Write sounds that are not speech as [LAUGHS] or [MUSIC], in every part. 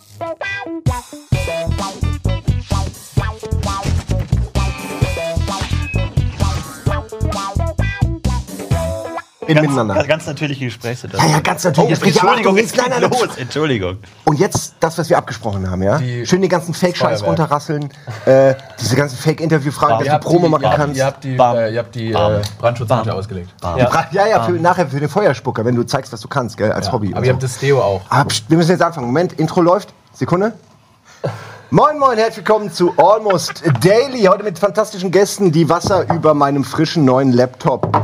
Yeah. In Ganz, miteinander. ganz natürliche Gesprächssituation. Ja, ja, ganz natürlich. Oh, ja, Entschuldigung, Achtung, jetzt nein, nein, los. Entschuldigung. Und jetzt das, was wir abgesprochen haben, ja? Die- Schön den ganzen Fake-Scheiß runterrasseln, äh, diese ganzen Fake-Interview-Fragen, dass du habt Promo die, machen ihr habt, kannst. Ihr habt die, Bam. äh, ihr habt die Bam. äh, Brandschutzmittel ausgelegt. Die Fra- ja, ja, für, nachher für den Feuerspucker, wenn du zeigst, was du kannst, gell, als Ja. Hobby. Aber ihr so. habt das Deo auch. Ah, wir müssen jetzt anfangen. Moment, Intro läuft. Sekunde. [LAUGHS] Moin, moin, herzlich willkommen zu Almost Daily. Heute mit fantastischen Gästen, die Wasser über meinem frischen neuen Laptop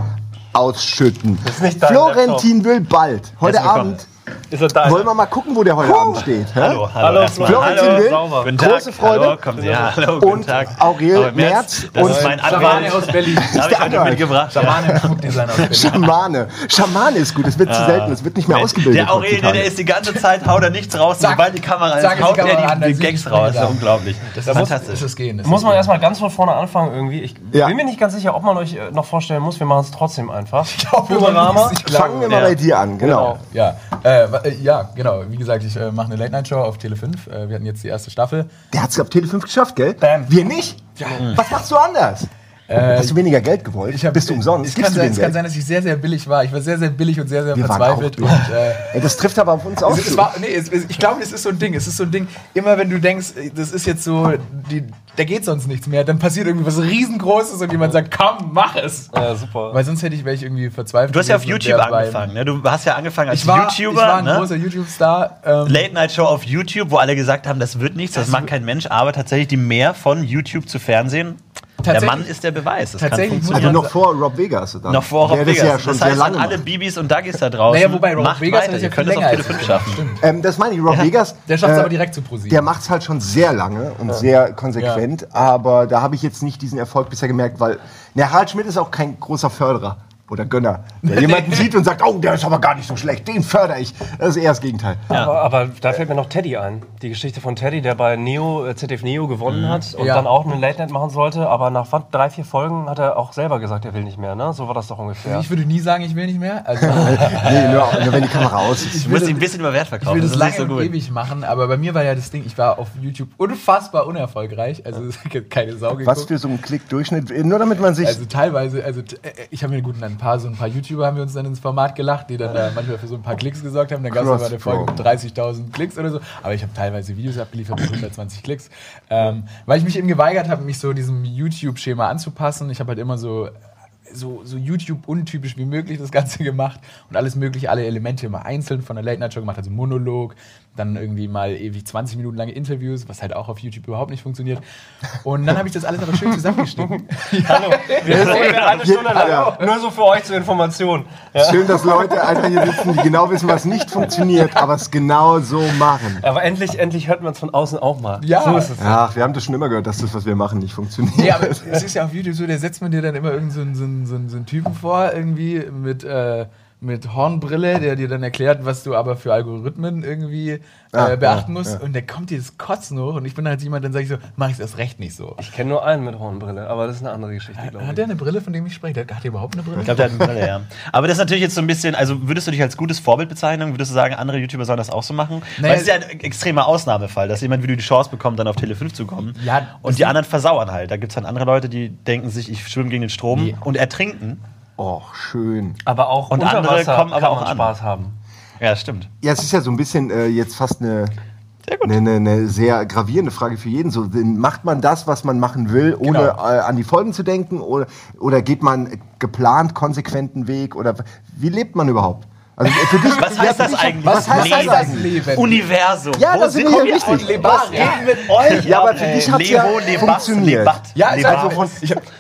ausschütten. Florentin will bald. Heute. Abend. Ist er da? Wollen wir mal gucken, wo der heute Abend steht? hä? Hallo, hallo, Hallo. Florentin hallo. Will. sauber. Guten Große Tag. Freude. Hallo, kommen Sie. Ja, hallo, guten Und Tag. Aurel Merz Das und ist mein Schamane aus Berlin. Da habe ich heute mitgebracht. Schamane Schmuckdesigner [LAUGHS] aus Berlin. Schamane. Schamane ist gut, das wird zu selten, das wird nicht mehr ausgebildet. Der Aurel, der ist die ganze Zeit, haut er nichts raus. Sobald die Kamera ist, haut er die, Gags raus. Das ist unglaublich. Das ist fantastisch. es gehen. Das Muss man erstmal ganz von vorne anfangen irgendwie. Ich bin mir nicht ganz sicher, ob man euch äh, noch vorstellen muss. Wir machen es trotzdem einfach. Ich es. Glaube, Fangen wir mal bei dir an, genau. Ja, äh, äh, ja, genau. Wie gesagt, ich äh, mache eine Late-Night-Show auf Tele 5. Äh, wir hatten jetzt die erste Staffel. Der hat es auf Tele 5 geschafft, gell? Bam. Wir nicht? Was machst du anders? Hast du weniger Geld gewollt? Ich hab, Bist du umsonst? Es kann, sein, es kann sein, dass ich sehr, sehr billig war. Ich war sehr, sehr billig und sehr, sehr Wir verzweifelt. Und, äh, Ey, das trifft aber auf uns auch es, es war, nee, es, es, ich glaube, das ist so ein Ding. Es ist so ein Ding, immer wenn du denkst, das ist jetzt so, die, da geht sonst nichts mehr, dann passiert irgendwie was riesengroßes und jemand sagt, komm, mach es. Ja, super. Weil sonst hätte ich, ich irgendwie verzweifelt. Du hast ja auf YouTube angefangen. Ne? Du hast ja angefangen als Ich war, ich YouTuber. war ein ne? großer YouTube-Star. Ähm, Late-Night-Show auf YouTube, wo alle gesagt haben, das wird nichts, das, mag kein Mensch, aber tatsächlich die mehr von YouTube zu Fernsehen, der Mann ist der Beweis. Das tatsächlich kann Also noch vor Rob Vegas. Dann. Noch vor Rob Vegas. ja schon das sehr heißt, lange an alle. Bibis und Duggies da draußen, Naja, wobei Rob macht Vegas weiter, ist ja ihr könnt das auf Tele als 5 ich. schaffen. Stimmt. Ähm, das meine ich, Rob Vegas. Der schafft es äh, aber direkt zu ProSieben. Der macht es halt schon sehr lange und sehr konsequent, aber da habe ich jetzt nicht diesen Erfolg bisher gemerkt, weil der Harald Schmidt ist auch kein großer Förderer oder Gönner, der jemanden [LAUGHS] sieht und sagt, oh, der ist aber gar nicht so schlecht, den fördere ich. Das ist eher das Gegenteil. Aber, aber da fällt mir noch Teddy ein. Die Geschichte von Teddy, der bei Neo, äh, ZDF Neo gewonnen hat und Ja. dann auch eine Late Night machen sollte. Aber nach drei, vier Folgen hat er auch selber gesagt, er will nicht mehr. Ne? So war das doch ungefähr. Ich würde nie sagen, ich will nicht mehr. Also, [LAUGHS] [LAUGHS] Nee, nur, nur wenn die Kamera aus ist. Du musst ihn ein bisschen über Wert Ich verkaufen. will das ist lange so ewig machen, aber bei mir war ja das Ding, ich war auf YouTube unfassbar unerfolgreich. Also es keine Sau geguckt. Was für so einen Klickdurchschnitt, nur damit man sich... also teilweise, also äh, ich habe mir gut ein paar so ein paar YouTuber haben wir uns dann ins Format gelacht, die dann da manchmal für so ein paar Klicks gesorgt haben. Dann gab es aber eine Folge mit 30.000 Klicks oder so. Aber ich habe teilweise Videos abgeliefert mit 120 Klicks, ähm, weil ich mich eben geweigert habe, mich so diesem YouTube-Schema anzupassen. Ich habe halt immer so so, so YouTube-untypisch wie möglich das Ganze [LAUGHS] gemacht und alles mögliche, alle Elemente immer einzeln von der Late-Night-Show gemacht, also Monolog, dann irgendwie mal ewig 20 Minuten lange Interviews, was halt auch auf YouTube überhaupt nicht funktioniert. Und dann habe ich das alles aber schön zusammengeschnitten. [LAUGHS] Hallo. Wir sind eine Stunde lang. Ja. Nur so für euch zur Information. Ja. Schön, dass Leute einfach hier sitzen, die genau wissen, was nicht funktioniert, aber es genau so machen. Aber endlich, endlich hört man es von außen auch mal. Ja. So ist es. Ach, wir haben das schon immer gehört, dass das, was wir machen, nicht funktioniert. Nee, aber es ist ja auf YouTube so, der setzt man dir dann immer irgendeinen so, so, einen- so Typen vor, irgendwie mit, äh, mit Hornbrille, der dir dann erklärt, was du aber für Algorithmen irgendwie äh, Ah, beachten ja, musst. ja. Und der kommt dir das Kotzen hoch. Und ich bin halt jemand, dann sage ich so, mach ich es erst recht nicht so. Ich kenne nur einen mit Hornbrille, aber das ist eine andere Geschichte, glaube Hat ich. der eine Brille, von dem ich spreche? Hat der überhaupt eine Brille? Ich glaube, der hat eine Brille, ja. Aber das ist natürlich jetzt so ein bisschen, also würdest du dich als gutes Vorbild bezeichnen? Würdest du sagen, andere YouTuber sollen das auch so machen? Naja, Weil es ist ja ein extremer Ausnahmefall, dass jemand wie du die Chance bekommt, dann auf Tele 5 zu kommen. Ja, und die anderen versauern halt. Da gibt es dann andere Leute, die denken sich, ich schwimme gegen den Strom Nee. und ertrinken. Oh, schön. Aber auch Und unter andere Wasser kommen aber auch an. Spaß haben. Ja, stimmt. Ja, es ist ja so ein bisschen äh, jetzt fast eine, Sehr gut. eine, eine, eine sehr gravierende Frage für jeden. So, denn macht man das, was man machen will, ohne Genau. äh, an die Folgen zu denken? Oder, oder geht man geplant, konsequenten Weg? Oder wie lebt man überhaupt? Also für dich, Was ja, heißt das eigentlich? Was heißt das Leben? eigentlich? Leben? Universum. Ja, Wo das sind wir ja und Lebat? Was reden mit euch? Ja, aber für dich hat's ja Levo, Lebat, funktioniert. Lebat. Ja, ist. Also von,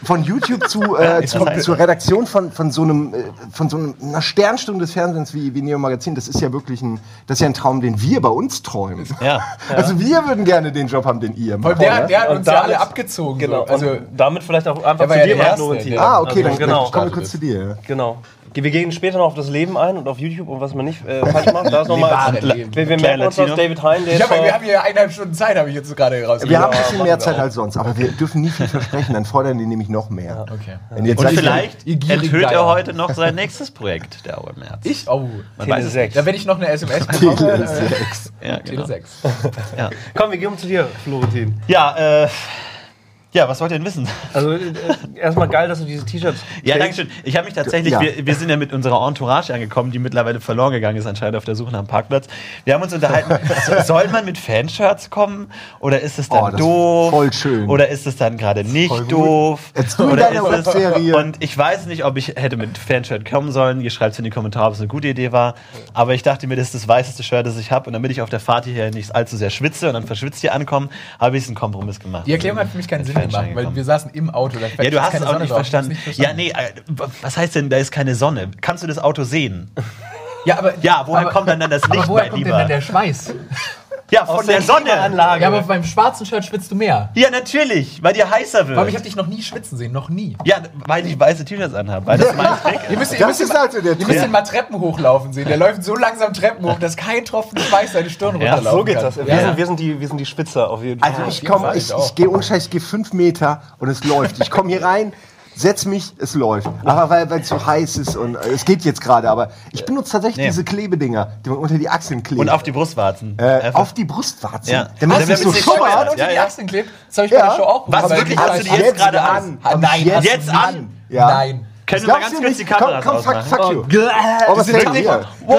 von YouTube zu, äh, zu, das zur Redaktion von, von so einem, äh, von so einer Sternstunde des Fernsehens wie, wie Neo Magazin, das ist ja wirklich ein, das ist ja ein Traum, den wir bei uns träumen. Ja. [LAUGHS] Also wir würden gerne den Job haben, den ihr macht. der, der hat uns ja alle abgezogen. Genau. So. Also, damit vielleicht auch einfach zu ja dir, der- ah, okay, Also, dann, genau. dann kommen wir kurz zu dir. Genau. Wir gehen später noch auf das Leben ein und auf YouTube und was man nicht äh, falsch macht. Da ist nochmal. Wir, wir merken uns, dass. David Hein, der Ich ist hab, wir haben hier eineinhalb Stunden Zeit, habe ich jetzt gerade rausgekriegt. Wir haben ein Ja, bisschen mehr Zeit als sonst, aber wir dürfen nie viel versprechen, dann fordern die nämlich noch mehr. Okay. Ihr jetzt Und vielleicht ihr enthüllt er heute noch sein nächstes Projekt, der Auer März. Ich? Oh. Man weiß es Tele6. Da wenn ich noch eine SMS [LAUGHS] bekomme. Tele äh, 6. Ja, Tele genau. 6. ja. Komm, wir gehen um zu dir, Florentin. ja, äh, ja, was wollt ihr denn wissen? Also äh, erstmal geil, dass du diese T-Shirts. Ja, danke schön. Ich habe mich tatsächlich, Ja. wir, wir sind ja mit unserer Entourage angekommen, die mittlerweile verloren gegangen ist, anscheinend auf der Suche nach einem Parkplatz. Wir haben uns unterhalten, [LAUGHS] so- soll man mit Fanshirts kommen oder ist es dann Oh, doof? voll schön. Oder ist es dann gerade nicht Voll gut. doof? Jetzt du oder ist es- Webserie. Und ich weiß nicht, ob ich hätte mit Fanshirt kommen sollen. Ihr schreibt es in die Kommentare, ob es eine gute Idee war. Aber ich dachte mir, das ist das weißeste Shirt, das ich habe. Und damit ich auf der Fahrt hierher nicht allzu sehr schwitze und dann verschwitzt hier ankomme, habe ich einen Kompromiss gemacht. Die Erklärung hat für mich keinen Sinn gemacht, weil wir saßen im Auto. Da Ja, du hast es auch nicht. Ich hab's verstanden. Ja, nee, äh, was heißt denn, da ist keine Sonne? Kannst du das Auto sehen? Ja, aber, Ja, woher aber, kommt dann, dann das Licht, aber woher kommt Lieber? denn dann der Schweiß? Ja, von der Sonne. Anlage. Ja, aber beim schwarzen Shirt schwitzt du mehr. Ja, natürlich, weil dir heißer wird. Aber ich habe dich noch nie schwitzen sehen, noch nie. ja, weil ich weiße T-Shirts anhabe, weil das mein Trick Ihr [LAUGHS] ist. müsst, ihr müsst, ist also der ihr müsst ihn mal Treppen hochlaufen sehen. Der läuft so langsam Treppen hoch, dass kein Tropfen Schweiß seine Stirn Ja, runterlaufen So geht's das. Wir, Ja, sind, wir, sind die, wir sind die Spitzer auf jeden Fall. Also ich komme, ich, ich gehe ohne Scheiß, ich gehe fünf Meter und es läuft. Ich komme hier rein, setz mich, es läuft. Aber weil weil es so heiß ist und äh, es geht jetzt gerade, aber ich benutze tatsächlich Nee. diese Klebedinger, die man unter die Achseln klebt. Und auf die Brustwarzen. äh, Einfach- auf die Brustwarzen. Ja. Damit Also es nicht so damit es nicht schummert. schummert. unter Ja, die ja. Achseln klebt. Das habe ich bei Ja. der Show auch Was, wirklich? ich Hast du die jetzt gerade an? an? Nein, Jetzt an? Ja. Nein. Können Das wir mal ganz kurz die nicht? Komm, Kameras komm, fuck, ausmachen? fuck you. Das Oh, was sind wirklich-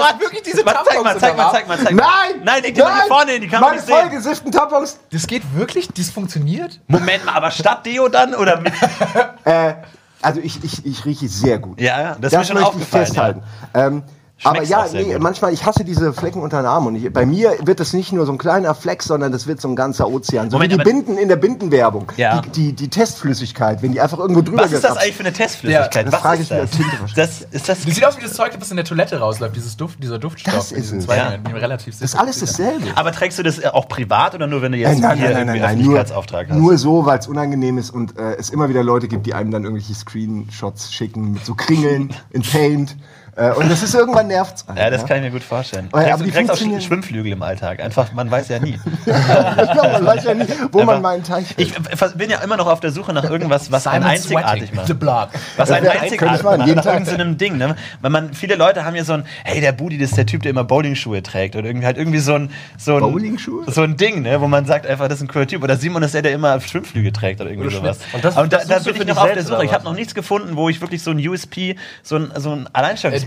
hast wirklich diese Was, zeig mal, Tampons zeig mal, zeig mal, zeig mal. Nein! Nein, leg die mal hier vorne hin, die man Meine vollgesifften Tampons. Das geht wirklich? Das funktioniert? Moment mal, aber statt Deo dann oder mit? [LAUGHS] Äh, also ich, ich, ich rieche sehr gut. Ja, ja, das ist mir schon möchte ich aufgefallen. festhalten. Ähm, aber ja, nee, gut. manchmal, ich hasse diese Flecken unter den Armen. Und ich, bei mir wird das nicht nur so ein kleiner Fleck, sondern das wird so ein ganzer Ozean. So Moment, wie die Binden in der Bindenwerbung. Ja. Die, die, die Testflüssigkeit, wenn die einfach irgendwo drüber Was ist das eigentlich für eine Testflüssigkeit? Ja, das Was frage ist ich mich das? als Tinte das? Ist das Das sieht aus wie das Zeug, das in der Toilette rausläuft, dieses Duft, dieser Duftstoff. Das ist es. Ja. Mir relativ sicher. Das ist alles dasselbe. aber trägst du das auch privat oder nur wenn du jetzt nein, hier nein, nein, irgendwie nein, nein, nur, hast? nur so, weil es unangenehm ist und äh, es immer wieder Leute gibt, die einem dann irgendwelche Screenshots schicken mit so Kringeln [LAUGHS] in Paint. Äh, und das ist irgendwann nervt's. einen, ja, das kann ich mir gut vorstellen. Aber- aber du die Sch- funktionieren- Schwimmflügel im Alltag. Einfach, man weiß ja nie. [LAUGHS] genau, man weiß ja nicht, wo man Einfach- mal einen Teich Ich findet. äh, bin ja immer noch auf der Suche nach irgendwas, was einen einzigartig macht. The Block. Was einen ich einzigartig macht, jeden nach Tag. irgendeinem Ding, ne? Weil man, viele Leute haben ja so ein, hey, der Budi, das ist der Typ, der immer Bowlingschuhe trägt. Oder irgendwie halt irgendwie so ein, so ein, Bowlingschuhe? so ein Ding, ne? Wo man sagt einfach, das ist ein cooler Typ. Oder Simon ist der, der immer Schwimmflüge trägt oder irgendwie Oder sowas. Und das- Und da, das da bin ich noch auf der Suche. Ich habe noch nichts gefunden, wo ich wirklich so ein USP, so ein, so ein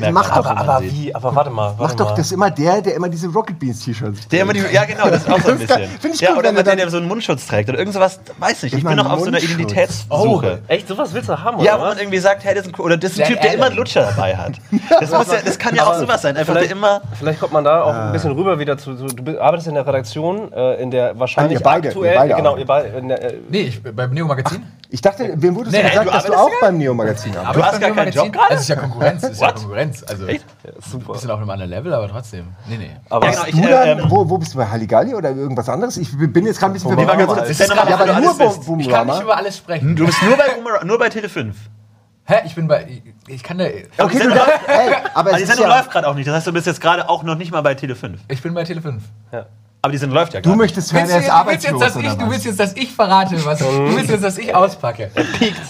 Alleinstellungsmerkmal Mach doch, man aber wie? Aber warte mal. Warte Mach doch, mal. das ist immer der, der immer diese Rocket Beans T-Shirts Der immer die, ja genau, das ist auch so ein bisschen. Find ich ja, gut, oder wenn immer er der, dann- der so einen Mundschutz trägt oder irgend sowas, weiß nicht. Ich Immer bin noch auf so einer. Identitätssuche. Echt, sowas willst du haben, Ja, oder wo man irgendwie sagt, hey, das ist ein, oder das ist ein Typ, der immer einen. Lutscher dabei hat. [LAUGHS] Das, muss ja, das kann ja auch sowas sein. Einfach der Vielleicht, immer. vielleicht kommt man da auch ein bisschen rüber wieder zu. du arbeitest in der Redaktion, äh, in der wahrscheinlich ihr beide, aktuell. ihr beide genau, ihr beide. In der, äh, Nee, ich, beim Neo-Magazin. Ich dachte, wem wurde es Nee, denn gesagt, du dass du auch beim Neo-Magazin arbeitest? Aber hast gar keinen Job gerade? Also ist ja Konkurrenz, ist ja? Konkurrenz. Also Echt? super. bisschen auf einem anderen Level, aber trotzdem. Nee, nee. Aber Ja, genau, ich, Du äh, dann, ähm, wo, wo bist du bei Halligalli oder irgendwas anderes? Ich bin jetzt gerade ein bisschen verwirrt. war Ja, das? Erzähl doch mal, aber was du nur alles wisst. Boom Ich kann nicht über alles sprechen. Du bist nur bei, Boomer- nur bei Tele 5. Hä? Ich bin bei. Ich, kann da. Okay, du darfst, ey, aber Aber es die Sendung ja, läuft gerade auch nicht. Das heißt, du bist jetzt gerade auch noch nicht mal bei Tele 5. Ich bin bei Tele 5. Aber die Sendung läuft ja du gerade. möchtest hören, Willst er du, ist jetzt- du, willst jetzt, arbeitslos dass ich, du was? willst jetzt, dass ich verrate, was. Du willst jetzt, dass ich auspacke.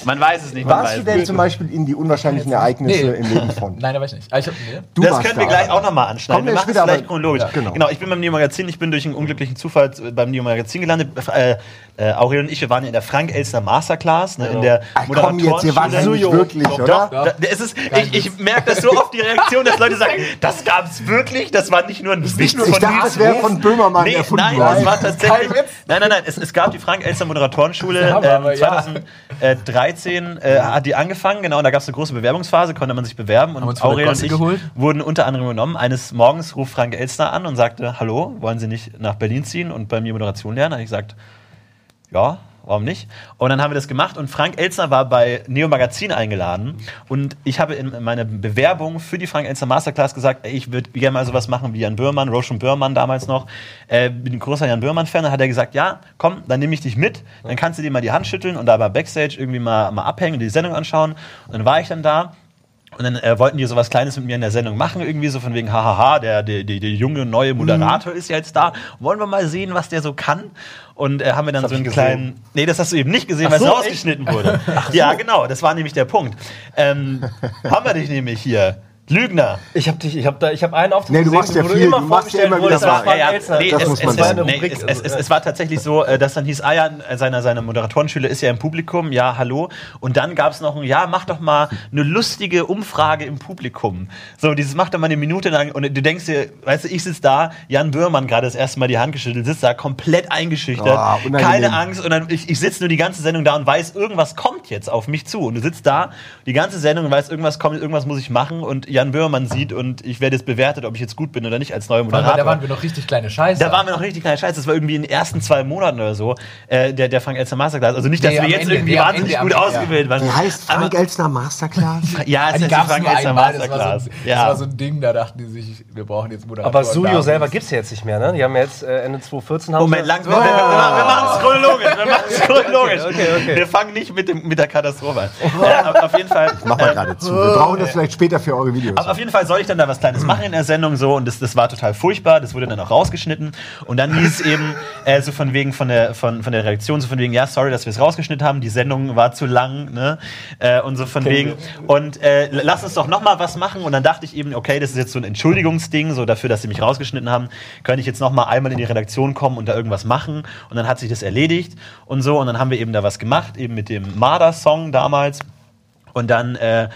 Man weiß es nicht. Man Warst du weiß denn zum Beispiel in die unwahrscheinlichen Ereignisse Nee. im Leben [LAUGHS] von? Nein, da war ich nicht. Ah, ich hab, nee. Du das können wir da. gleich auch nochmal anschneiden. Kommen Wir machen es vielleicht chronologisch. Ja, genau. genau. ich bin beim Neo Magazin, ich bin durch einen unglücklichen Zufall beim Neo Magazin gelandet. Äh, äh, Aurel und ich, wir waren ja in der Frank Elster Masterclass, ne, in der Ach, komm jetzt, ihr wart ja Moderatorenschule. nicht wirklich, Doch, oder? Doch, da, es ist, ich, ich merke das so oft, die Reaktion, dass Leute sagen, [LAUGHS] das gab's wirklich, das war nicht nur ein Witz Ich dachte, das wäre von Böhmermann Nee, erfunden nein, worden. das war tatsächlich. Nein, nein, nein. Es, es gab die Frank-Elster Moderatorenschule. Ähm, aber ja. 2013 äh, hat die angefangen, genau. Und da gab es eine große Bewerbungsphase, konnte man sich bewerben. Und von Aurel und ich geholt? wurden unter anderem genommen. Eines Morgens ruft Frank Elstner an und sagte: Hallo, wollen Sie nicht nach Berlin ziehen und bei mir Moderation lernen? Habe ich gesagt: Ja. Warum nicht? Und dann haben wir das gemacht und Frank Elstner war bei Neo Magazin eingeladen und ich habe in meiner Bewerbung für die Frank Elstner Masterclass gesagt, ich würde gerne mal sowas machen wie Jan Böhrmann, Roshan Böhrmann damals noch. Äh, bin ein großer Jan Böhrmann-Fan. Dann hat er gesagt, ja, komm, dann nehme ich dich mit, dann kannst du dir mal die Hand schütteln und da bei Backstage irgendwie mal, mal abhängen und die Sendung anschauen. Und dann war ich dann da Und dann äh, wollten die so was Kleines mit mir in der Sendung machen, irgendwie so von wegen, hahaha, der, der, der, der junge neue Moderator ist ja jetzt da. Wollen wir mal sehen, was der so kann? Und äh, haben wir dann so einen kleinen. Nee, das hast du eben nicht gesehen, Ach weil es so, rausgeschnitten wurde. Ja, genau, das war nämlich der Punkt. Ähm, [LAUGHS] haben wir dich nämlich hier. Lügner. Ich habe dich, ich habe da, ich habe einen Auftritt Nee, du machst ja wo du viel, immer du machst ja vorgestellt immer wieder wurdest was. als Frank Ja, ja, nee, Das es, muss es, man war, sagen. nee, es, es, ja. es war tatsächlich so, äh, dass dann hieß, ah ja, seiner, seiner Moderatorenschüler ist ja im Publikum, ja, hallo. Und dann gab es noch ein, ja, mach doch mal eine lustige Umfrage im Publikum. So, dieses macht doch mal eine Minute lang und du denkst dir, weißt du, ich sitze da, Jan Böhrmann gerade das erste Mal die Hand geschüttelt, sitzt da komplett eingeschüchtert, unangenehm. keine Angst und dann, ich, ich sitze nur die ganze Sendung da und weiß, irgendwas kommt jetzt auf mich zu. Und du sitzt da, die ganze Sendung und weißt, irgendwas kommt, irgendwas muss ich machen und Jan Böhrmann sieht und ich werde jetzt bewertet, ob ich jetzt gut bin oder nicht als neuer Moderator. da waren wir noch richtig kleine Scheiße. Da waren wir noch richtig kleine Scheiße. Das war irgendwie in den ersten zwei Monaten oder so, äh, der, der Frank Elster Masterclass. Also nicht, dass Nee, wir jetzt Ende, irgendwie nee, wahnsinnig Ende, gut am- ausgewählt waren. Der heißt Frank Aber- Elstner Masterclass. [LAUGHS] Ja, es ist es Frank Elster einmal, das war, Masterclass. so, das Ja. war so ein Ding, da dachten die sich, wir brauchen jetzt Moderatoren. Aber Sujo Damen. selber gibt's ja jetzt nicht mehr, ne? Die haben ja jetzt äh, Ende 2014 haben Moment, langsam. Wir, wir, wir, wir machen es chronologisch. Wir machen es [LAUGHS] chronologisch. okay, okay. Wir fangen nicht mit, dem, mit der Katastrophe an. Äh, auf- auf jeden Fall. Mach mal gerade zu. Wir brauchen das vielleicht später für eure Videos. Aber auf jeden Fall soll ich dann da was Kleines machen in der Sendung so und das, das war total furchtbar. Das wurde dann auch rausgeschnitten und dann hieß es eben [LAUGHS] äh, so von wegen von der von, von der Reaktion so von wegen ja sorry, dass wir es rausgeschnitten haben. Die Sendung war zu lang ne äh, und so von wegen und äh, lass uns doch noch mal was machen und dann dachte ich eben okay, das ist jetzt so ein Entschuldigungsding so dafür, dass sie mich rausgeschnitten haben, könnte ich jetzt noch mal einmal in die Redaktion kommen und da irgendwas machen und dann hat sich das erledigt und so und dann haben wir eben da was gemacht eben mit dem Marder Song damals. Und dann äh,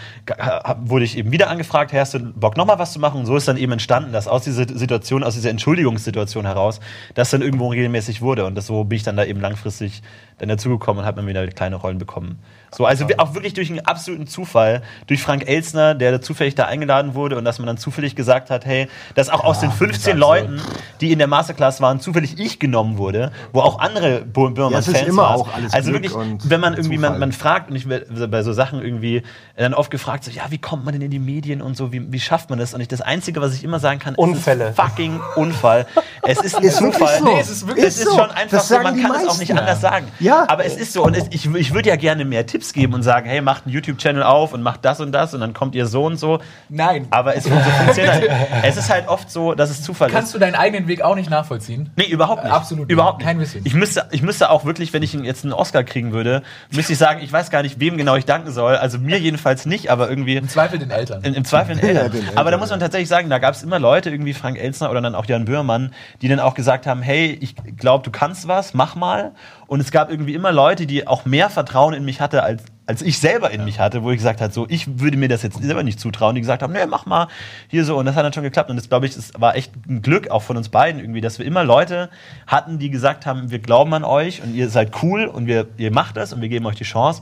wurde ich eben wieder angefragt, hey, hast du Bock nochmal was zu machen? Und so ist dann eben entstanden, dass aus dieser Situation, aus dieser Entschuldigungssituation heraus, das dann irgendwo regelmäßig wurde. Und das, so bin ich dann da eben langfristig dann dazugekommen und habe dann wieder kleine Rollen bekommen. So, also auch wirklich durch einen absoluten Zufall, durch Frank Elsner, der da zufällig da eingeladen wurde und dass man dann zufällig gesagt hat, hey, dass auch aus den 15 Leuten, die in der Masterclass waren, zufällig ich genommen wurde, wo auch andere Ja, Böhmermann-Fans ist immer waren. auch alles Also Glück wirklich, wenn man irgendwie, man, man fragt, und ich werde bei so Sachen irgendwie dann oft gefragt, so, ja, wie kommt man denn in die Medien und so, wie, wie schafft man das? Und ich, das Einzige, was ich immer sagen kann, Unfälle. es ist fucking Unfall. Es ist [LAUGHS] ein Ist Zufall. so. Nee, es ist wirklich, Ist es ist so. schon einfach Das so, man kann es auch nicht anders sagen. Ja. Aber es ist so, und es, ich, ich würde ja gerne mehr Tipps geben und sagen, hey, macht einen YouTube-Channel auf und macht das und das und dann kommt ihr so und so. Nein. Aber es, so [LAUGHS] funktioniert halt. Es ist halt oft so, dass es Zufall ist. Kannst du deinen eigenen Weg auch nicht nachvollziehen? Nee, überhaupt nicht. Absolut nicht. Überhaupt nicht. Kein bisschen. Ich müsste, ich müsste auch wirklich, wenn ich jetzt einen Oscar kriegen würde, müsste ich sagen, ich weiß gar nicht, wem genau ich danken soll. Also mir jedenfalls nicht, aber irgendwie. Im Zweifel den Eltern. In, Im Zweifel den Eltern. Aber da muss man tatsächlich sagen, da gab es immer Leute, irgendwie Frank Elsner oder dann auch Jan Böhrmann, die dann auch gesagt haben, hey, ich glaube, du kannst was, mach mal. Und es gab irgendwie immer Leute, die auch mehr Vertrauen in mich hatte, als, als ich selber in mich hatte, wo ich gesagt habe, so, ich würde mir das jetzt selber nicht zutrauen. Die gesagt haben, nee, mach mal hier so. Und das hat dann schon geklappt. Und das, glaube ich, das war echt ein Glück auch von uns beiden irgendwie, dass wir immer Leute hatten, die gesagt haben, wir glauben an euch und ihr seid cool und wir, ihr macht das und wir geben euch die Chance.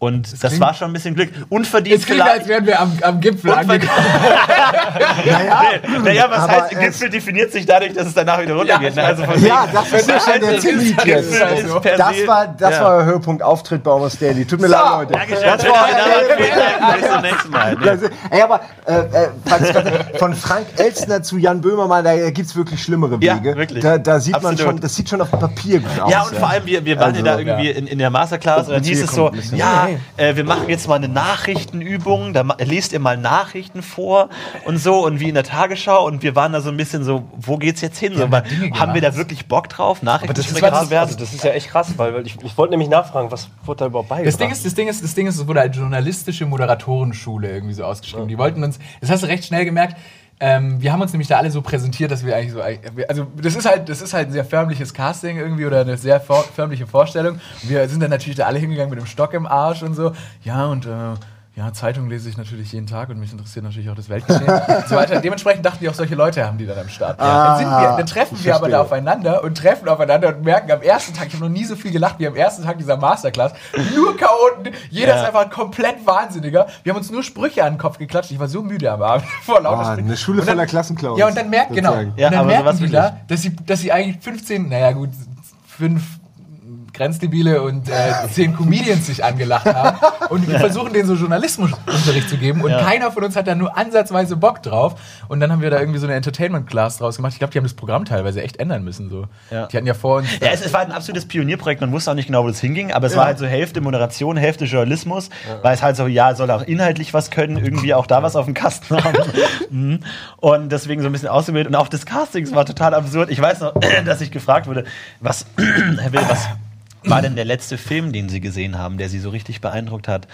Und das, klingt- war schon ein bisschen Glück. Unverdient Es klingt, als wären wir am, am Gipfel angekommen. [LAUGHS] naja, Nee, [LAUGHS] naja, was heißt, Gipfel definiert sich dadurch, dass es danach wieder runtergeht. Ja, ne? also von ja, wegen- das ist ja schon der Also, Zenit Gipfel jetzt. ist per Das war, das ja. war der Höhepunkt Auftritt bei Almost Daily. Tut mir leid, Leute. Dankeschön. Das war. Bis zum nächsten Mal. Das ist- Ey, aber äh, äh, von Frank Elstner zu Jan Böhmermann, da gibt es wirklich schlimmere Ja, Wege. wirklich. Da, da sieht man schon, das sieht schon auf dem Papier gut aus. Ja, und vor allem, wir, wir waren Also, ja da irgendwie ja. in, in der Masterclass und dann hieß es so, ja, äh, wir machen jetzt mal eine Nachrichtenübung, da lest ihr mal Nachrichten vor und so und wie in der Tagesschau und wir waren da so ein bisschen so, wo geht's jetzt hin? So, haben weil, haben wir da wirklich Bock drauf, Aber das ist, Nachrichtensprecher krass, zu werden? also das ist ja echt krass, weil, weil ich, ich wollte nämlich nachfragen, was wurde da überhaupt beigebracht? Das Ding ist, das Ding ist, das Ding ist, es wurde als journalistische Moderatorenschule irgendwie so ausgeschrieben. Die wollten uns, das hast du recht schnell gemerkt. Ähm, wir haben uns nämlich da alle so präsentiert, dass wir eigentlich so, also das ist halt, das ist halt ein sehr förmliches Casting irgendwie oder eine sehr förmliche Vorstellung. Wir sind dann natürlich da alle hingegangen mit dem Stock im Arsch und so. Ja und äh, ja, Zeitung lese ich natürlich jeden Tag und mich interessiert natürlich auch das Weltgeschehen und so weiter. Dementsprechend dachten die auch solche Leute haben die dann am Start. dann, sind wir, dann treffen wir aber da aufeinander und treffen aufeinander und merken am ersten Tag, ich habe noch nie so viel gelacht wie am ersten Tag dieser Masterclass, nur Chaoten, jeder Ja. ist einfach ein komplett Wahnsinniger. Wir haben uns nur Sprüche an den Kopf geklatscht, ich war so müde am Abend [LAUGHS] vor lauter Ah, eine Schule dann- voller Klassenclowns, Ja, und dann merkt, genau, sozusagen. und Ja, dann aber merken die da, dass sie, dass sie eigentlich 15, naja gut, fünf Grenzdebile und äh, zehn Comedians sich angelacht haben. Und wir versuchen denen so Journalismusunterricht zu geben. Und Ja. keiner von uns hat da nur ansatzweise Bock drauf. Und dann haben wir da irgendwie so eine Entertainment-Class draus gemacht. Ich glaube, die haben das Programm teilweise echt ändern müssen. So. Ja. Die hatten ja vor uns. Ja, es, es war ein absolutes Pionierprojekt, man wusste auch nicht genau, wo das hinging, aber es war halt so Hälfte Moderation, Hälfte Journalismus, weil es halt so, ja, soll auch inhaltlich was können, irgendwie auch da was auf dem Kasten haben. [LAUGHS] Mhm. und deswegen so ein bisschen ausgewählt. Und auch das Casting war total absurd. Ich weiß noch, [CLEARS THROAT] dass ich gefragt wurde, was, [CLEARS THROAT] Herr Will, was war denn der letzte Film, den Sie gesehen haben, der Sie so richtig beeindruckt hat?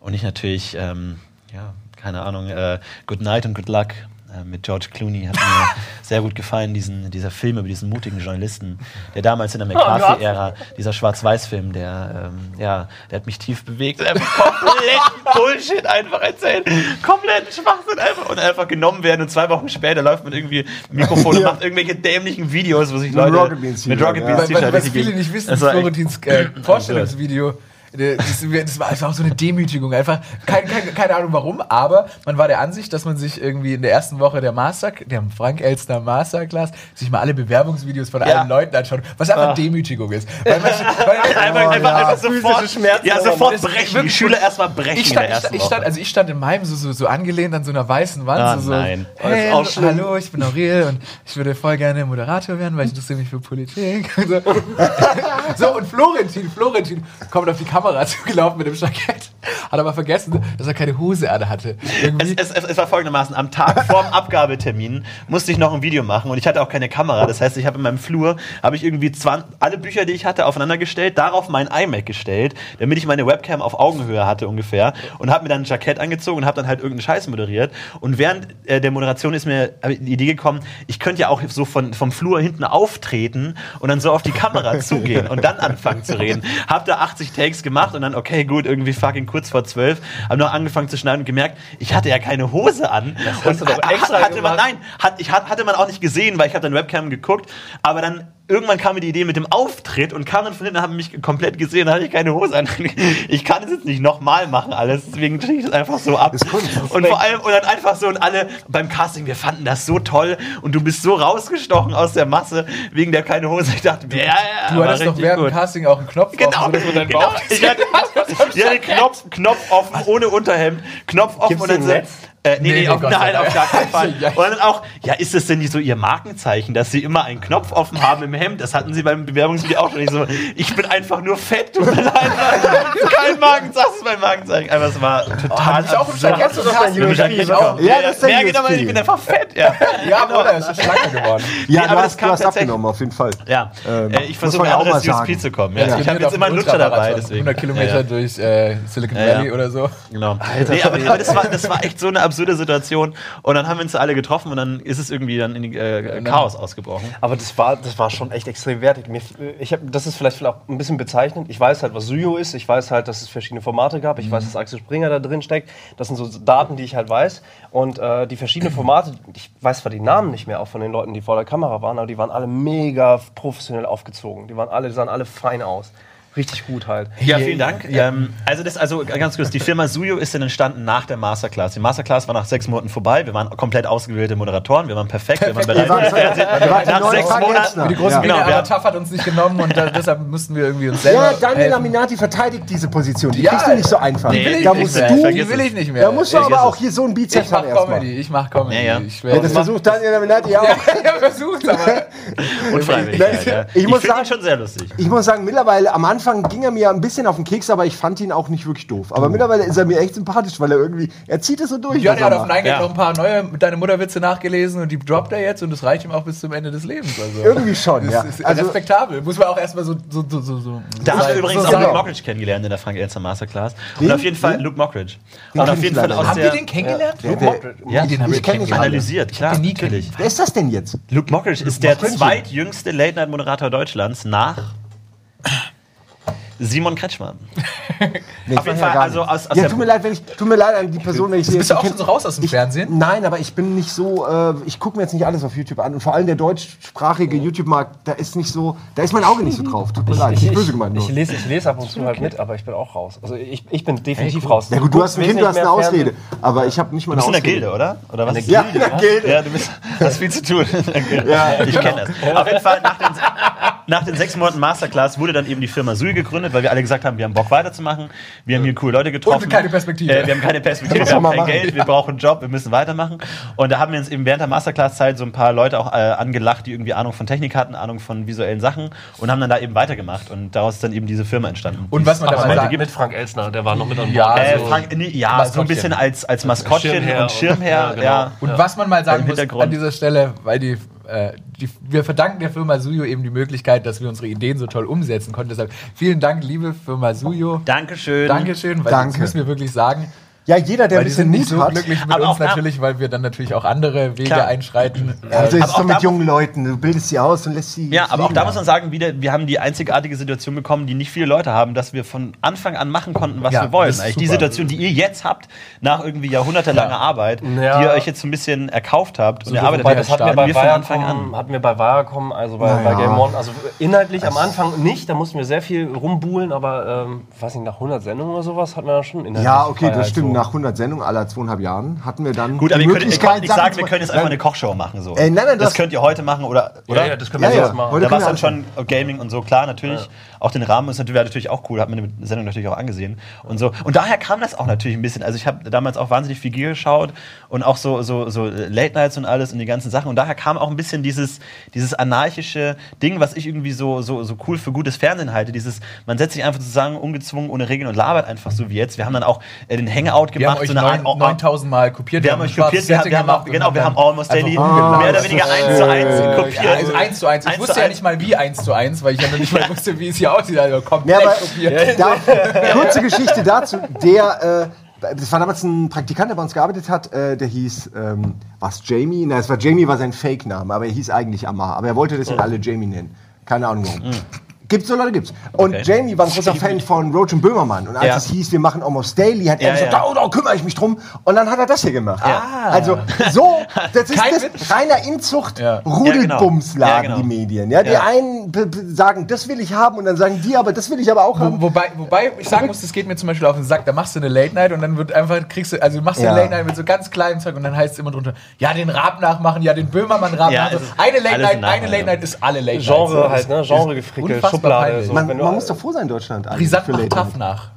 Und ich natürlich, ähm, ja, keine Ahnung, äh, Good Night und Good Luck äh, mit George Clooney hat mir [LAUGHS] sehr gut gefallen, diesen, dieser Film über diesen mutigen Journalisten, der damals in der McCarthy-Ära, dieser Schwarz-Weiß-Film, der, ähm, ja, der hat mich tief bewegt. und Einfach komplett [LAUGHS] Bullshit einfach erzählt. Komplett Schwachsinn einfach und einfach genommen werden und zwei Wochen später läuft man irgendwie Mikrofon und Ja. macht irgendwelche dämlichen Videos, wo sich Leute mit Rocket ja. Beans T-Shirt weil, was viele nicht wissen, echt- Florentins äh, [LAUGHS] Vorstellungsvideo. Äh, Das, das war einfach auch so eine Demütigung. Einfach kein, kein, keine Ahnung warum, aber man war der Ansicht, dass man sich irgendwie in der ersten Woche der Master, der Frank Elstner Masterclass, sich mal alle Bewerbungsvideos von Ja. allen Leuten anschaut, was einfach Ah. Demütigung ist. Weil man, [LAUGHS] weil, Einfach, einfach, ja. einfach sofort, Schmerzen ja, sofort brechen. Die wirklich- Schüler erstmal brechen ich in der stand, ich, ich stand, Woche. also ich stand in meinem so, so, so angelehnt an so einer weißen Wand. Ah, so, so, nein. Hey, Das ist auch schlimm. hallo, ich bin Aurel und ich würde voll gerne Moderator werden, weil ich interessiere mich für Politik. [LAUGHS] So. [LAUGHS] so, und Florentin, Florentin kommt auf die Kamera [LAUGHS] zugelaufen mit dem Jackett, hat aber vergessen, dass er keine Hose an hatte. Es, es, es, war folgendermaßen, am Tag vorm [LAUGHS] Abgabetermin musste ich noch ein Video machen und ich hatte auch keine Kamera. Das heißt, ich habe in meinem Flur, habe ich irgendwie 20, alle Bücher, die ich hatte, aufeinander gestellt, darauf mein iMac gestellt, damit ich meine Webcam auf Augenhöhe hatte ungefähr und habe mir dann ein Jackett angezogen und habe dann halt irgendeinen Scheiß moderiert. Und während äh, der Moderation ist mir die Idee gekommen, ich könnte ja auch so von, vom Flur hinten auftreten und dann so auf die Kamera [LAUGHS] zugehen und dann anfangen zu reden. Hab da 80 Takes gemacht und dann, okay, gut, irgendwie fucking kurz vor 12, habe noch angefangen zu schneiden und gemerkt, ich hatte ja keine Hose an. hast du doch extra hatte man, gemacht. nein, hat, ich, hat, hatte man auch nicht gesehen, weil ich habe dann Webcam geguckt, aber dann irgendwann kam mir die Idee mit dem Auftritt und dann von hinten, haben mich komplett gesehen, dann hatte ich keine Hose an. [LAUGHS] Ich kann es jetzt nicht nochmal machen alles, deswegen tue ich das einfach so ab. Und vor allem, und dann einfach so, und alle beim Casting, wir fanden das so toll und du bist so rausgestochen aus der Masse wegen der keine Hose. Ich dachte, ja, ja, Du hattest doch während dem. Casting auch einen Knopf Genau, offen, deinen genau. Bauch Ich hatte, [LAUGHS] ich hatte Knopf, Knopf offen, ohne Unterhemd, Knopf offen Gibt's und dann so. Äh, nee, Nee, nee, auf, Gott nein, auf gar keinen Fall. [LAUGHS] Und dann auch, ja, ist das denn nicht so ihr Markenzeichen, dass sie immer einen Knopf offen haben im Hemd? Das hatten sie beim Bewerbungsvideo auch schon nicht so. Ich bin einfach nur fett, tut mir leid. Kein Markenzeichen, das ist mein Markenzeichen. Aber es war total. ich auch im Kennst du doch dein USP, Ja, das ist der Ja, genau, USP. ich bin einfach fett, ja. [LAUGHS] Ja, oder? Er ist schlanker geworden. Ja, Nee, du aber das hast, kam du hast abgenommen, auf jeden Fall. Ja, Ähm, äh, ich versuche auch anderes mal USP zu kommen. Ja, Ja. Ich habe jetzt immer einen Lutscher dabei, deswegen. 100 Kilometer durch äh, Silicon. Valley oder so. Genau. nee, aber, das, war, das war echt so eine absurde Situation. Und dann haben wir uns alle getroffen und dann ist es irgendwie dann in äh, Chaos ausgebrochen. Aber das war, das war schon echt extrem wertig. Mir, ich hab, das ist vielleicht auch ein bisschen bezeichnend. Ich weiß halt, was Suyo ist. Ich weiß halt, dass es verschiedene Formate gab. Ich weiß, dass Axel Springer da drin steckt. Das sind so Daten, die ich halt weiß. Und äh, die verschiedenen [CLEARS THROAT] Formate, ich weiß zwar die Namen nicht mehr auch von den Leuten, die vor der Kamera waren, aber die waren alle mega professionell aufgezogen. Die waren alle, die sahen alle fein aus. Richtig gut halt. Ja, vielen Dank. Ähm, also, das, also ganz kurz, die Firma Suyo ist dann entstanden nach der Masterclass. Die Masterclass war nach sechs Monaten vorbei. Wir waren komplett ausgewählte Moderatoren. Wir waren perfekt. Wir waren bereit. Fernsehen. ihr wart die Nach sechs Monaten. Die großen Ja. Bühne, Genau, aber ja. TAF hat uns nicht genommen und da, [LAUGHS] deshalb mussten wir irgendwie uns selber Ja, Daniel helfen. Laminati verteidigt diese Position. Die Ja, kriegst du nicht so einfach. Nee, will da musst du, Die will ich nicht mehr. da musst du Ich aber auch hier so einen Bizeps ich mach haben erstmal. Comedy, ich mach Comedy. Ja, ja. Ich. Ja, das versucht Daniel Laminati auch. [LAUGHS] ja, er versucht's, aber Unfreiwillig. Ich muss sagen- schon sehr lustig. Ich muss sagen, mittlerweile, am Anfang ging er mir ein bisschen auf den Keks, aber ich fand ihn auch nicht wirklich doof. Aber mittlerweile ist er mir echt sympathisch, weil er irgendwie, er zieht es so durch. Ja, er hat auf macht. Nein Ja. noch ein paar neue mit deine Mutterwitze nachgelesen und die droppt er jetzt und das reicht ihm auch bis zum Ende des Lebens. Also. Irgendwie schon, ja. Das ist Also- respektabel. Muss man auch erstmal so, so, so, so, so Da haben wir so übrigens auch. Luke Mockridge kennengelernt in der Frank Elster Masterclass. Und Wen? auf jeden Fall Wen? Luke Mockridge. Den Und auf jeden Fall aus Habt ihr den kennengelernt? Der- Luke Mockridge? Ja, den haben ich wir kennengelernt. analysiert, klar, den nie. Wer ist das denn jetzt? Luke Mockridge ist der zweitjüngste Late-Night-Moderator Deutschlands nach Simon Kretschmann. [LAUGHS] Nee, Auf jeden ich Fall, also aus- aus ja, tut mir leid, wenn ich, tut mir leid an die Person, wenn ich sie Bist du auch schon so raus aus dem ich, Fernsehen? Nein, aber ich bin nicht so, äh, ich gucke mir jetzt nicht alles auf YouTube an. Und vor allem der deutschsprachige YouTube-Markt, da ist nicht so, da ist mein Auge nicht so drauf. Tut mir leid, nicht böse gemeint ich, lese, ich lese ab und zu halt mit, aber ich bin auch raus. Also ich, ich bin definitiv raus. Ja gut, du hast ein Kind, du hast eine Ausrede. Aber ich habe nicht mal Du eine bist in der Ausrede. Gilde, oder? Oder was? Ja, in der Gilde. Ja, du bist, [LAUGHS] hast viel zu tun. in der Gilde. Ja, ich kenne das. Auf jeden Fall nach den, nach den sechs Monaten Masterclass wurde dann eben die Firma Sui gegründet, weil wir alle gesagt haben, wir haben Bock weiterzumachen. Wir haben hier coole Leute getroffen. Und keine Perspektive. Äh, wir haben keine Perspektive, wir haben kein machen? Geld, wir brauchen einen Job, wir müssen weitermachen. Und da haben wir uns eben während der Masterclass-Zeit so ein paar Leute auch äh, angelacht, die irgendwie Ahnung von Technik hatten, Ahnung von visuellen Sachen und haben dann da eben weitergemacht. Und daraus ist dann eben diese Firma entstanden. Und was man da heute gibt. Mit Frank Elsner, der war noch mit an Bord. Ja, Äh, Also- Frank, nee, ja, so ein bisschen als, als Maskottchen Schirmherr und Schirmherr. und- Ja, ja, genau. Und was man mal sagen muss an dieser Stelle, weil die, äh, die, wir verdanken der Firma Suyo eben die Möglichkeit, dass wir unsere Ideen so toll umsetzen konnten. Deshalb vielen Dank, liebe Firma Suyo. Dankeschön. Dankeschön, weil Danke. das müssen wir wirklich sagen. Ja, jeder, der ein Weil die bisschen Mut so hat. glücklich mit Aber uns natürlich, weil wir dann natürlich auch andere Wege Klar. einschreiten. Ja, also Äh, ist auch mit jungen Leuten. Du bildest sie aus und lässt sie. Ja, aber auch da muss man sagen, wieder, wir haben die einzigartige Situation bekommen, die nicht viele Leute haben, dass wir von Anfang an machen konnten, was Ja, wir wollen. das ist Eigentlich die. Situation, die ihr jetzt habt, nach irgendwie jahrhundertelanger Arbeit, Ja. die ihr euch jetzt so ein bisschen erkauft habt und So, ihr arbeitet Wobei, jetzt das hatten wir bei wir von Anfang an. hatten wir bei Viacom, also bei, Naja. bei Game One, also inhaltlich am Anfang nicht, da mussten wir sehr viel rumbuhlen, aber ähm, weiß nicht, nach 100 Sendungen oder sowas hatten wir da schon inhaltlich Ja, okay, das stimmt. Nach 100 Sendungen aller zweieinhalb Jahren hatten wir dann. Gut, aber die ihr könnt, ihr könnt nicht sagen, wir können jetzt einfach eine Kochshow machen. So. Äh, nein, nein, das das- könnt ihr heute machen, oder? oder? Ja, ja, das können wir Ja, jetzt ja. machen. Heute da war es können dann wir schon Gaming und so, klar, natürlich. Auch den Rahmen ist natürlich, natürlich auch cool, hat man die Sendung natürlich auch angesehen. Und so. Und daher kam das auch natürlich ein bisschen. Also ich habe damals auch wahnsinnig viel Gier geschaut und auch so, so, so Late Nights und alles und die ganzen Sachen. Und daher kam auch ein bisschen dieses, dieses anarchische Ding, was ich irgendwie so, so, so cool für gutes Fernsehen halte. Dieses, man setzt sich einfach zusammen, ungezwungen, ohne Regeln und labert einfach so wie jetzt. Wir haben dann auch äh, den Hangout wir haben gemacht, euch so eine neun- Art- 9000 Mal kopiert. wir haben euch kopiert, wir haben, wir haben auch, gemacht genau, wir haben Almost Daily einfach umgeladen. mehr oder weniger eins zu eins Äh, kopiert. Ja, also eins zu eins. Ich Eins wusste zu ja eins. nicht mal wie eins zu eins, weil ich ja noch nicht mal [LAUGHS] wusste, wie es hier aussieht. Also komplett Ja, aber kopiert. da, kurze Geschichte dazu. Der, äh, das war damals ein Praktikant, der bei uns gearbeitet hat, äh, der hieß, ähm, was, Jamie? Nein, es war Jamie, war sein Fake-Name, aber er hieß eigentlich Amar. Aber er wollte deswegen alle Jamie nennen. Keine Ahnung warum. Gibt's so Leute, gibt's. Und Okay. Jamie war ein großer Fan von Roach und Böhmermann. Und als Ja. es hieß, wir machen Almost Daily, hat er Ja, gesagt, ja. oh, da kümmere ich mich drum. Und dann hat er das hier gemacht. Ah. Also so, [LAUGHS] das ist das reiner Inzucht, Ja. Rudelbumsladen, Ja, genau. die Medien. Ja, die Ja. einen sagen, das will ich haben und dann sagen die, aber das will ich aber auch haben. Wo, wobei, wobei ich sagen muss, das geht mir zum Beispiel auf den Sack. Da machst du eine Late Night und dann wird einfach, kriegst du, also du machst Ja. eine Late Night mit so ganz kleinem Zeug und dann heißt es immer drunter, ja, den Raab nachmachen, ja, den Böhmermann-Raab Ja, nachmachen. ist Eine Late Night, ein eine Late Night ist alle Late Genre Nights. halt, ne? Genre gefrickelt, Schublade. So. Man, man muss doch froh sein in Deutschland für macht tough nach.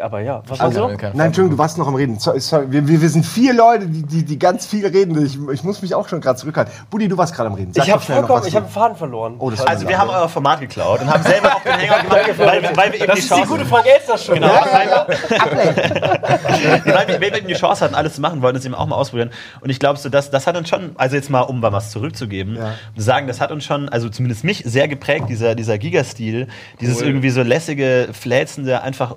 Aber ja, was Also, also, nein, Entschuldigung, du warst noch am Reden. Sorry, sorry. Wir, wir, wir sind vier Leute, die, die, die ganz viel reden. Ich, ich muss mich auch schon gerade zurückhalten. Buddy, du warst gerade am Reden. Sag Ich habe doch schnell noch vollkommen, was ich habe den Faden verloren. Oh, das Also wir haben euer Format geklaut und haben selber auch den Hangout [LAUGHS] gemacht, weil, wir- weil wir eben das die ist die Chance gute Frank Elster schon. Genau, Ja, weil, ja, [LAUGHS] weil, wir, weil wir eben die Chance hatten, alles zu machen, wollten es eben auch mal ausprobieren. Und ich glaube, so, das, das hat uns schon, also jetzt mal, um mal was zurückzugeben, Ja. zu sagen, das hat uns schon, also zumindest mich sehr geprägt, dieser, dieser Giga-Stil, dieses irgendwie so lässige, fläzende, einfach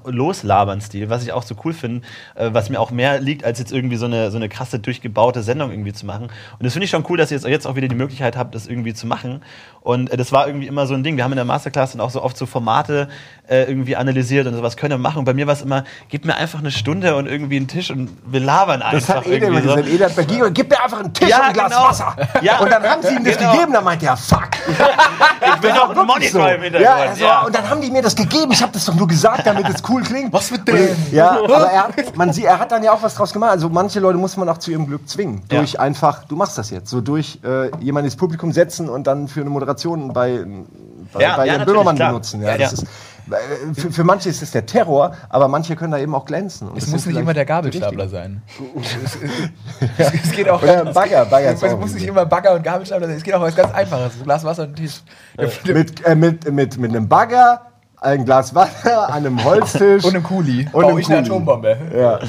loslabern-Stil, was ich auch so cool finde, äh, was mir auch mehr liegt, als jetzt irgendwie so eine, so eine krasse, durchgebaute Sendung irgendwie zu machen. Und das finde ich schon cool, dass ihr jetzt, jetzt auch wieder die Möglichkeit habt, das irgendwie zu machen. Und äh, das war irgendwie immer so ein Ding. Wir haben in der Masterclass dann auch so oft so Formate äh, irgendwie analysiert und sowas können wir machen. Und bei mir war es immer, gib mir einfach eine Stunde und irgendwie einen Tisch und wir labern einfach. Das hat Ede immer irgendwie so. gesagt. Ede hat bei Giga, gib mir einfach einen Tisch Ja, und ein Glas genau. Wasser. [LAUGHS] Ja. Und dann haben sie ihm das Genau. gegeben, dann meinte er, fuck. [LAUGHS] Ich bin auch ein Monitor im Hintergrund. Ja, also, ja. Und dann haben die mir das gegeben. Ich habe das doch nur gesagt, damit es cool klingt. Was mit denen? Ja, aber er, hat- man sieht, er hat dann ja auch was draus gemacht. Also manche Leute muss man auch zu ihrem Glück zwingen. Ja. Durch einfach, du machst das jetzt. So durch äh, jemanden ins Publikum setzen und dann für eine Moderation bei, bei, Ja, bei ja, Böhmermann klar. benutzen. Ja, Ja. das Ist, äh, für, für manche ist es der Terror, aber manche können da eben auch glänzen. Und Es muss nicht immer der Gabelstapler sein. [LAUGHS] es, es, es geht auch Oder Bagger, Bagger Es auch muss nicht immer Bagger und Gabelstapler sein. Es geht auch was ganz Einfaches. Ein Glas Wasser und Tisch. Mit, äh, mit, mit, mit einem Bagger, ein Glas Wasser, an einem [LAUGHS] Holztisch. Und einem Kuli. Und Baue ich eine Kuli. Atombombe. Ja.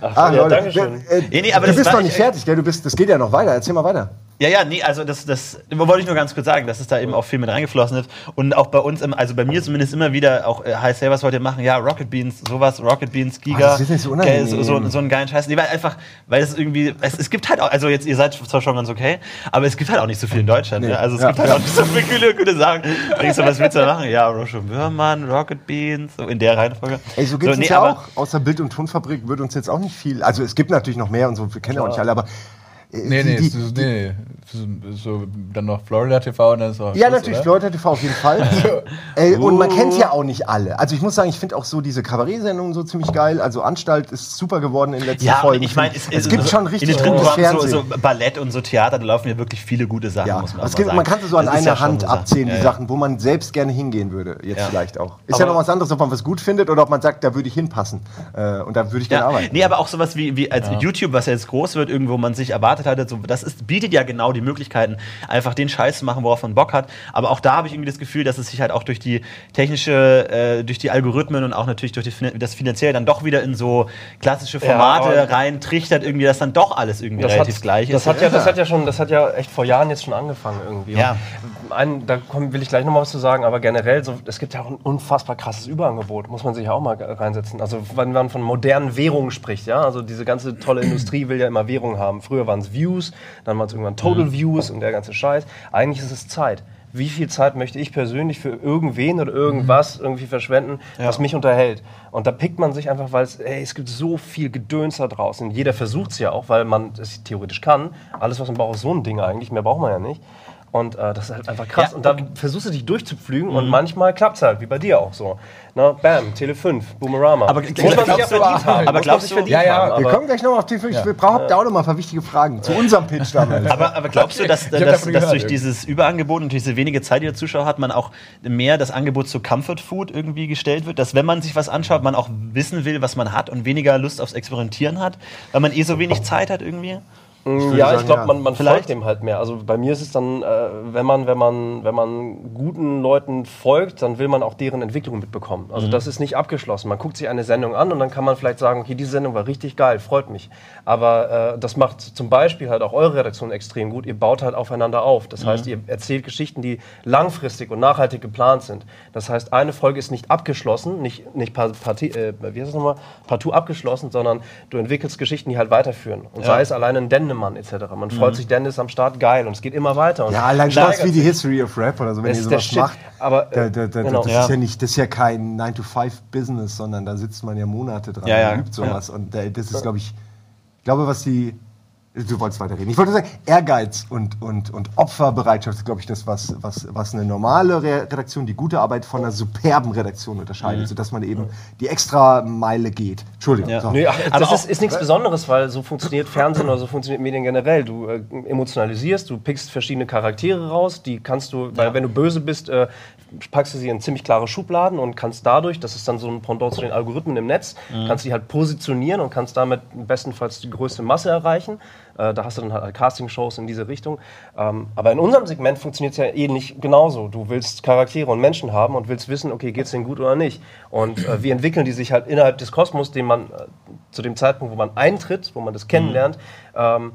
Ach, ja, danke schön. Äh, Nee, nee, aber du das bist noch nicht fertig, gell? Du bist, das geht ja noch weiter. Erzähl mal weiter. Ja, ja, nee, also das, das wollte ich nur ganz kurz sagen, dass es da eben auch viel mit reingeflossen ist. Und auch bei uns, im, also bei mir zumindest immer wieder, auch äh, Hi, say, was wollt ihr machen? Ja, Rocket Beans, sowas, Rocket Beans, Giga. Ah, das ist nicht so unangenehm. so, so, so einen geilen Scheiß. Nee, weil einfach, weil es irgendwie, es, es gibt halt auch, also jetzt, ihr seid zwar schon ganz okay, aber es gibt halt auch nicht so viel in Deutschland. Nee. Ne? Also es Ja, gibt halt ja. auch nicht so viele coole Sachen. Ich so, was willst du da machen? Ja, Roche Würmann, Rocket Beans, so in der Reihenfolge. Ey, so geht's nee, uns ja auch. Außer Bild- und Tonfabrik wird uns jetzt auch nicht viel. Also es gibt natürlich noch mehr und so, wir kennen ja auch nicht alle, aber äh, Nee, nee, die, ist, nee, so, so, dann noch Florida TV und dann ist auch Ja, Schluss, natürlich, oder? Florida TV auf jeden Fall. [LAUGHS] äh, und man kennt ja auch nicht alle. Also ich muss sagen, ich finde auch so diese Kabarett-Sendungen so ziemlich geil. Also Anstalt ist super geworden in den letzten Ja, Folgen. ich meine, es, es, gibt so- schon richtig gutes Programmen so, Fernsehen. so Ballett und so Theater, da laufen ja wirklich viele gute Sachen, ja, muss man es gibt, mal man sagen. kann so an einer ja Hand abzählen, Ja, die ja. Sachen, wo man selbst gerne hingehen würde. Jetzt Ja. vielleicht auch. Ist ja Aber- noch was anderes, ob man was gut findet oder ob man sagt, da würde ich hinpassen. Äh, und da würde ich gerne Ja, arbeiten. nee, aber auch sowas wie, wie als YouTube, was ja jetzt groß wird, irgendwo man sich erwartet hatte, so, das ist, bietet ja genau die Möglichkeiten, einfach den Scheiß zu machen, worauf man Bock hat. Aber auch da habe ich irgendwie das Gefühl, dass es sich halt auch durch die technische, äh, durch die Algorithmen und auch natürlich durch die, das Finanzielle dann doch wieder in so klassische Ja, Formate aber- rein trichtert, irgendwie, dass dann doch alles irgendwie Das relativ hat, gleich das ist. Hat ja, das hat ja schon, das hat ja echt vor Jahren jetzt schon angefangen irgendwie. Ja. Ein, da will ich gleich noch mal was zu sagen, aber generell, so, es gibt ja auch ein unfassbar krasses Überangebot, muss man sich ja auch mal reinsetzen. Also wenn man von modernen Währungen spricht, ja, also diese ganze tolle [CLEARS THROAT] Industrie will ja immer Währungen haben. Früher waren es Views, dann waren es irgendwann Total Views und der ganze Scheiß. Eigentlich ist es Zeit. Wie viel Zeit möchte ich persönlich für irgendwen oder irgendwas irgendwie verschwenden, was mich unterhält? Und da pickt man sich einfach, weil es, ey, es gibt so viel Gedöns da draußen. Jeder versucht es ja auch, weil man es theoretisch kann. Alles, was man braucht, ist so ein Ding eigentlich. Mehr braucht man ja nicht. Und äh, das ist halt einfach krass. Ja, und dann versuchst du dich durchzupflügen und manchmal klappt es halt, wie bei dir auch so. Na, bam, Tele 5, Boomerama. Aber muss man glaubst sich ja du- verdient haben. aber glaubst du- Ja, ja, haben. Wir kommen gleich noch auf die Ich wir brauchen da auch noch mal ein paar wichtige Fragen zu unserem Pitch damals. [LAUGHS] Aber, aber glaubst du, dass, Ich dass, dass gehört, durch dieses Überangebot und diese wenige Zeit, die der Zuschauer hat, man auch mehr das Angebot zu Comfort Food irgendwie gestellt wird? Dass wenn man sich was anschaut, man auch wissen will, was man hat und weniger Lust aufs Experimentieren hat, weil man eh so wenig Zeit hat irgendwie? Würde ja, sagen, ich glaube, ja. man, man folgt dem halt mehr. Also bei mir ist es dann, äh, wenn man, wenn man, wenn man guten Leuten folgt, dann will man auch deren Entwicklung mitbekommen. Also das ist nicht abgeschlossen. Man guckt sich eine Sendung an und dann kann man vielleicht sagen, okay, diese Sendung war richtig geil, freut mich. Aber äh, das macht zum Beispiel halt auch eure Redaktion extrem gut. Ihr baut halt aufeinander auf. Das heißt, ihr erzählt Geschichten, die langfristig und nachhaltig geplant sind. Das heißt, eine Folge ist nicht abgeschlossen, nicht, nicht par, parti, äh, wie heißt das nochmal, partout abgeschlossen, sondern du entwickelst Geschichten, die halt weiterführen. Und sei es alleine ein Dennemann etc. Man freut sich, Dennis am Start, geil. Und es geht immer weiter. Ja, allein das wie die. History of Rap oder so, wenn ihr sowas macht. Aber, da, äh, da, da, genau. das, Ja. ist ja nicht, das ist ja kein 9-to-5-Business, sondern da sitzt man ja Monate dran Ja, ja. und übt sowas. Und das ist, glaube ich, ich glaube, was die. Du wolltest weiterreden. Ich wollte sagen, Ehrgeiz und, und, und Opferbereitschaft ist, glaube ich, das, was, was, was eine normale Re Redaktion, die gute Arbeit von einer superben Redaktion unterscheidet, sodass man eben die extra Meile geht. Entschuldigung. Ja. So. Ach, Aber das auch- ist, ist nichts Besonderes, weil so funktioniert Fernsehen oder so funktioniert Medien generell. Du äh, emotionalisierst, du pickst verschiedene Charaktere raus, die kannst du, weil wenn du böse bist, äh, packst du sie in ziemlich klare Schubladen und kannst dadurch, das ist dann so ein Pendant zu den Algorithmen im Netz, kannst die halt positionieren und kannst damit bestenfalls die größte Masse erreichen. Äh, da hast du dann halt Casting-Shows in diese Richtung. Ähm, aber in unserem Segment funktioniert es ja ähnlich genauso. Du willst Charaktere und Menschen haben und willst wissen, okay, geht es denen gut oder nicht. Und äh, wie entwickeln die sich halt innerhalb des Kosmos, den man äh, zu dem Zeitpunkt, wo man eintritt, wo man das kennenlernt, ähm,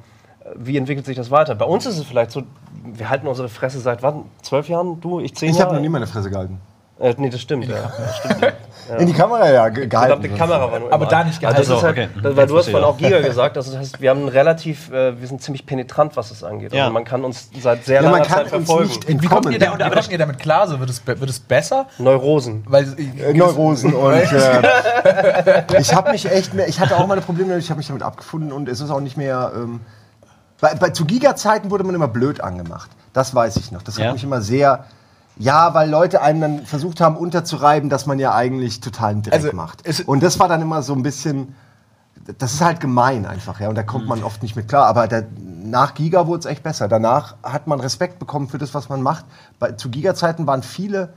wie entwickelt sich das weiter? Bei uns ist es vielleicht so, wir halten unsere Fresse seit wann? Zwölf Jahren? Du? Ich zehn Ich Jahre? habe noch nie meine Fresse gehalten. Äh, nee, das stimmt. Ja. Das stimmt. In die Kamera ja ge- gehalten. Verdammte Kamera war nur Aber immer da nicht also das gehalten. ist halt, okay. das- Weil du hast vorhin auch Giga gesagt, das heißt, wir haben relativ, äh, wir sind ziemlich penetrant, was das angeht. Ja. Also man kann uns seit sehr Ja, langer Zeit verfolgen. nicht Wie kommt, entkommen. ihr da, wie kommt ihr damit klar? So, wird, es, be- wird es besser? Neurosen. Weil, Äh, Neurosen und äh, [LAUGHS] ich habe mich echt mehr, ich hatte auch meine Probleme, ich habe mich damit abgefunden und es ist auch nicht mehr. Ähm, bei, bei, zu Giga-Zeiten wurde man immer blöd angemacht. Das weiß ich noch. Das hat Ja. mich immer sehr. Ja, weil Leute einem dann versucht haben unterzureiben, dass man ja eigentlich totalen Dreck Also, macht. es- Und das war dann immer so ein bisschen. Das ist halt gemein einfach, ja. Und da kommt man oft nicht mit klar. Aber der, nach Giga wurde es echt besser. Danach hat man Respekt bekommen für das, was man macht. Bei, zu Giga-Zeiten waren viele,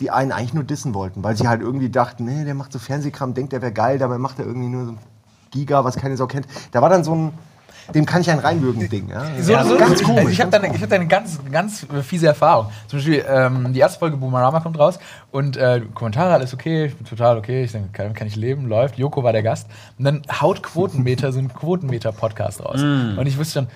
die einen eigentlich nur dissen wollten, weil sie halt irgendwie dachten, nee, der macht so Fernsehkram, denkt, der wäre geil, dabei macht er irgendwie nur so Giga, was keine Sau kennt. Da war dann so ein, dem kann ich einen reinwürgen Ding. Ja? So, Ja, so, ganz so, komisch. Ich habe da, eine- ich hab da eine ganz, ganz fiese Erfahrung. Zum Beispiel, ähm, die erste Folge Boomerama kommt raus und äh, Kommentare, alles okay, ich bin total okay, ich denke, kann, kann ich leben, läuft. Joko war der Gast. Und dann haut Quotenmeter so ein Quotenmeter-Podcast raus. Und ich wusste schon,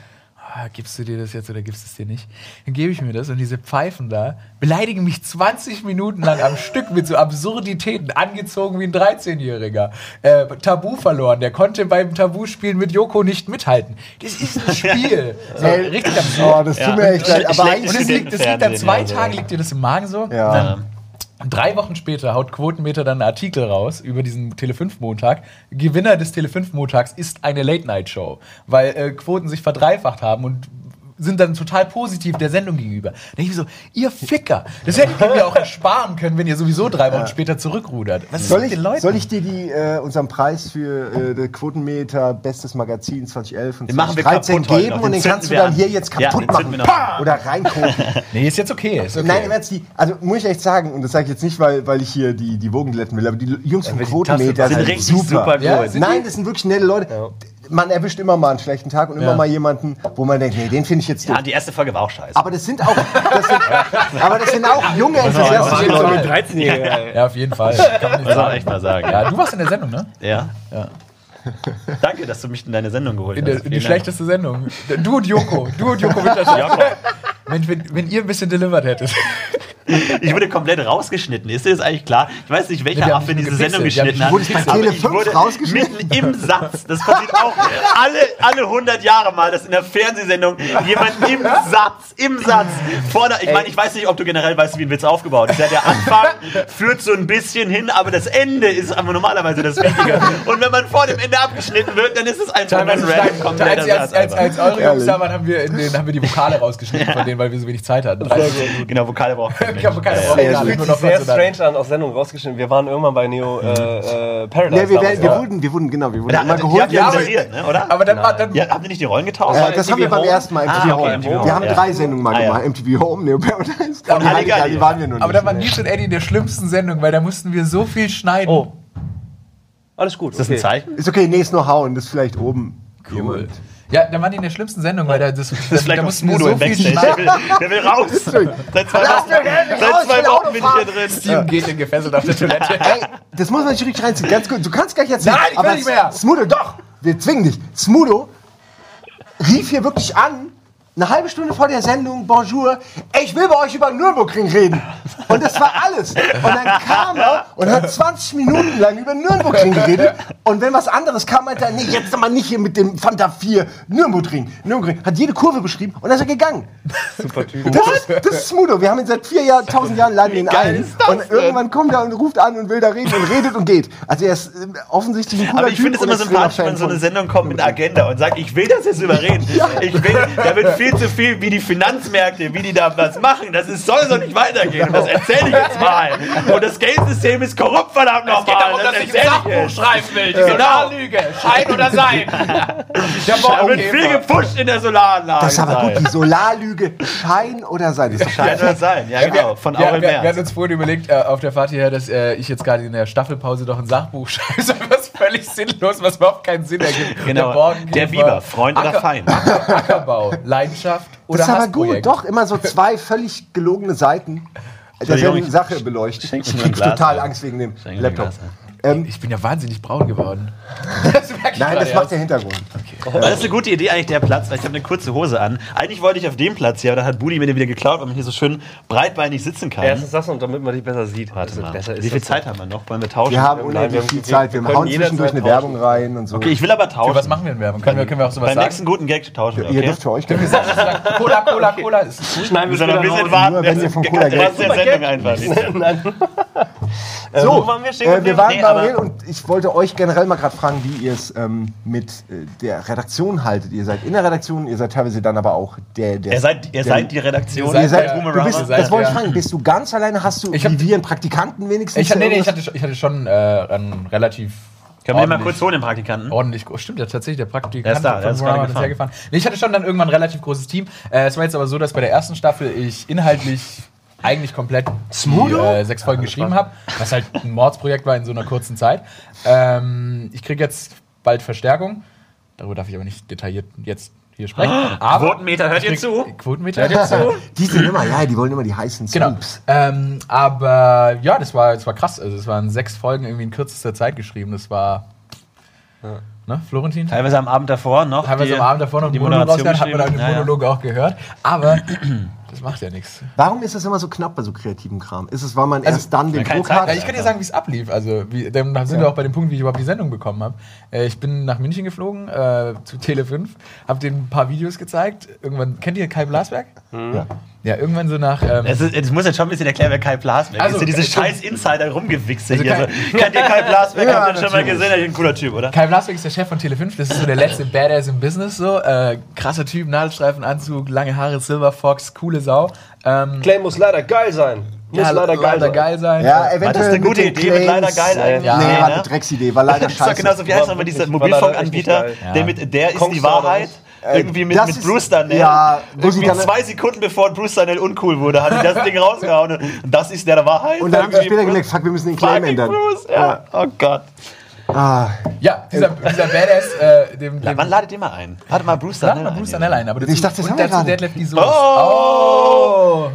ah, gibst du dir das jetzt oder gibst du es dir nicht? Dann gebe ich mir das und diese Pfeifen da beleidigen mich 20 Minuten lang am Stück mit so Absurditäten, angezogen wie ein 13-Jähriger. Äh, Tabu verloren, der konnte beim Tabu-Spielen mit Joko nicht mithalten. Das ist ein Spiel. [LAUGHS] So, richtig absurd. Oh, das tut Ja. mir echt leid. Aber eigentlich Und es liegt, es liegt dann zwei. Tage, liegt dir das im Magen so. Ja. Drei Wochen später haut Quotenmeter dann einen Artikel raus über diesen Tele5-Montag. Gewinner des Tele5-Montags ist eine Late-Night-Show, weil äh, Quoten sich verdreifacht haben und sind dann total positiv der Sendung gegenüber. Da denke ich mir so, ihr Ficker, das hättet ihr mir auch ersparen können, wenn ihr sowieso drei Wochen später zurückrudert. Was Soll ich, den Leuten? soll ich dir die, äh, unseren Preis für äh, den Quotenmeter Bestes Magazin 2011 und Den machen wir 2013 kaputt heute geben und Den den kannst du dann an. hier jetzt Ja, kaputt zünden machen? Oder reinkoten. [LAUGHS] nee, ist jetzt okay. Ist okay. Nein, Ernst, die, also muss ich echt sagen, und das sage ich jetzt nicht, weil, weil ich hier die, die Wogen glätten will, aber die Jungs vom die Quotenmeter Sind sind richtig super. super, Ja, sind Nein, das sind wirklich nette Leute. Man erwischt immer mal einen schlechten Tag und immer Ja. mal jemanden, wo man denkt, nee, den finde ich jetzt doof. Ja, die erste Folge war auch scheiße. Aber das sind auch, das sind, aber das sind auch junge, enthusiastische Ja, Leute. 13-Jährige. Ja, auf jeden Fall. Kann man nicht sagen. echt mal sagen. Ja, du warst in der Sendung, ne? Ja. Ja. Danke, dass du mich in deine Sendung geholt In, hast. in die Dank. schlechteste Sendung. Du und Joko. Du und Joko Winterscheid. Mensch, wenn, wenn ihr ein bisschen delivered hättet. Ich wurde komplett rausgeschnitten. Ist dir das eigentlich klar? Ich weiß nicht, welcher Nee, wir Affe diese nur Sendung gepixelt. geschnitten Wir hat. dich bei aber ich 5 wurde rausgeschnitten? Mitten im Satz. Das passiert auch alle, alle 100 Jahre mal, dass in der Fernsehsendung jemand im Satz, im Satz, vor der, ich meine, ich weiß nicht, ob du generell weißt, wie ein Witz aufgebaut ist. Ja, der Anfang führt so ein bisschen hin, aber das Ende ist aber normalerweise das Wichtige. Und wenn man vor dem Ende abgeschnitten wird, dann ist es einfach ein random kompletter als, als, Satz als, als einfach. eure Jungs da waren, haben wir, in den, haben wir die Vokale rausgeschnitten von denen, weil wir so wenig Zeit hatten. Genau, Vokale braucht man Ich habe keine Sehr nur gut. noch Sehr strange an aus Sendung rausgeschnitten. Wir waren irgendwann bei Neo äh, äh, Paradise. Ja, wir, damals, wir, ja. wurden, wir wurden, genau, wir wurden Da, immer geholt. ja haben- ne, oder? Aber dann war dann. ja, habt ihr nicht die Rollen getauscht? Äh, das haben wir beim ersten Mal Ah, MTV okay, Home. MTV Home, Wir haben ja. drei Sendungen mal Ah, ja. gemacht. MTV Home, Neo Paradise und Halligalli. Halligalli waren wir noch nicht. aber dann waren Nils und Eddie in der schlimmsten Sendung, weil da mussten wir so viel schneiden. Oh. Alles gut. Ist das ein Zeichen? ist okay, nee, ist nur hauen, das ist vielleicht oben. Cool. Ja, dann waren die in der schlimmsten Sendung, weil da, das, Das ist vielleicht da noch mussten wir Smudo so im viel Backstage. Der will, der will raus. [LAUGHS] Seit zwei Lass Wochen, seit zwei Wochen bin ich hier drin. Steven geht in gefesselt auf der Toilette. [LAUGHS] Ey, das muss man nicht richtig reinziehen. Ganz gut. Du kannst gleich erzählen. Nein, ich will aber nicht mehr. Smudo, doch. Wir zwingen dich. Smudo rief hier wirklich an, eine halbe Stunde vor der Sendung, Bonjour, ich will bei euch über Nürburgring reden. Und das war alles. Und dann kam er und hat 20 Minuten lang über Nürburgring geredet. Und wenn was anderes kam, meinte er, nee, jetzt mal nicht hier mit dem Fanta 4 Nürburgring. Nürburgring. Hat jede Kurve beschrieben und dann ist er gegangen. Super Typ. Das ist, das ist Smudo. Wir haben ihn seit vier Jahren, tausend Jahren laden ihn ein. Und irgendwann kommt er und ruft an und will da reden und redet und geht. Also er ist äh, offensichtlich ein cooler Aber ich finde es immer sympathisch, wenn so eine Sendung kommt mit Agenda und sagt, ich will das jetzt überreden. [LAUGHS] Ich will, da wird viel zu viel, wie die Finanzmärkte, wie die da was machen. Das ist, soll so nicht weitergehen. Das erzähle ich jetzt mal. Und das Geldsystem ist korrupt, verdammt nochmal. das erzähle ich jetzt. schreiben will. Die Solarlüge. Schein oder Sein. [LAUGHS] Da wird viel gepusht in der Solaranlage. Das ist aber gut, die Solarlüge, Schein oder Sein. Das ist doch Scheint oder sein, ja genau. Von wir, Aurel wir, wir hatten uns vorhin überlegt, äh, auf der Fahrt hierher, dass äh, ich jetzt gerade in der Staffelpause doch ein Sachbuch [LAUGHS] schreibe. Was völlig sinnlos, was überhaupt keinen Sinn ergibt. Genau. Der Biber, Freund oder Acker- Feind? Acker- Ackerbau, Leidenschaft oder Das ist aber gut, doch, immer so zwei völlig gelogene Seiten derselben ich- Sache beleuchtet. Ich ein krieg total. Angst wegen dem Laptop. Glas. Ähm, Ich bin ja wahnsinnig braun geworden. [LAUGHS] Das merke ich nein, das macht der Hintergrund. Das ist eine gute Idee, eigentlich der Platz, weil ich habe eine kurze Hose an. Eigentlich wollte ich auf dem Platz hier, aber dann hat Budi mir den wieder geklaut, weil man hier so schön breitbeinig sitzen kann. Erstens das und damit man dich besser sieht. Warte Also mal. besser ist Wie viel das Zeit haben wir noch? Wollen wir tauschen? Wir haben unendlich haben- viel Zeit. wir Wir hauen zwischendurch eine tauschen. Werbung rein und so. Okay, ich will aber tauschen. Für was machen wir in Werbung? Können wir, können wir auch sowas Beim sagen? nächsten guten Gag tauschen wir, Ihr okay? dürft für euch gerne. Cola, Cola, Cola. Ist gut. Schneiden Wir noch ein bisschen warten. Nur wenn ihr von Cola Geld- Sendung einfach. Äh, So, wo waren wir stehen äh, wir geblieben? waren bei Aurel und ich wollte euch generell mal gerade fragen, wie ihr es ähm, mit äh, der Redaktion haltet. Ihr seid in der Redaktion, ihr seid teilweise dann aber auch der, der Ihr seid, ihr der, seid die Redaktion. Ihr seid, Ja, du bist, seid das wollte ich ja- fragen, bist du ganz alleine? Hast du, Ich hab- wie wir einen Praktikanten wenigstens? Ich, hatte- nee, nee, ich, hatte, ich hatte schon äh, einen relativ. Können wir den mal kurz holen, den Praktikanten? Ordentlich, groß. stimmt ja tatsächlich, der Praktikant Der ist da, der ist gerade hergefahren. Nee, ich hatte schon dann irgendwann ein relativ großes Team. Äh, es war jetzt aber so, dass bei der ersten Staffel ich inhaltlich eigentlich komplett die, äh, sechs Folgen geschrieben habe, was halt ein Mordsprojekt war in so einer kurzen Zeit. Ähm, ich kriege jetzt bald Verstärkung. Darüber darf ich aber nicht detailliert jetzt hier sprechen. Aber Quotenmeter, hört ihr zu? Quotenmeter, hört ihr zu? [LAUGHS] Die sind immer, ja, die wollen immer die heißen Genau. Scoops. Ähm, aber ja, das war, das war krass. Also es waren sechs Folgen irgendwie in kürzester Zeit geschrieben. Das war. Ne, Florentin? Teilweise am Abend davor noch. Teilweise die- am Abend davor noch die einen Monolog rausgehört, hat man dann den geschrieben. Ja, ja. Monolog auch gehört. Aber Das macht ja nichts. Warum ist es immer so knapp bei so kreativem Kram? Ist es, weil man erst dann den Druck hat? Ja, ich kann dir sagen, wie es ablief. Also, wie, dann sind wir auch bei dem Punkt, wie ich überhaupt die Sendung bekommen habe. Äh, ich bin nach München geflogen, äh, zu Tele 5, habe denen ein paar Videos gezeigt. Irgendwann, kennt ihr Kai Blasberg? Ja. Ja, irgendwann so nach. Ähm, Es, ist, es muss jetzt schon ein bisschen erklären, wer Kai Blasberg Also, ist. So diese äh, scheiß Insider rumgewichse Also hier. Kai- So. Kennt ihr Kai Blasberg? [LAUGHS] Ja, Habt ihr schon mal gesehen? Er ist ein cooler Typ, oder? Kai Blasberg ist der Chef von Tele 5. Das ist so der letzte Badass im Business. So äh, krasser Typ, Nadelstreifenanzug, lange Haare, Silver Fox, coole Sau. Ähm, Clay muss leider geil sein. Muss ja, leider geil sein. geil sein. Ja, War eventuell das eine gute Idee mit leider Claims- geil eigentlich? Ja. Nee, Nee, war ne? eine Drecksidee, war leider Das ist doch scheiße. genau so, wie heißt War nochmal dieser war leider Mobilfunkanbieter, der mit Der ist die Wahrheit. Äh, Irgendwie mit, mit Bruce Darnell. ja, irgendwie zwei Sekunden bevor Bruce Darnell uncool wurde, hat die das Ding rausgehauen. Und das ist der Wahrheit. Und dann haben sie später gemerkt, fuck, wir müssen den Claim ändern. Bruce, ja. Oh Gott. Ah, Ja, dieser, dieser Badass, äh, dem, dem Wann ladet ihr mal ein? Warte mal, Bruce Lad Darnell. mal Bruce ja. Darnell ein. Aber Ich dachte, das und haben wir dazu gerade. Deadlift die Oh!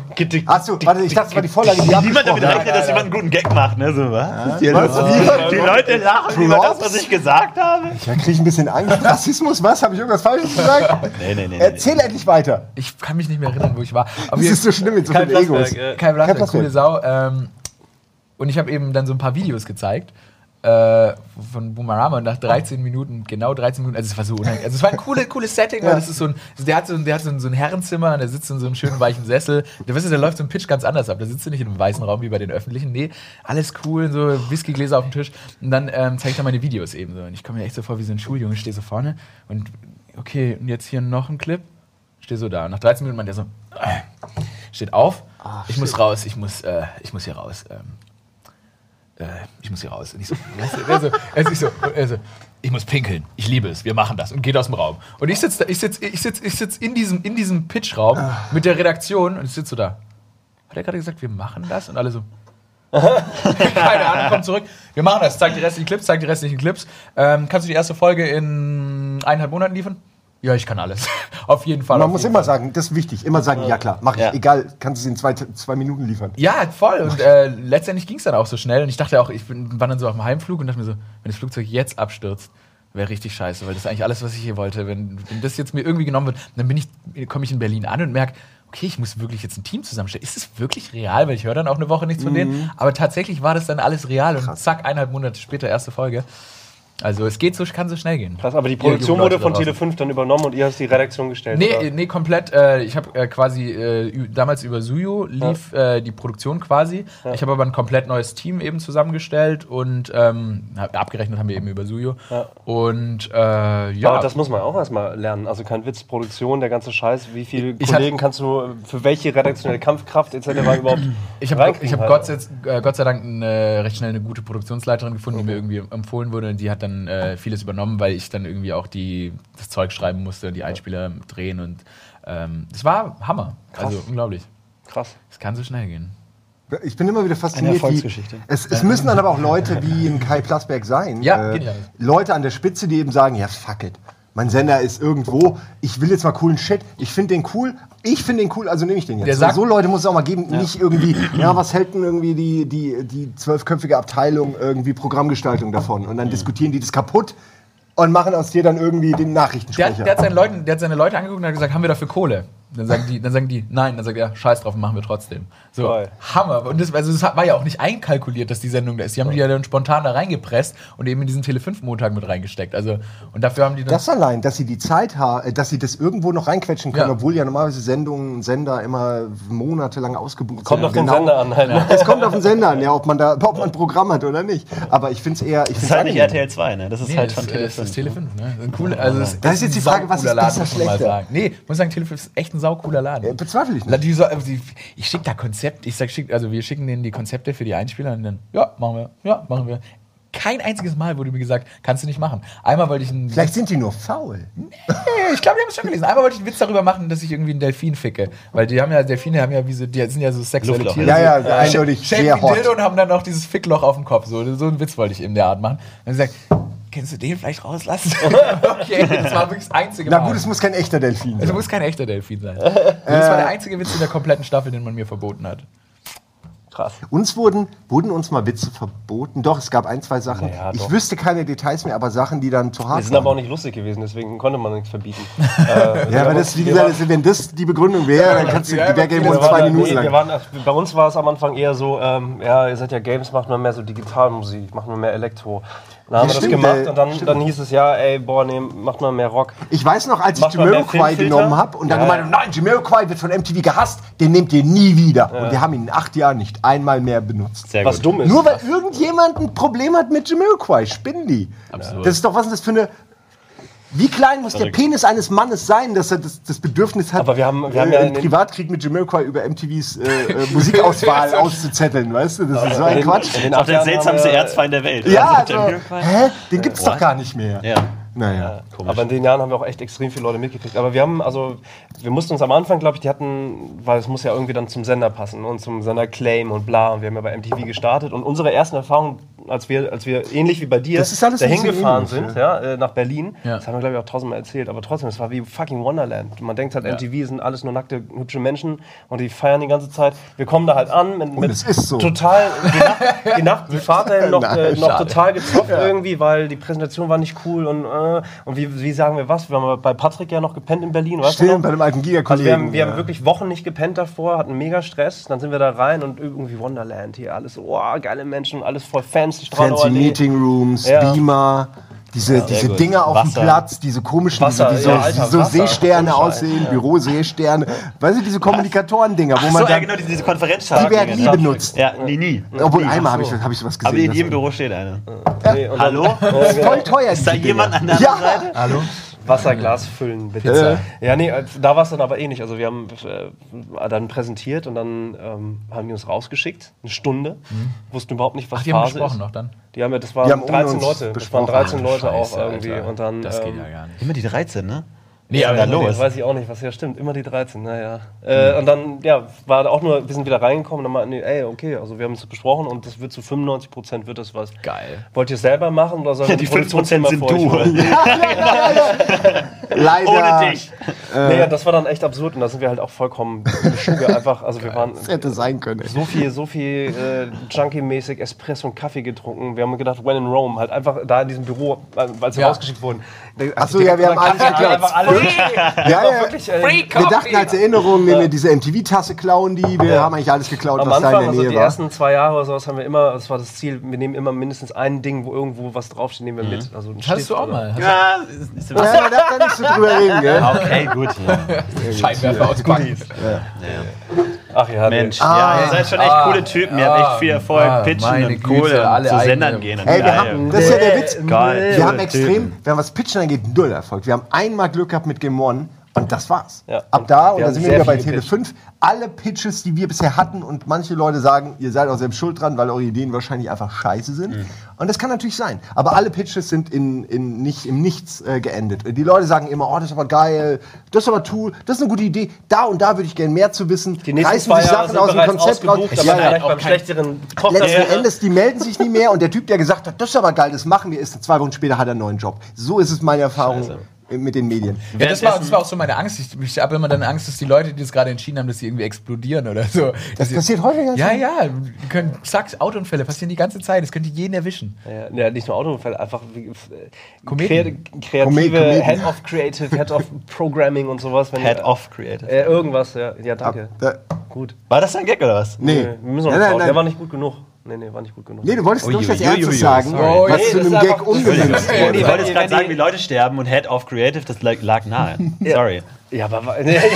Achso, warte, ich dachte, das war die Vorlage, die Niemand damit rechnet, dass jemand einen guten Gag macht, ne? So, was? Die, Was? die Leute lachen über das, was ich gesagt habe. Ja, kriege ich ein bisschen Angst. Rassismus, was? Habe ich irgendwas Falsches gesagt? [LAUGHS] Nee, nee, nee. Erzähl endlich weiter. Ich kann mich nicht mehr erinnern, wo ich war. Aber Das ist so schlimm mit so vielen Egos. Äh, Kai Blasberg, Kai coole Sau. Ähm, und ich habe eben dann so ein paar Videos gezeigt äh, von Boomerama und nach 13 Minuten, genau 13 Minuten, also es war so unangenehm. Also es war ein coole, [LAUGHS] cooles Setting, weil Ja. das ist so ein, also der hat so ein, der hat so ein, so ein Herrenzimmer und der sitzt in so einem schönen weichen Sessel. Der, weißt du, der läuft so ein Pitch ganz anders ab. Da sitzt du nicht in einem weißen Raum wie bei den öffentlichen. Nee, alles cool, so Whiskygläser auf dem Tisch. Und dann ähm, zeige ich dann meine Videos eben so. Und ich komme mir echt so vor wie so ein Schuljunge, stehe so vorne und okay, und jetzt hier noch ein Clip. Stehe so da. Und nach 13 Minuten meint der so, äh, steht auf, ich muss raus, ich muss, äh, ich muss hier raus. Ähm, äh, ich muss hier raus. Und ich so, weißt du, er so, er so, ich, so, er so, ich muss pinkeln, ich liebe es, wir machen das und geht aus dem Raum. Und ich sitze ich sitz, ich sitz, ich sitz in diesem, in diesem Pitchraum mit der Redaktion und ich sitze so da. Hat er gerade gesagt, wir machen das? Und alle so. [LAUGHS] Keine Ahnung, komm zurück. Wir machen das. Zeig die restlichen Clips, zeig die restlichen Clips. Ähm, kannst du die erste Folge in eineinhalb Monaten liefern? Ja, ich kann alles. [LAUGHS] auf jeden Fall. Man muss immer Fall. sagen, das ist wichtig, immer sagen, ja klar, mach ich. Ja. Egal, kannst du es in zwei, zwei Minuten liefern. Ja, voll. Und äh, letztendlich ging es dann auch so schnell. Und ich dachte auch, ich bin, war dann so auf dem Heimflug und dachte mir so, wenn das Flugzeug jetzt abstürzt, wäre richtig scheiße, weil das ist eigentlich alles, was ich hier wollte. Wenn, wenn das jetzt mir irgendwie genommen wird, dann bin ich, komme ich in Berlin an und merke, okay, ich muss wirklich jetzt ein Team zusammenstellen. Ist es wirklich real? Weil ich höre dann auch eine Woche nichts von denen. Aber tatsächlich war das dann alles real und zack, eineinhalb Monate später erste Folge. Also es geht so, kann so schnell gehen. Krass, aber die Produktion wurde von da draußen. Tele5 dann übernommen und ihr hast die Redaktion gestellt. Nee, oder? nee, komplett. Äh, ich habe äh, quasi äh, damals über Suyo lief äh, die Produktion quasi. Ich habe aber ein komplett neues Team eben zusammengestellt und ähm, hab- abgerechnet haben wir eben über Suyo. Ja. Und äh, ja, Aber das muss man auch erstmal lernen. Also kein Witz, Produktion, der ganze Scheiß. Wie viele Ich Kollegen kannst du für welche redaktionelle Kampfkraft etc. überhaupt [CLEARS THROAT] ich habe hab halt? Gott, sei- äh, Gott sei Dank eine, recht schnell eine gute Produktionsleiterin gefunden, die mir irgendwie empfohlen wurde. Und die hat dann äh, vieles übernommen, weil ich dann irgendwie auch die, das Zeug schreiben musste, die Einspieler drehen. Und ähm, das war Hammer. Also unglaublich. Krass. Es kann so schnell gehen. Ich bin immer wieder fasziniert. Eine Erfolgsgeschichte. Wie, es, es müssen dann aber auch Leute wie ein Kai Plasberg sein. Ja, genial. Leute an der Spitze, die eben sagen, ja, fuck it. Mein Sender ist irgendwo, ich will jetzt mal coolen Shit, ich finde den cool, ich finde den cool, also nehme ich den jetzt. Der sagt- so Leute muss es auch mal geben, nicht irgendwie, ja, was hält denn irgendwie die, die, die zwölfköpfige Abteilung irgendwie Programmgestaltung davon? Und dann diskutieren die das kaputt und machen aus dir dann irgendwie den Der, Nachrichtensprecher. der, hat seinen Leuten, der hat seine Leute angeguckt und hat gesagt, haben wir dafür Kohle? Dann sagen die, dann sagen die nein. Dann sagt er, scheiß drauf, machen wir trotzdem. So, Geil. Hammer. Und das, also das war ja auch nicht einkalkuliert, dass die Sendung da ist. Die haben die ja dann spontan da reingepresst und eben in diesen Tele5-Montag mit reingesteckt. Also, und dafür haben die dann. Das allein, dass sie die Zeit haben, dass sie das irgendwo noch reinquetschen können, Ja. obwohl ja normalerweise Sendungen, Sender immer monatelang ausgebucht Kommt sind. auf den Genau. Sender an halt. Ne? Es kommt auf den Sender an, ja, ob man da, ob man ein Programm hat oder nicht. Aber ich finde es eher, ich Das ist halt nicht RTL 2, ne? Das ist Nee, halt das, von äh, Tele das 5. ist Tele 5, ne? Das cool, also es Das ist jetzt die Frage, was ist besser, mal schlechter? sagen. Nee, muss sagen, Tele 5 ist echt ein saucooler Laden. Äh, bezweifle ich nicht. Die so, die, ich schicke da Konzept, ich sag, schick, also wir schicken denen die Konzepte für die Einspieler und dann, ja, machen wir, ja, machen wir. Kein einziges Mal wurde mir gesagt, kannst du nicht machen. Einmal wollte ich einen Vielleicht sind die nur faul. Nee, ich glaube, die haben es schon gelesen. Einmal wollte ich einen Witz darüber machen, dass ich irgendwie einen Delfin ficke. Weil die haben ja, Delfine haben ja wie so, die sind ja so sexuelle Luftloch. Tiere. Ja, so, ja, eindeutig Shape sehr hot. Dildo und haben dann auch dieses Fickloch auf dem Kopf. So, so einen Witz wollte ich in der Art machen. Dann gesagt, kennst du den vielleicht rauslassen? [LAUGHS] okay, das war wirklich das einzige Na Mal. gut, es muss kein echter Delfin es sein. muss kein echter Delfin sein. Und das war der einzige Witz in der kompletten Staffel, den man mir verboten hat. Krass. Uns wurden, wurden uns mal Witze verboten. Doch, es gab ein, zwei Sachen. Naja, ich wüsste keine Details mehr, aber Sachen, die dann zu hart Die sind aber auch nicht lustig gewesen, deswegen konnte man nichts verbieten. [LAUGHS] äh, Ja, aber das, wie gesagt, das- wenn das die Begründung wäre, dann kannst du die Backgame wir wohl waren, zwei nee, Minuten wir lang. waren, bei uns war es am Anfang eher so, ähm, ja, ihr seid ja Games, macht man mehr so Digitalmusik, macht man mehr Elektro. Dann haben Ja, wir das stimmt, gemacht äh, und dann, stimmt. dann hieß es, ja, ey, boah, nee, macht man mehr Rock. Ich weiß noch, als ich Macht mehr Jamiroquai genommen habe und dann Ja. gemeint, nein, Jamiroquai wird von MTV gehasst, den nehmt ihr nie wieder. Und wir haben ihn in acht Jahren nicht einmal mehr benutzt. Sehr Was gut. dumm ist. Nur weil irgendjemand ein Problem hat mit Jamiroquai, spinnen die. Absurd. Das ist doch, was ist das für eine... Wie klein muss der Verrückt. Penis eines Mannes sein, dass er das, das Bedürfnis hat, Aber wir haben- wir haben äh, ja einen Privatkrieg mit Jamiroquai über MTVs äh, [LAUGHS] äh, Musikauswahl [LAUGHS] auszuzetteln, weißt du? Das ist so ein in- Quatsch. den Auch der seltsamste Erzfeind der Welt. Ja, Also, also, hä? Den gibt's doch gar nicht mehr. Ja. Naja. Komisch. Aber in den Jahren haben wir auch echt extrem viele Leute mitgekriegt. Aber wir haben, also, wir mussten uns am Anfang, glaube ich, die hatten, weil es muss ja irgendwie dann zum Sender passen und zum Sender Claim und bla. Und wir haben ja bei MTV gestartet. Und unsere ersten Erfahrungen, als wir, als wir ähnlich wie bei dir dahin gefahren sind, ja, äh, nach Berlin, Ja. das haben wir, glaube ich, auch tausendmal erzählt. Aber trotzdem, es war wie fucking Wonderland. Man denkt halt, MTV sind alles nur nackte, hübsche Menschen und die feiern die ganze Zeit. Wir kommen da halt an mit, mit so. total, die Nacht, die, [LAUGHS] Fahrt dahin noch, äh, Nein, noch schade. total gezockt irgendwie, weil die Präsentation war nicht cool und, äh, und wie, wie sagen wir was? Wir haben bei Patrick ja noch gepennt in Berlin, weißt du Stimmt, noch? bei dem alten Also wir Giga-Kollegen. haben, wir ja. haben wirklich Wochen nicht gepennt davor, hatten mega Stress, dann sind wir da rein und irgendwie Wonderland hier, alles so, oh, geile Menschen, alles voll fancy, Fancy. Meeting Rooms, Ja. Beamer, diese, diese gut. Dinger auf dem Wasser. Platz, diese komischen, Wasser, diese, ja, Alter, so Wasser. Seesterne aussehen, ja. Büroseesterne. Weißt du, diese Kommunikatoren-Dinger, wo man so, ja, genau, diese, diese Konferenztage. die werden nie ja. benutzt. Ja, nie, nie. Obwohl, Nie. einmal habe ich, hab ich sowas gesehen. Aber in jedem Büro steht eine. Nee, und dann- Hallo? Das ist voll teuer, Ist da diese jemand an der anderen Ja. Seite? Hallo? Wasserglas füllen, bitte. Ja, nee, äh, da war es dann aber eh nicht. Also wir haben äh, dann präsentiert und dann ähm, haben die uns rausgeschickt, eine Stunde, wussten überhaupt nicht, was Ach, die haben Phase gesprochen ist. noch dann. Die haben ja, das waren Die haben ohne 13 uns Leute. Das waren 13 Leute Scheiße, auch irgendwie. Alter. Und dann, das geht ähm, ja gar nicht. Immer die 13, ne? Nee, Ja, aber dann los. weiß ich auch nicht, was ja stimmt. Immer die 13, naja. Äh, und dann, ja, war auch nur, wir sind wieder reingekommen und dann meinten die, ey, okay, also wir haben es besprochen und das wird zu 95 Prozent wird das was. Geil. Wollt ihr es selber machen oder sollen Ja, die Produktionsfirma 5% sind für euch du. holen? [LAUGHS] Leider. Ohne dich. Nee, das war dann echt absurd und da sind wir halt auch vollkommen im Schuge einfach, also wir [LAUGHS] waren Das hätte sein können. so viel, so viel äh, Junkie-mäßig Espresso und Kaffee getrunken. Wir haben gedacht, when in Rome, halt einfach da in diesem Büro, äh, als wir Ja. rausgeschickt wurden. Ach so, ja, wir haben alles geklaut. Alle, Ja, ja. wirklich, äh, Wir dachten als Erinnerung, wenn wir diese MTV-Tasse klauen, die, wir haben eigentlich alles geklaut, Am was da Anfang, in der also Nähe die war. ersten zwei Jahre oder sowas, haben wir immer, das war das Ziel, wir nehmen immer mindestens ein Ding, wo irgendwo was draufsteht, nehmen wir mit. Also hattest Stift du auch oder- mal. Hast Ja, ist Ja, da nicht so drüber reden, gell? [LAUGHS] Okay, gut. du Scheinwerfer auspacken. Ach ja. Mensch, Ah. ja, ihr seid schon echt coole Typen. Ihr habt echt viel Erfolg, Ah, pitchen meine und cool Güte, und alle zu Sendern gehen. und Ey, wir haben, das ist ja der Witz. Geil. Wir haben extrem, wenn was Pitchen angeht, null Erfolg. Wir haben einmal Glück gehabt mit Game One und das war's. Ja. Ab da, und da sind wir wieder bei Tele gepitcht. 5, alle Pitches, die wir bisher hatten und manche Leute sagen, ihr seid auch selbst schuld dran, weil eure Ideen wahrscheinlich einfach scheiße sind. Mhm. Und das kann natürlich sein. Aber alle Pitches sind in, in nicht, im Nichts äh, geendet. Die Leute sagen immer, oh, das ist aber geil, das ist aber cool, das ist eine gute Idee. Da und da würde ich gerne mehr zu wissen. Die nächsten Reißen sich Sachen aus dem Konzept raus. Ja, ja. beim schlechteren Letzten Endes, die melden sich nie mehr und der Typ, der gesagt hat, das ist aber geil, das machen wir, ist zwei Wochen später hat er einen neuen Job. So ist es meine Erfahrung mit den Medien. Ja, das, war, das war auch so meine Angst. Ich, ich habe immer dann Angst, dass die Leute, die das gerade entschieden haben, dass sie irgendwie explodieren oder so. Das passiert häufiger. Ja, ja, können, zack, Autounfälle passieren die ganze Zeit. Das könnte jeden erwischen. Ja, ja, nicht nur Autounfälle, einfach äh, Kometen. kre kreative Kometen. Head of Creative, Head of Programming und sowas. Wenn Head ihr- of Creative. Äh, irgendwas, ja. Ja, danke. Da, Gut. War das ein Gag oder was? nee. Wir müssen noch Nein, nein, nein. Der war nicht gut genug. Nee, nee, war nicht gut genug. Nee, du wolltest Ui, doch ui, ui, sagen, sorry. Oh, was nee, zu das einem ist Gag umgemünzt Ich wurde. wollte jetzt die- gerade sagen, wie Leute sterben und Head of Creative, das lag, nahe. [LAUGHS] Sorry. Ja, aber. Nee, [LAUGHS]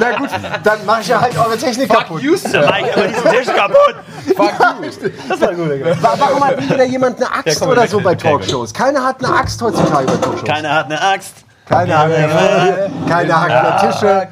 Na gut, dann mach ich ja halt eure Technik kaputt. Da war ich immer diesen Tisch kaputt. [LAUGHS] das war gut, Digga. Wa- Warum hat wieder jemand eine Axt komm, oder so bei. Talkshows? Keiner hat eine Axt heutzutage bei Talkshows. Keiner hat eine Axt. Keiner hat eine, keiner hat eine Tische.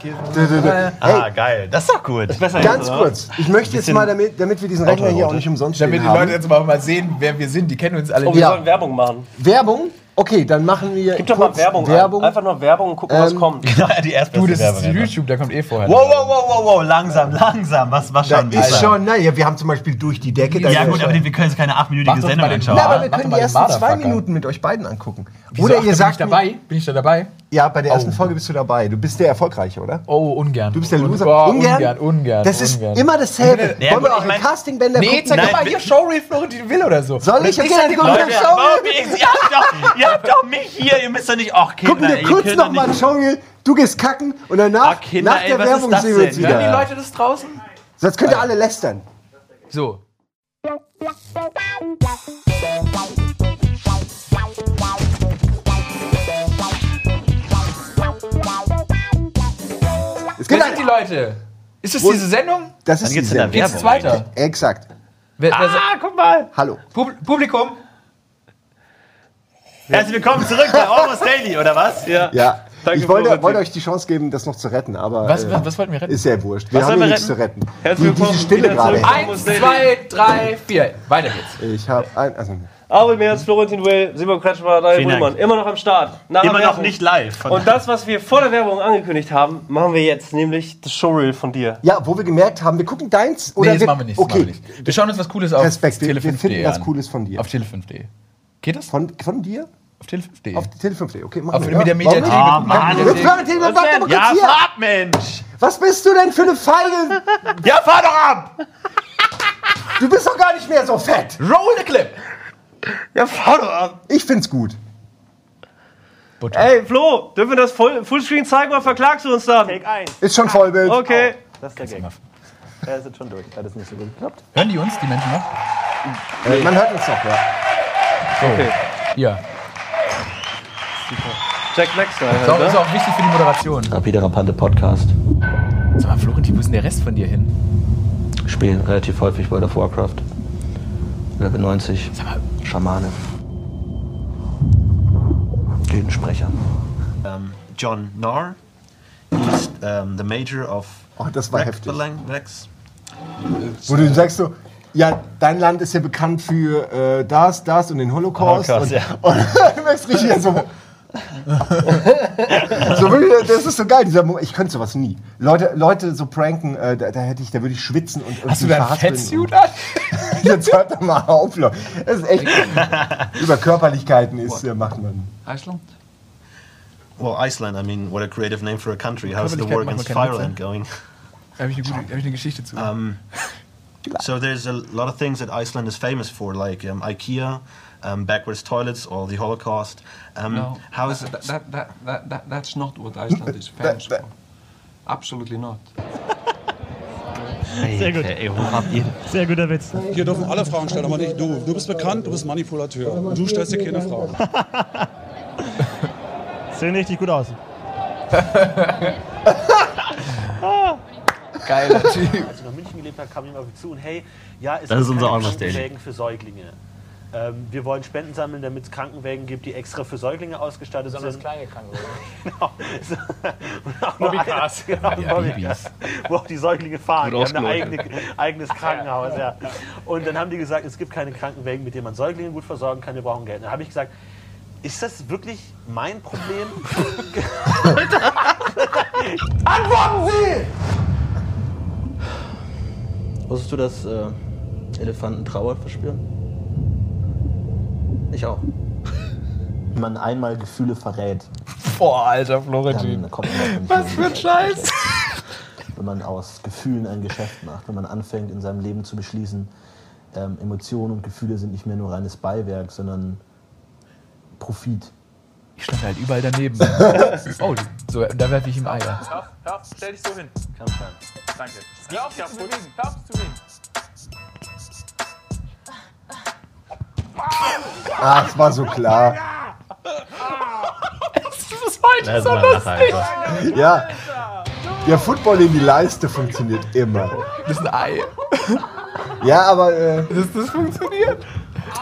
Ah, Hey, geil. Das ist doch gut. besser ganz kurz. Ich möchte jetzt mal, damit, damit wir diesen Rechner hier auch nicht umsonst Damit stehen die Leute haben. jetzt mal, mal sehen, wer wir sind. Die kennen uns alle Oh, wir Ja. sollen Werbung machen. Werbung? Okay, dann machen wir Gib doch mal Werbung. Werbung. Ein. Einfach nur Werbung und gucken, was Ähm, kommt. Genau, die erstbeste Du, das ist Werbung einfach. YouTube, da kommt eh vorher. Wow, wow, wow, wow, wow, langsam, langsam. Was, was schauen wir? ist schon, naja, wir haben zum Beispiel durch die Decke. Ja ist gut, aber wir können jetzt keine achtminütige Sendung anschauen. Na, aber wir können die ersten zwei. Minuten mit euch beiden angucken. Wieso? Oder Ach, ihr bin sagt, ich dabei? Bin ich da dabei? Ja, bei der ersten Oh. Folge bist du dabei. Du bist der Erfolgreiche, oder? Oh, ungern. Du bist der Loser. Oh, ungern? ungern, ungern. Das ist ungern. immer dasselbe. [LAUGHS] Ja, Wollen wir auch ich ein mein- Castingbänder Nee, gucken? zeig doch mal hier Showreel Florentin Will oder so. Soll ich? Okay, nächster dann gucken wir Leute. das Leute, Show. warum ihr, habt doch, ihr habt doch mich hier, ihr müsst doch nicht. Ach, Kinder, Gucken wir kurz könnt noch doch mal Showreel. Du gehst kacken und danach, Ah, Kinder, nach ey, der ist Werbung sehen wir uns? Hören die wieder. Leute das draußen? Sonst könnt ihr alle lästern. So. Es Wer geht sind die Leute? Ist das Wo- diese Sendung? das ist Dann die geht's in der Sendung. Geht's weiter? Exakt. Wer, wer, Ah, guck mal. Hallo. Pub Publikum? Herzlich willkommen zurück bei Almost Daily, oder was? Ja. Ja. Danke, ich wollte, wollte euch die Chance geben, das noch zu retten, aber Was, äh, was, was wollten wir retten? ist ja wurscht. Wir Was haben hier nichts zu retten. Herzlich Die, diese willkommen Stille wieder gerade. zurück. Eins, zwei, drei, vier. Weiter geht's. Ich habe ein. Also, Albert Merz, Florentin Will, Simon Kretschmer, Daniel. Buhlmann. Immer noch am Start. Nach Immer noch nicht live. Und das, was wir vor der Werbung angekündigt haben, machen wir jetzt, nämlich das Showreel von dir. ja, wo wir gemerkt haben, wir gucken deins Nee, oder das wir, machen wir nicht. das Okay. Machen wir, nicht. wir schauen uns was Cooles auf Respekt, wir, wir Tele5.de finden was. Cooles von dir. Auf Tele5.de. Geht das? Von, von dir? Auf Tele5.de. Auf Tele5.de. Okay, machen Auf wir. mit der Mediathek. Ah, Mann. Jetzt warte, warte mal ja, fahr ab, Mensch! Was bist du denn für eine Feige? Ja, fahr doch ab! Du bist doch gar nicht mehr so fett. Roll the clip! Ja, fahr doch ab. Ich find's gut. Butter. Ey, Flo, dürfen wir das Full Fullscreen zeigen oder verklagst du uns dann? Take 1. Ist schon Vollbild. Okay. Das ist der Gag. Er ist jetzt schon durch. Hat das nicht so gut geklappt? Hören die uns, die Menschen noch? Äh, man hört uns doch, ja. Okay. Ja. Jack Black Style So, halt, ist auch wichtig für die Moderation. Rapide Rapante Podcast. Sag mal, Florentin, wo ist denn der Rest von dir hin? Spielen relativ häufig World of Warcraft. Level 90. Sag mal, Schamane. Gildensprecher. Um, John Knorr. He's um, the Major of Oh, das war heftig. Vex. Wo du sagst so, ja, dein Land ist ja bekannt für äh, das, das und den Holocaust. Holocaust, und, ja. [LAUGHS] und [LAUGHS] du merkst richtig [LAUGHS] so. So das ist so geil, dieser Moment. Ich könnte sowas nie. Leute, Leute so pranken, äh, da, da hätte ich, da würde ich schwitzen und, hast du da ein. Fettsuit an? [LAUGHS] Jetzt hört doch mal auf, Leute. Das ist echt. [LAUGHS] Über Körperlichkeiten ist, äh, macht man. Iceland? Well, Iceland, I mean, what a creative name for a country. How's the war against Fireland going? Da habe ich, eine gute- hab ich eine Geschichte zu. Um, [LAUGHS] so there's a lot of things that Iceland is famous for, like um, IKEA, um, backwards toilets, or the Holocaust. Um, No, how is that, that, that, that, that, that's not what Iceland is [LAUGHS] famous for. Absolutely not. Sehr gut. Sehr guter Witz. Hier dürfen alle Fragen stellen, aber nicht du. Du bist bekannt, du bist Manipulateur. Du stellst dir keine Fragen. [LAUGHS] Sehen richtig gut aus. [LAUGHS] Geiler Typ. als ich noch in München gelebt habe, kam jemand auf mich zu und hey, ja, es Das ist gibt unser keine für Säuglinge. Ähm, wir wollen Spenden sammeln, damit es Krankenwägen gibt, die extra für Säuglinge ausgestattet sind. kleine Krankenwagen. Genau. So. [LAUGHS] Und [LAUGHS] auch nur Bobbycars. Genau, Ja, Bobbycars. Wo auch die Säuglinge fahren. Die haben ein eigene, eigenes Krankenhaus. Ja. Und dann haben die gesagt, es gibt keine Krankenwägen, mit denen man Säuglinge gut versorgen kann, wir brauchen Geld. Dann habe ich gesagt, ist das wirklich mein Problem? [LAUGHS] Wusstest du, dass äh, Elefanten Trauer verspüren? Ich auch. Wenn man einmal Gefühle verrät, Boah, alter Florentin. Was für ein Scheiß. Wenn man aus Gefühlen ein Geschäft macht, wenn man anfängt, in seinem Leben zu beschließen, ähm, Emotionen und Gefühle sind nicht mehr nur reines Beiwerk, sondern Profit. Ich stand halt überall daneben. [LAUGHS] oh, so, da werfe ich ihm Eier. Hör, hör, stell dich so hin. Kann sein. Danke. Bewegen. Hör auf dich zu bewegen. Ah, es war so klar. Das war nachher einfach. Ja. Der Football in die Leiste funktioniert immer. Das ist ein Ei. Ja, aber äh, Das, das funktioniert.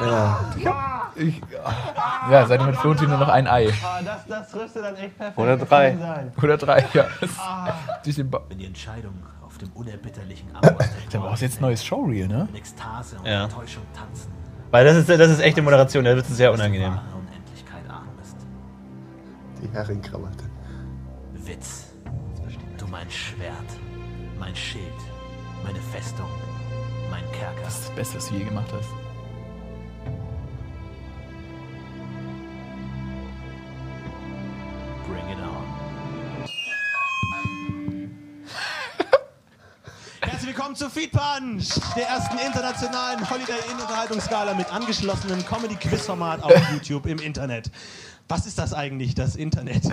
ja. Ich, ja, seitdem hat Florentin nur noch ein Ei. Das, das trifft dann echt perfekt. Oder drei. Oder drei, ja. Durch den ba Wenn die Entscheidung auf dem unerbitterlichen Abo [LAUGHS] da brauchst du jetzt ein neues Showreel, ne? in Ekstase und Ja. Enttäuschung tanzen, Weil das ist, das ist echte Moderation, da wird es sehr unangenehm. Die Herrenkrawatte. Witz. Du mein Schwert, mein Schild, meine Festung, mein Kerker. Das ist das Beste, was du je gemacht hast. Bring it on. Willkommen zu Feed Punch, der ersten internationalen Holiday Inn Unterhaltungsskala mit angeschlossenem Comedy-Quiz-Format auf [LAUGHS] YouTube im Internet. Was ist das eigentlich, das Internet?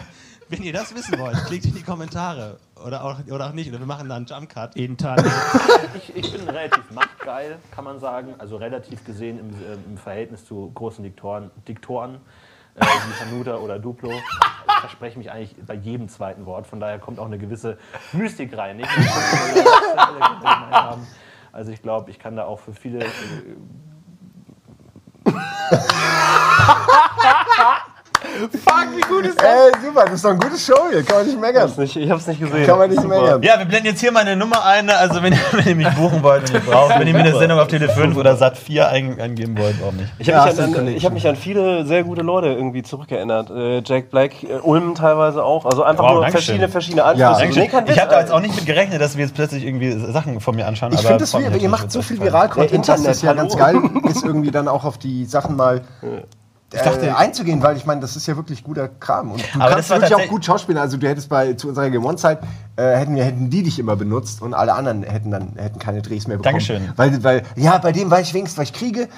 Wenn ihr das wissen wollt, klickt in die Kommentare. Oder auch, oder auch nicht. Oder wir machen dann einen Jump-Cut. Internet. [LAUGHS] Ich, ich bin relativ machtgeil, kann man sagen. Also relativ gesehen im, äh, im Verhältnis zu großen Diktoren, Diktoren äh, wie Hanuta oder Duplo. Ich verspreche mich eigentlich bei jedem zweiten Wort. Von daher kommt auch eine gewisse Mystik rein. Nicht? Also ich glaube, ich kann da auch für viele... Fuck, wie gut ist das? Ey, super, das ist doch ein gutes Show hier. Kann man nicht meckern. Ich hab's nicht, ich hab's nicht gesehen. Kann man nicht meckern. Ja, wir blenden jetzt hier meine Nummer ein. Also, wenn ihr, [LAUGHS] wenn ihr mich buchen wollt und ihr braucht, wenn ihr mir eine Sendung auf Tele 5 oder Sat 4 ein, eingeben wollt, auch nicht. Ich habe mich, an- ich hab mich an viele sehr gute Leute irgendwie zurückerinnert. Äh, Jack Black, äh, Ulm teilweise auch. Also einfach Wow, nur Dankeschön. verschiedene, verschiedene Einflüsse. Dankeschön. Nee, ich habe da jetzt auch nicht mit gerechnet, dass wir jetzt plötzlich irgendwie Sachen von mir anschauen. Ich finde das, mich ihr macht so viel das Viral-Content, Ja, dass das ja ganz Internet, geil [LAUGHS] ist, irgendwie dann auch auf die Sachen mal äh, einzugehen, weil ich meine, das ist ja wirklich guter Kram. Und du Aber kannst wirklich auch gut schauspielen. Also du hättest bei zu unserer Game One-Zeit, äh, hätten, wir, hätten die dich immer benutzt und alle anderen hätten dann hätten keine Drehs mehr bekommen. Dankeschön. Weil, weil, ja, bei dem weiß ich wenigstens, was ich kriege.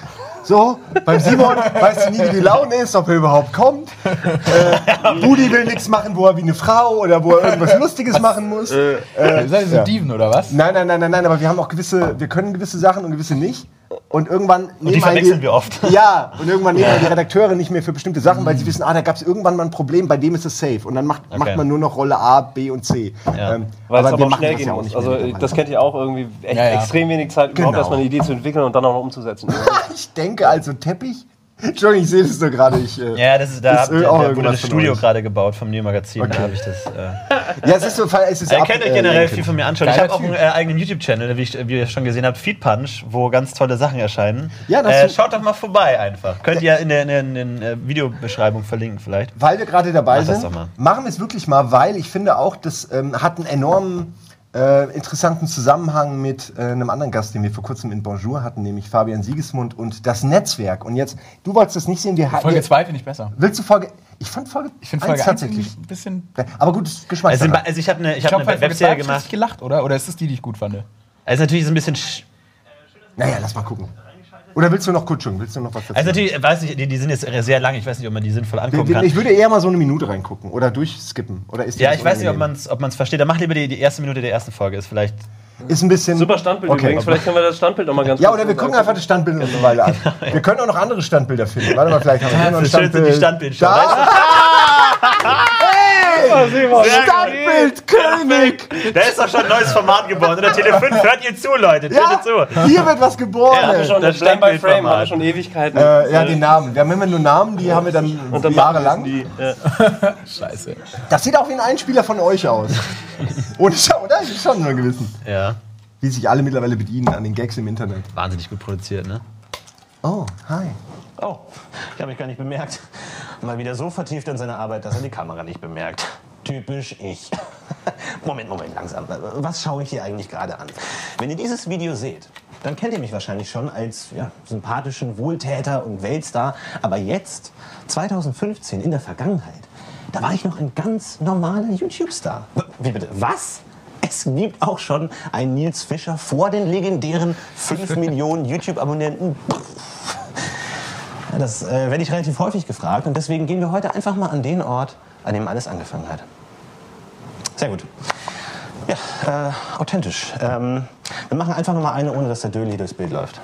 So, beim Simon [LAUGHS] weißt du nie, wie die Laune ist, ob er überhaupt kommt. Äh, Budi will nichts machen, wo er wie eine Frau oder wo er irgendwas Lustiges machen muss. Äh, Seid ihr so ja. Dieven oder was? Nein, nein, nein, nein, nein, aber wir haben auch gewisse, wir können gewisse Sachen und gewisse nicht. Und irgendwann Und die verwechseln wir oft. [LAUGHS] Ja, und irgendwann nehmen die Redakteure nicht mehr für bestimmte Sachen, weil sie wissen, ah, da gab es irgendwann mal ein Problem, bei dem ist es safe. Und dann macht, macht man nur noch Rolle A, B und C. Ja. Ähm, Weil es aber wir auch machen schnell gehen ja muss. Also das kennt ihr auch irgendwie echt Ja, ja. extrem wenig Zeit, überhaupt Genau. erstmal eine Idee zu entwickeln und dann auch noch umzusetzen. [LAUGHS] Ich denke also Teppich. Entschuldigung, ich sehe das nur gerade. Ich, äh, Ja, das ist, da, Das hab, da auch wurde das Studio gerade gebaut vom Neo-Magazin. Okay. Da habe ich das. Äh, ja, es ist so, es ist [LAUGHS] Ihr ab- könnt euch äh, generell viel von mir anschauen. Ich Geiler habe auch einen äh, eigenen YouTube-Channel, wie, ich- wie ihr schon gesehen habt, Feed Punch, wo ganz tolle Sachen erscheinen. Ja, das äh, ist- schaut doch mal vorbei einfach. Könnt ihr in der, in der, in der Videobeschreibung verlinken vielleicht. Weil wir gerade dabei Mach sind, machen wir es wirklich mal, weil ich finde auch, das ähm, hat einen enormen äh, interessanten Zusammenhang mit äh, einem anderen Gast, den wir vor kurzem in Bonjour hatten, nämlich Fabian Siegesmund und das Netzwerk. Und jetzt, du wolltest das nicht sehen, wir hatten. Folge 2 finde ich besser. Willst du Folge. Ich fand Folge. Ich finde Folge 1 tatsächlich. ein bisschen. Aber gut, Geschmackssache. Also, also ich habe eine, ich Ich hab eine bei Folge 2 Webserie ich gemacht. richtig gelacht, oder? Oder ist es die, die ich gut fand? Also natürlich ist ein bisschen. sch- naja, lass mal gucken. Oder willst du noch Kutschung? Willst du noch was dazu? Also natürlich, weiß ich, die, die sind jetzt sehr lang. Ich weiß nicht, ob man die sinnvoll angucken kann. ich würde eher mal so eine Minute reingucken oder durchskippen. Oder ist Ja, ich weiß nicht, ob man es ob man's versteht. Dann mach lieber die, die erste Minute der ersten Folge. Ist vielleicht. Ist ein bisschen. Super Standbild Okay. übrigens. Vielleicht können wir das Standbild noch mal ganz Ja, kurz oder wir gucken einfach das Standbild eine Weile an. [LAUGHS] Wir können auch noch andere Standbilder finden. Warte mal, vielleicht haben wir hier noch ein Das Schönste, die Standbild. [LAUGHS] Hey! Standbildkönig! Da ist doch schon ein neues Format geboren. Oder Tele 5, hört ihr zu, Leute. Ja, zu. hier wird was geboren. Ja. Wir schon Das Stand by Frame, Standbildformat. haben wir schon Ewigkeiten. äh, ja, den Namen. Wir haben immer nur Namen, die haben wir dann, und dann jahrelang. äh, [LAUGHS] Scheiße. Das sieht auch wie ein Einspieler von euch aus. [LAUGHS] Ohne Schau, oder? Ich schon nur gewissen. Ja, Wie sich alle mittlerweile bedienen an den Gags im Internet. wahnsinnig gut produziert, ne? Oh, hi. Oh, ich habe mich gar nicht bemerkt. Mal wieder so vertieft in seine Arbeit, dass er die Kamera nicht bemerkt. Typisch ich. [LAUGHS] Moment, Moment, langsam. Was schaue ich hier eigentlich gerade an? Wenn ihr dieses Video seht, dann kennt ihr mich wahrscheinlich schon als ja, sympathischen Wohltäter und Weltstar. Aber jetzt, 2015, in der Vergangenheit, da war ich noch ein ganz normaler YouTube-Star. Wie bitte? Was? Es gibt auch schon einen Nils Fischer vor den legendären 5 [LAUGHS] Millionen YouTube-Abonnenten. Das äh, werde ich relativ häufig gefragt und deswegen gehen wir heute einfach mal an den Ort, an dem alles angefangen hat. Sehr gut. Ja, äh, authentisch. Ähm, wir machen einfach noch mal eine, ohne dass der Döli durchs Bild läuft.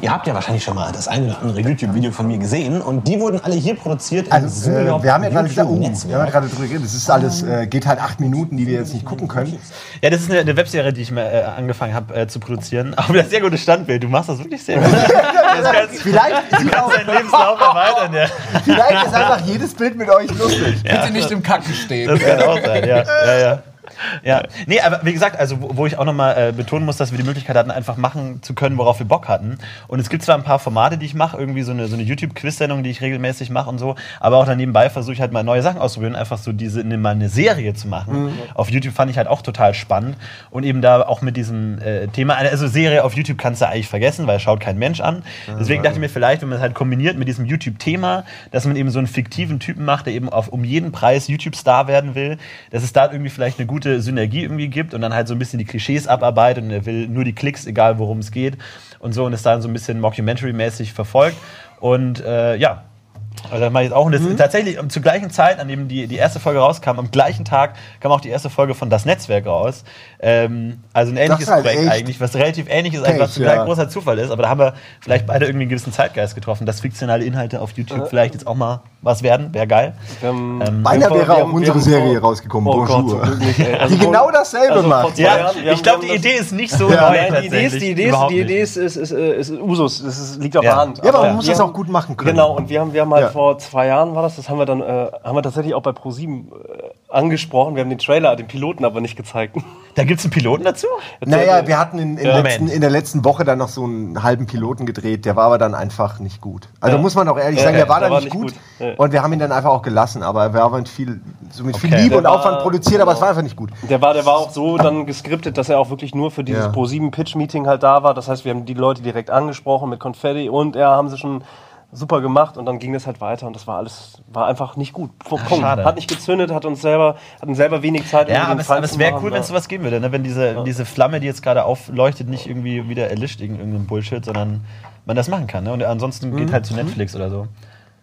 Ihr habt ja wahrscheinlich schon mal das eine oder andere YouTube-Video von mir gesehen und die wurden alle hier produziert Also, äh, wir haben ja gerade gesagt, oh, wir haben ja gerade drüber geredet. Das ist alles, äh, geht halt acht Minuten, die wir jetzt nicht gucken können. Ja, das ist eine, eine Webserie, die ich mal äh, angefangen habe äh, zu produzieren. Aber das sehr gutes Standbild. Du machst das wirklich sehr gut. [LAUGHS] Kannst, Vielleicht, du kannst deinen Lebenslauf erweitern. Ja. vielleicht ist einfach jedes Bild mit euch lustig. Bitte nicht im Kacken stehen. Das kann auch sein, ja. ja, ja. Ja, nee, aber wie gesagt, also wo, wo ich auch nochmal äh, betonen muss, dass wir die Möglichkeit hatten, einfach machen zu können, worauf wir Bock hatten. Und es gibt zwar ein paar Formate, die ich mache, irgendwie so eine, so eine YouTube-Quiz-Sendung, die ich regelmäßig mache und so, aber auch dann nebenbei versuche ich halt mal neue Sachen auszuprobieren, einfach so diese, ne, mal eine Serie zu machen. Mhm. Auf YouTube fand ich halt auch total spannend und eben da auch mit diesem äh, Thema, also Serie auf YouTube kannst du eigentlich vergessen, weil schaut kein Mensch an. Deswegen dachte ich mir vielleicht, wenn man es halt kombiniert mit diesem YouTube-Thema, dass man eben so einen fiktiven Typen macht, der eben auf, um jeden Preis YouTube-Star werden will, dass es da irgendwie vielleicht eine gute gute Synergie irgendwie gibt und dann halt so ein bisschen die Klischees abarbeitet und er will nur die Klicks, egal worum es geht und so und ist dann so ein bisschen Mockumentary-mäßig verfolgt. Und äh, ja, also das mache ich jetzt auch. Und das Mhm. tatsächlich um, zur gleichen Zeit, an dem die, die erste Folge rauskam, am gleichen Tag kam auch die erste Folge von Das Netzwerk raus. Ähm, also ein ähnliches halt Projekt eigentlich, was relativ ähnlich ist, Pech, einfach total ja. großer Zufall ist. Aber da haben wir vielleicht beide irgendwie einen gewissen Zeitgeist getroffen, dass fiktionale Inhalte auf YouTube Äh. vielleicht jetzt auch mal was werden. Wäre geil. Ähm, Beinahe wir wäre auch unsere Serie vor- rausgekommen, Oh Gott, Bonjour. nicht, ey. [LAUGHS] Also die genau dasselbe also macht. ja, Jahren, ich glaube, die Idee ist nicht so Ja. neu. Die Idee ist, die Idee ist, die Idee ist, ist, ist, ist Usus. Das ist, liegt auf Ja. der Hand. Ja, aber man muss das auch gut machen können. Genau, und wir haben, wir haben halt Ja. vor zwei Jahren war das, das haben wir dann, äh, haben wir tatsächlich auch bei ProSieben äh, angesprochen. Wir haben den Trailer, den Piloten aber nicht gezeigt. [LAUGHS] Da gibt es einen Piloten dazu? Naja, wir hatten in, in, Ja. letzten, in der letzten Woche dann noch so einen halben Piloten gedreht, der war aber dann einfach nicht gut. Also Ja. muss man auch ehrlich Ja, sagen, ja, der war der dann war nicht gut. gut. Ja. Und wir haben ihn dann einfach auch gelassen, aber er war mit viel, so mit viel Okay. Liebe Der und war- Aufwand produziert, aber es war einfach nicht gut. Der war, der war auch so dann geskriptet, dass er auch wirklich nur für dieses Ja. Pro7 Pitch Meeting halt da war. Das heißt, wir haben die Leute direkt angesprochen mit Konfetti und er haben sie schon super gemacht und dann ging das halt weiter und das war alles war einfach nicht gut. Punkt. schade. Hat nicht gezündet, hat uns selber hatten selber wenig Zeit. Ja, aber es, aber es wäre cool, wenn es sowas geben würde, ne? wenn diese, diese Flamme, die jetzt gerade aufleuchtet, nicht irgendwie wieder erlischt, irgend- irgendein Bullshit, sondern man das machen kann. Ne? Und ansonsten geht halt zu Netflix oder so.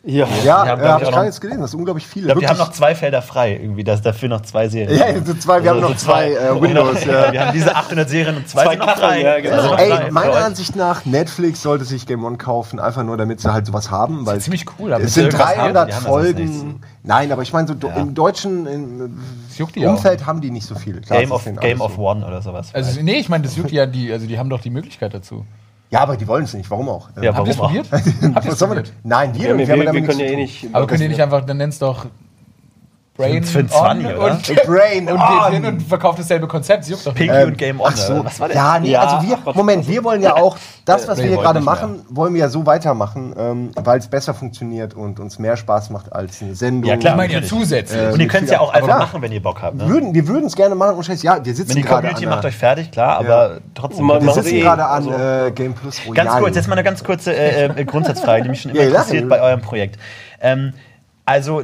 Ja, Ja, glaub habe ich, gerade jetzt gelesen, das ist unglaublich viele. Ich glaube, die haben noch zwei Felder frei, irgendwie, dass dafür noch zwei Serien. Ja, so zwei, wir haben noch zwei, äh, [LAUGHS] Windows, ja. Wir haben diese 800 Serien und zwei, Zwei sind noch frei. ja, genau. Also noch Ey, frei. meiner. Ansicht nach, Netflix sollte sich Game One kaufen, einfach nur damit sie halt sowas haben. Weil ziemlich cool, aber es sind sie irgendwas haben, 300 die haben Folgen. Nein, aber ich meine, so do- im deutschen im die auch. Umfeld haben die nicht so viel. Klar, Game, of, Game of so. One oder sowas. Also, nee, ich meine, das juckt ja die, also die haben doch die Möglichkeit dazu. Ja, aber die wollen es nicht. Warum auch? ja, Habt ihr warum es auch? probiert? Habt probiert? Nein, wir, Wir, wir, wir, wir, können ja eh nicht. Aber könnt ihr nicht einfach, dann nenn's doch Brain Für ein on 20, oder? und, [LAUGHS] Brain und on. geht hin und verkauft dasselbe Konzept. Das juckt doch. Pinky und Game On. Ach so? Was war denn? ja, nee, Ja, also wir. Moment, wir wollen ja auch, [LAUGHS] das, was Nee, wir hier gerade machen, wollen wir ja so weitermachen, ähm, weil es besser funktioniert und uns mehr Spaß macht als eine Sendung. Ja, klar. Ich meine ja zusätzlich. Äh, Und ihr könnt es ja auch einfach Klar. machen, wenn ihr Bock habt. Ne? Würden, wir würden es gerne machen, und ja, wir sitzen Wenn die gerade Community an macht einer- euch fertig, klar, aber trotzdem. Man- Wir sitzen Sie eh, gerade an also- äh, Game Plus Royale. Ganz kurz, jetzt mal eine ganz kurze äh, äh, Grundsatzfrage, die mich schon immer Ja, interessiert bei eurem Projekt. Ähm, also,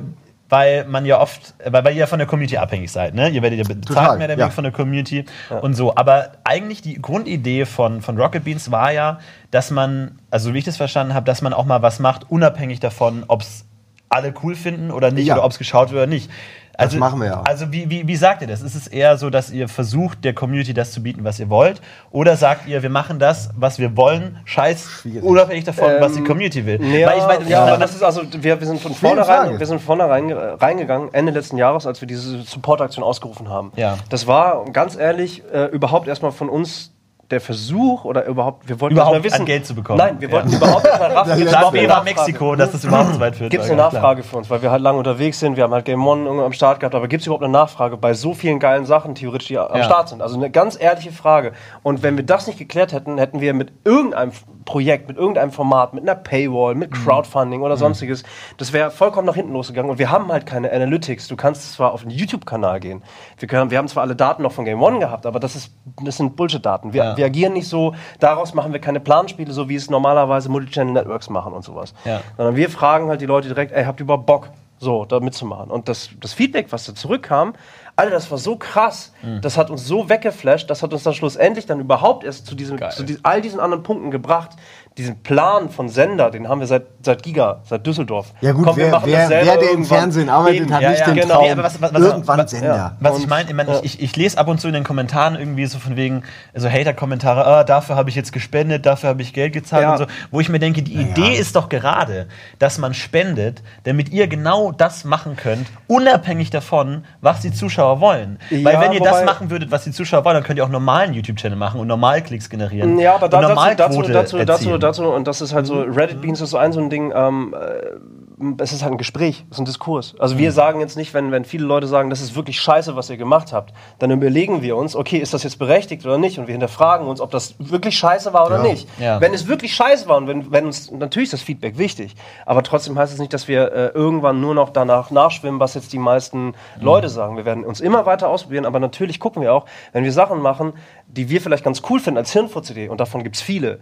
weil man ja oft, weil, weil ihr ja von der Community abhängig seid, ne? Ihr werdet ja bezahlt Total, mehr oder weniger ja. von der Community und so. Aber eigentlich die Grundidee von, von Rocket Beans war ja, dass man, also wie ich das verstanden habe, dass man auch mal was macht, unabhängig davon, ob es alle cool finden oder nicht Ja. oder ob es geschaut wird oder nicht. Also, machen wir ja. Also wie, wie, wie sagt ihr das? Ist es eher so, dass ihr versucht, der Community das zu bieten, was ihr wollt? Oder sagt ihr, wir machen das, was wir wollen, scheiß, Schwierig. unabhängig davon, was die Ähm, Community will? Ja, Weil ich meine, ja, ja, das ist also, wir, wir sind von vornherein, wir sind von vornherein reingegangen, Ende letzten Jahres, als wir diese Supportaktion ausgerufen haben. Ja. Das war, ganz ehrlich, äh, überhaupt erstmal von uns der Versuch oder überhaupt, wir wollten Überhaupt mal wissen, an Geld zu bekommen. Nein, wir Ja. wollten überhaupt erstmal raffen, eine war Nachfrage? Mexiko, dass das überhaupt so weit führt. Gibt es eine. Nachfrage für uns, weil wir halt lange unterwegs sind, wir haben halt Game One am Start gehabt, aber gibt es überhaupt eine Nachfrage bei so vielen geilen Sachen, theoretisch, die am Ja. Start sind? Also eine ganz ehrliche Frage. Und wenn wir das nicht geklärt hätten, hätten wir mit irgendeinem Projekt, mit irgendeinem Format, mit einer Paywall, mit Mhm. Crowdfunding oder sonstiges, das wäre vollkommen nach hinten losgegangen. Und wir haben halt keine Analytics. Du kannst zwar auf den YouTube-Kanal gehen, wir, können, wir haben zwar alle Daten noch von Game One gehabt, aber das, ist, das sind Bullshit-Daten. Wir, Ja. wir agieren nicht so, daraus machen wir keine Planspiele, so wie es normalerweise Multichannel-Networks machen und sowas. Ja. Sondern wir fragen halt die Leute direkt, ey, habt ihr überhaupt Bock, so, da mitzumachen? Und das, das Feedback, was da zurückkam, Alter, das war so krass, Mhm. das hat uns so weggeflasht, das hat uns dann schlussendlich dann überhaupt erst zu, diesem, zu die, all diesen anderen Punkten gebracht. Diesen Plan von Sender, den haben wir seit, seit Giga, seit Düsseldorf. Ja gut, Komm, wir wer, machen das wer, wer der im irgendwann. Fernsehen arbeitet, Eben. hat Ja, nicht ja, den genau. Traum, Nee, was- was- was- irgendwann Sender. Was ich meine, ich, mein, ja. ich, ich lese ab und zu in den Kommentaren irgendwie so von wegen, so Hater-Kommentare, ah, dafür habe ich jetzt gespendet, dafür habe ich Geld gezahlt Ja. und so, wo ich mir denke, die Idee ist doch gerade, dass man spendet, damit ihr genau das machen könnt, unabhängig davon, was die Zuschauer wollen. Weil wenn ihr das machen würdet, was die Zuschauer wollen, dann könnt ihr auch normalen YouTube-Channel machen und normal Klicks generieren. Ja, aber da, und dazu, dazu, dazu, dazu, erzielen. Dazu, und das ist halt so, Reddit Beans ist so ein so ein Ding, ähm, äh, es ist halt ein Gespräch, es ist ein Diskurs. Also wir sagen jetzt nicht, wenn, wenn viele Leute sagen, das ist wirklich scheiße, was ihr gemacht habt, dann überlegen wir uns, okay, ist das jetzt berechtigt oder nicht? Und wir hinterfragen uns, ob das wirklich scheiße war oder Ja. nicht. Ja. Wenn es wirklich scheiße war und wenn, wenn uns, natürlich ist das Feedback wichtig, aber trotzdem heißt es nicht, dass wir äh, irgendwann nur noch danach nachschwimmen, was jetzt die meisten Leute sagen. Wir werden uns immer weiter ausprobieren, aber natürlich gucken wir auch, wenn wir Sachen machen, die wir vielleicht ganz cool finden als Hirnfurz-Idee, und davon gibt es viele,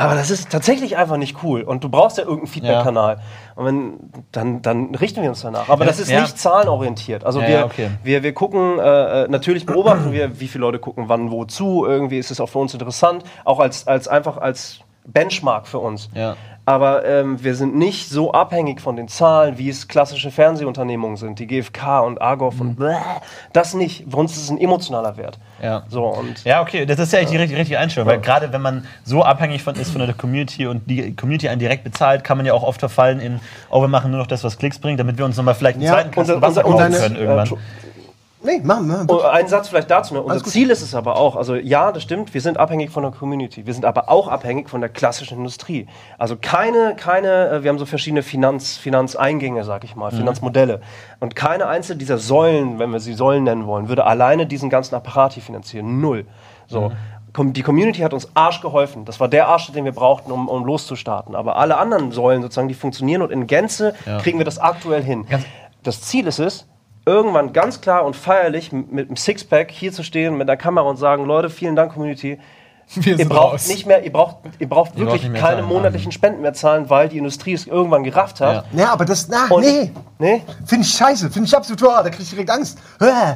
Aber das ist tatsächlich einfach nicht cool. Und du brauchst ja irgendeinen Feedback-Kanal. Und wenn, dann, dann richten wir uns danach. Aber das ist ja. nicht zahlenorientiert. Also Ja, wir, okay. wir, wir gucken, äh, äh, natürlich beobachten wir, wie viele Leute gucken wann wozu. Irgendwie ist es auch für uns interessant. Auch als, als einfach als Benchmark für uns. Ja. Aber ähm, wir sind nicht so abhängig von den Zahlen, wie es klassische Fernsehunternehmungen sind, die GfK und Argov und bläh. das nicht. Für uns ist es ein emotionaler Wert. Ja. So, und Ja, okay, das ist ja eigentlich die richtige, richtige Einstellung, weil gerade wenn man so abhängig von ist von der Community und die Community einen direkt bezahlt, kann man ja auch oft verfallen in, oh, wir machen nur noch das, was Klicks bringt, damit wir uns nochmal vielleicht einen Ja, zweiten Kasten Wasser kaufen können äh, irgendwann. Entschu- Nee, machen wir. Oh, ein Satz vielleicht dazu. Ne? Unser. Ziel ist es aber auch, also ja, das stimmt, wir sind abhängig von der Community. Wir sind aber auch abhängig von der klassischen Industrie. Also keine, keine, äh, wir haben so verschiedene Finanz, Finanzeingänge, sag ich mal, Finanzmodelle. Und keine einzelne dieser Säulen, wenn wir sie Säulen nennen wollen, würde alleine diesen ganzen Apparat hier finanzieren. Null. So. Com- Die Community hat uns Arsch geholfen. Das war der Arsch, den wir brauchten, um, um loszustarten. Aber alle anderen Säulen sozusagen, die funktionieren und in Gänze kriegen wir das aktuell hin. Das Ziel ist es, irgendwann ganz klar und feierlich mit einem Sixpack hier zu stehen, mit einer Kamera und sagen, Leute, vielen Dank, Community. Wir Ihr sind braucht raus. nicht mehr, ihr braucht, ihr braucht Ihr braucht wirklich keine zahlen. monatlichen Spenden mehr zahlen, weil die Industrie es irgendwann gerafft hat. Ja, aber das, na, Und- nee. Nee? Finde ich scheiße, finde ich absolut, oh, da krieg ich direkt Angst.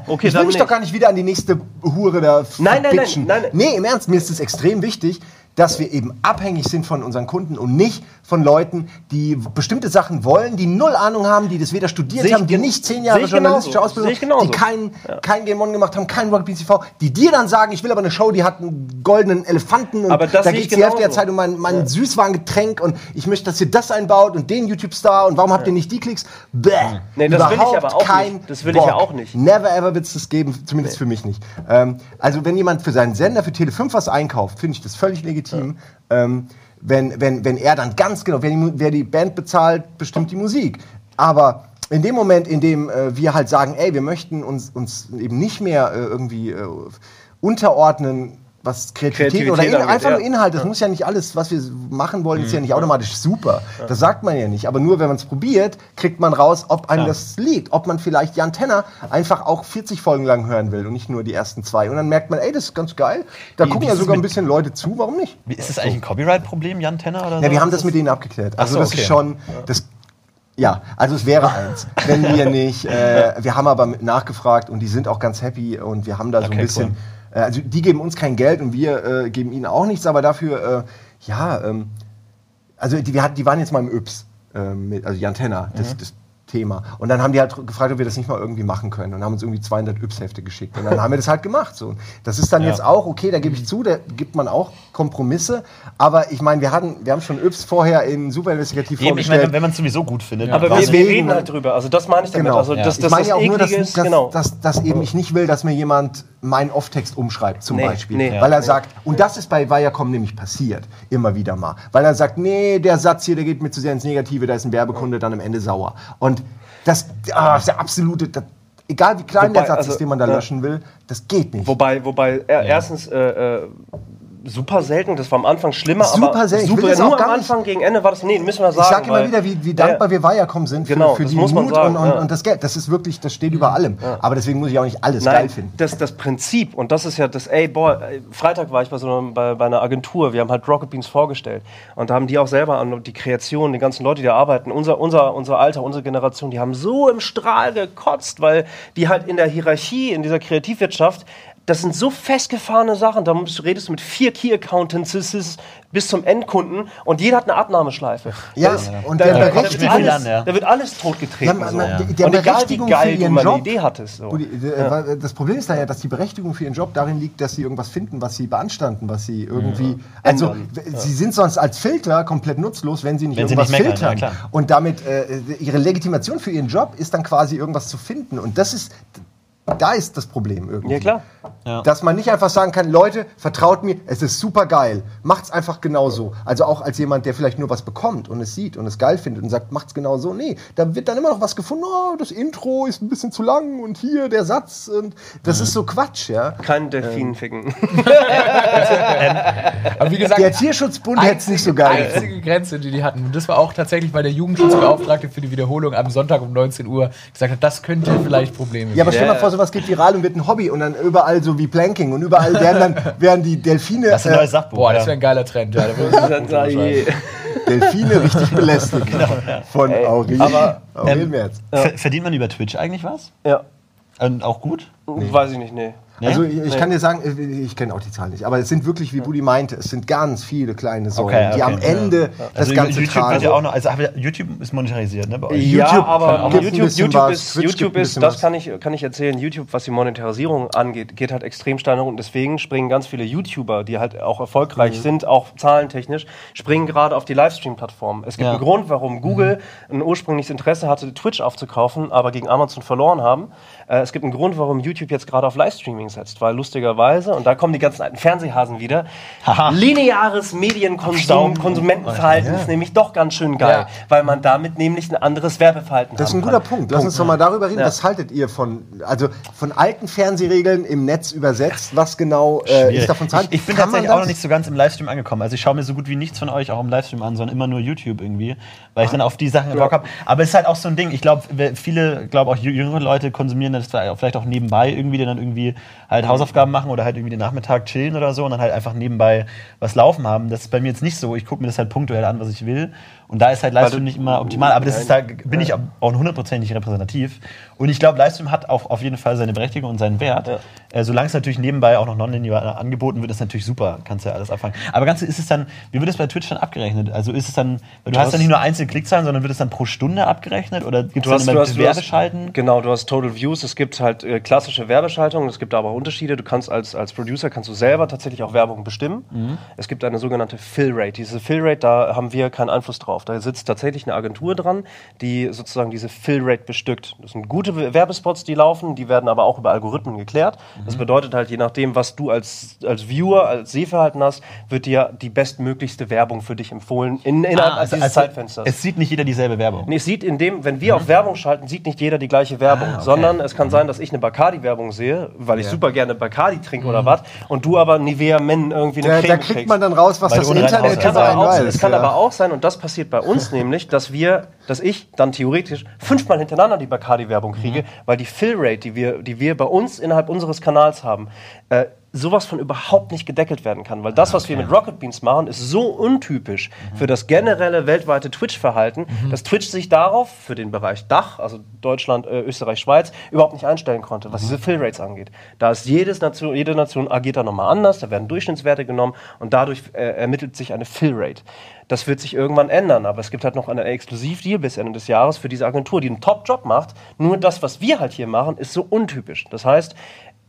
Okay, ich will mich nicht. doch gar nicht wieder an die nächste Hure da Nein, nein, nein, nein, nein. Nee, im Ernst, mir ist es extrem wichtig, dass wir eben abhängig sind von unseren Kunden und nicht von Leuten, die bestimmte Sachen wollen, die null Ahnung haben, die das weder studiert haben, die nicht zehn Jahre journalistische genauso. Ausbildung, genauso. die keinen kein Game On gemacht haben, kein Rock TV, die dir dann sagen, ich will aber eine Show, die hat einen goldenen Elefanten und Aber das da geht die Hälfte der. Zeit um mein, mein Süßwarengetränk und ich möchte, dass ihr das einbaut und den YouTube-Star und warum habt ihr nicht die Klicks? Bäh. Nee, das will ich Überhaupt aber auch kein nicht. Das will ich ja Bock. auch nicht. Never ever wird es das geben, zumindest für mich nicht. Ähm, also wenn jemand für seinen Sender, für Tele 5 was einkauft, finde ich das völlig legitim. Ähm, wenn, wenn, wenn er dann ganz genau, wer die, wer die Band bezahlt, bestimmt die Musik. Aber in dem Moment, in dem äh, wir halt sagen, ey, wir möchten uns, uns eben nicht mehr äh, irgendwie äh, unterordnen, was Kreativität, Kreativität oder in, einfach nur ja. Inhalt, das muss ja nicht alles, was wir machen wollen, ist ja nicht automatisch super. Das sagt man ja nicht. Aber nur wenn man es probiert, kriegt man raus, ob einem das liegt. Ob man vielleicht Jan Tenner einfach auch 40 Folgen lang hören will und nicht nur die ersten zwei. Und dann merkt man, ey, das ist ganz geil. Da Wie- gucken wie ja sogar ein bisschen Leute zu, warum nicht? Wie, ist das eigentlich ein Copyright-Problem, Jan Tenner oder so? Ja, wir haben das mit denen abgeklärt. Also so, das okay. ist schon, das, ja, also es wäre eins, wenn wir nicht, äh, wir haben aber nachgefragt und die sind auch ganz happy und wir haben da so Okay, ein bisschen, äh, also die geben uns kein Geld und wir äh, geben ihnen auch nichts, aber dafür, äh, ja, ähm, also die, wir hatten, die waren jetzt mal im Yps, äh, mit, also Jan Tenner, das, das Thema. Und dann haben die halt gefragt, ob wir das nicht mal irgendwie machen können und haben uns irgendwie 200 Yps-Hefte geschickt. Und dann haben wir das halt gemacht. So. Das ist dann Ja. jetzt auch, okay, da gebe ich zu, da gibt man auch Kompromisse. Aber ich meine, wir hatten, wir haben schon Yps vorher in super investigativ Eben, ich meine, wenn man es sowieso gut findet. Aber wir, wir reden halt drüber. Also das meine ich damit. Genau. Also Ja. das, ich das, meine das ja auch nur, dass, dass, genau. dass, dass eben ich nicht will, dass mir jemand meinen Off-Text umschreibt, zum Nee, Beispiel. nee. weil er Nee. sagt, und das ist bei Viacom nämlich passiert, immer wieder mal. Weil er sagt, nee, der Satz hier, der geht mir zu sehr ins Negative, da ist ein Werbekunde dann am Ende sauer. Und das, ah, ist der absolute, das, egal wie klein Wobei, der Satz also, ist, den man da ja. löschen will, das geht nicht. Wobei, wobei er, erstens äh, äh, super selten, das war am Anfang schlimmer, Super aber selten. Ich super, das nur auch am Anfang gegen Ende war das, nee, müssen wir Ich sagen. sage immer wieder, wie, wie Ja, dankbar wir Viacom sind für, Genau, für die muss man Mut sagen, und, und, ja. und das Geld. Das ist wirklich, das steht über allem. Aber deswegen muss ich auch nicht alles Nein, geil finden. das, das Prinzip, und das ist ja das, ey, boah, Freitag war ich bei, so einer, bei, bei einer Agentur, wir haben halt Rocket Beans vorgestellt. Und da haben die auch selber an die Kreation, die ganzen Leute, die da arbeiten, unser, unser, unser Alter, unsere Generation, die haben so im Strahl gekotzt, weil die halt in der Hierarchie, in dieser Kreativwirtschaft, das sind so festgefahrene Sachen. Da du- redest du mit vier Key Accountants bis zum Endkunden und jeder hat eine Abnahmeme-Schleife. Ja, Da ist- und da, der da, Berechtigung- alles, an, ja. da wird alles totgetreten. Ja, so. man- der Und egal wie Berechtigung für geil du ihren mal eine Job- Idee hattest. So. Die- äh, Das Problem ist dann ja, dass die Berechtigung für ihren Job darin liegt, dass sie irgendwas finden, was sie beanstanden, was sie irgendwie. Also, sie sind sonst als Filter komplett nutzlos, wenn sie nicht Wenn sie irgendwas nicht meckern, filtern. ja. Und damit äh, ihre Legitimation für ihren Job ist dann quasi irgendwas zu finden. Und das ist. Da ist das Problem irgendwie. Ja, klar. Dass man nicht einfach sagen kann, Leute, vertraut mir, es ist super geil. Macht's einfach genauso. Also auch als jemand, der vielleicht nur was bekommt und es sieht und es geil findet und sagt, macht's genau so. Nee, da wird dann immer noch was gefunden, oh, das Intro ist ein bisschen zu lang und hier der Satz und das ist so Quatsch, ja. Kein Delfin ficken. [LAUGHS] Aber wie gesagt, Der Tierschutzbund hätte es nicht so geil. gefunden. einzige Grenze, die die hatten. Und das war auch tatsächlich, weil der Jugendschutzbeauftragte für die Wiederholung am Sonntag um 19 Uhr gesagt hat, das könnte vielleicht Probleme Ja, aber geben. stell mal vor, sowas geht viral und wird ein Hobby und dann überall so wie Planking und überall werden dann [LAUGHS] werden die Delfine Das ist ein neues Sachbuch. Boah, das ja. wäre ein geiler Trend. Ja, da ich, [LAUGHS] Delfine richtig belästigt von Aurel, aber, Aurel ähm, Merz. Ver- Verdient man über Twitch eigentlich was? ja, Und auch gut? weiß ich nicht, nee. Nee? Also ich, ich kann dir sagen, ich kenne auch die Zahlen nicht, aber es sind wirklich, wie Buddy meinte, es sind ganz viele kleine Säulen, Okay, die am okay. Ende das Also Ganze YouTube tragen. ja auch noch, also aber YouTube ist monetarisiert, ne? Bei euch? YouTube ja, aber YouTube, YouTube, was, ist, Twitch YouTube ist, das was. kann ich, kann ich erzählen, YouTube, was die Monetarisierung angeht, geht halt extrem steil nach unten. Deswegen springen ganz viele YouTuber, die halt auch erfolgreich Mhm. sind, auch zahlentechnisch, springen gerade auf die Livestream-Plattformen. Es gibt Ja. einen Grund, warum Google ein ursprüngliches Interesse hatte, Twitch aufzukaufen, aber gegen Amazon verloren haben. Äh, es gibt einen Grund, warum YouTube jetzt gerade auf Livestreaming setzt, weil lustigerweise, und da kommen die ganzen alten Fernsehhasen wieder, lineares Medienkonsum. Konsumentenverhalten ist nämlich doch ganz schön geil, Ja. weil man damit nämlich ein anderes Werbeverhalten Das ist ein guter kann. Punkt. Lass uns doch mal darüber reden. Ja. Was haltet ihr von, also von alten Fernsehregeln im Netz übersetzt? Was genau äh, ist davon zu halten? Ich, ich bin Kann tatsächlich auch noch nicht so ganz im Livestream angekommen. Also ich schaue mir so gut wie nichts von euch auch im Livestream an, sondern immer nur YouTube irgendwie, weil ich dann auf die Sachen Bock habe. Aber es ist halt auch so ein Ding. Ich glaube, viele, glaube auch jü- jüngere Leute konsumieren das zwar vielleicht auch nebenbei irgendwie, dann irgendwie halt Hausaufgaben machen oder halt irgendwie den Nachmittag chillen oder so und dann halt einfach nebenbei was laufen haben. Das ist bei mir jetzt nicht so. Ich gucke mir das halt punktuell an, was ich will. Und da ist halt Livestream nicht immer optimal. Aber das ist da bin ich auch hundertprozentig repräsentativ. Und ich glaube, Livestream hat auch auf jeden Fall seine Berechtigung und seinen Wert. Ja. Äh, solange es natürlich nebenbei auch noch nonlinear angeboten wird, ist natürlich super. Kannst ja alles abfangen. Aber ganz ist es dann, wie wird es bei Twitch dann abgerechnet? Also ist es dann, weil du, hast dann nicht nur einzelne Klickzahlen, sondern wird es dann pro Stunde abgerechnet? Oder gibt es Du dann hast, immer du hast, du Werbeschalten? genau, du hast Total Views. Es gibt halt äh, klassische Werbeschaltungen. Es gibt aber auch Unterschiede. Du kannst als, als Producer kannst du selber tatsächlich auch Werbung bestimmen. Mhm. Es gibt eine sogenannte Fill Rate. Diese Fill Rate, da haben wir keinen Einfluss drauf. Da sitzt tatsächlich eine Agentur dran, die sozusagen diese Fill Rate bestückt. Das sind gute We- Werbespots, die laufen. Die werden aber auch über Algorithmen geklärt. Mhm. Das bedeutet halt, je nachdem, was du als, als Viewer, als Sehverhalten hast, wird dir die bestmöglichste Werbung für dich empfohlen in, innerhalb Ah, also, dieses also, Zeitfensters. es sieht nicht jeder dieselbe Werbung. Nee, es sieht in dem, wenn wir auf Werbung schalten, sieht nicht jeder die gleiche Werbung, Ah, okay. sondern es kann sein, dass ich eine Bacardi-Werbung sehe, weil ich super gerne Bacardi trinke Mhm. oder was, und du aber Nivea Men irgendwie eine Da, Creme da kriegt kriegst. man dann raus, was Weil das Internet auch, weiß. es kann ja. aber auch sein, und das passiert bei uns nämlich, dass wir, dass ich dann theoretisch fünfmal hintereinander die Bacardi-Werbung kriege, Mhm. weil die Fill-Rate, die wir, die wir bei uns innerhalb unseres Kanals haben, äh, sowas von überhaupt nicht gedeckelt werden kann. Weil das, was wir mit Rocket Beans machen, ist so untypisch Mhm. für das generelle weltweite Twitch-Verhalten, dass Twitch sich darauf für den Bereich Dach, also Deutschland, äh, Österreich, Schweiz, überhaupt nicht einstellen konnte, was diese Fill-Rates angeht. Da ist jedes Nation, jede Nation agiert da nochmal anders, da werden Durchschnittswerte genommen und dadurch äh, ermittelt sich eine Fill-Rate. Das wird sich irgendwann ändern, aber es gibt halt noch einen Exklusivdeal bis Ende des Jahres für diese Agentur, die einen Top-Job macht. Nur das, was wir halt hier machen, ist so untypisch. Das heißt,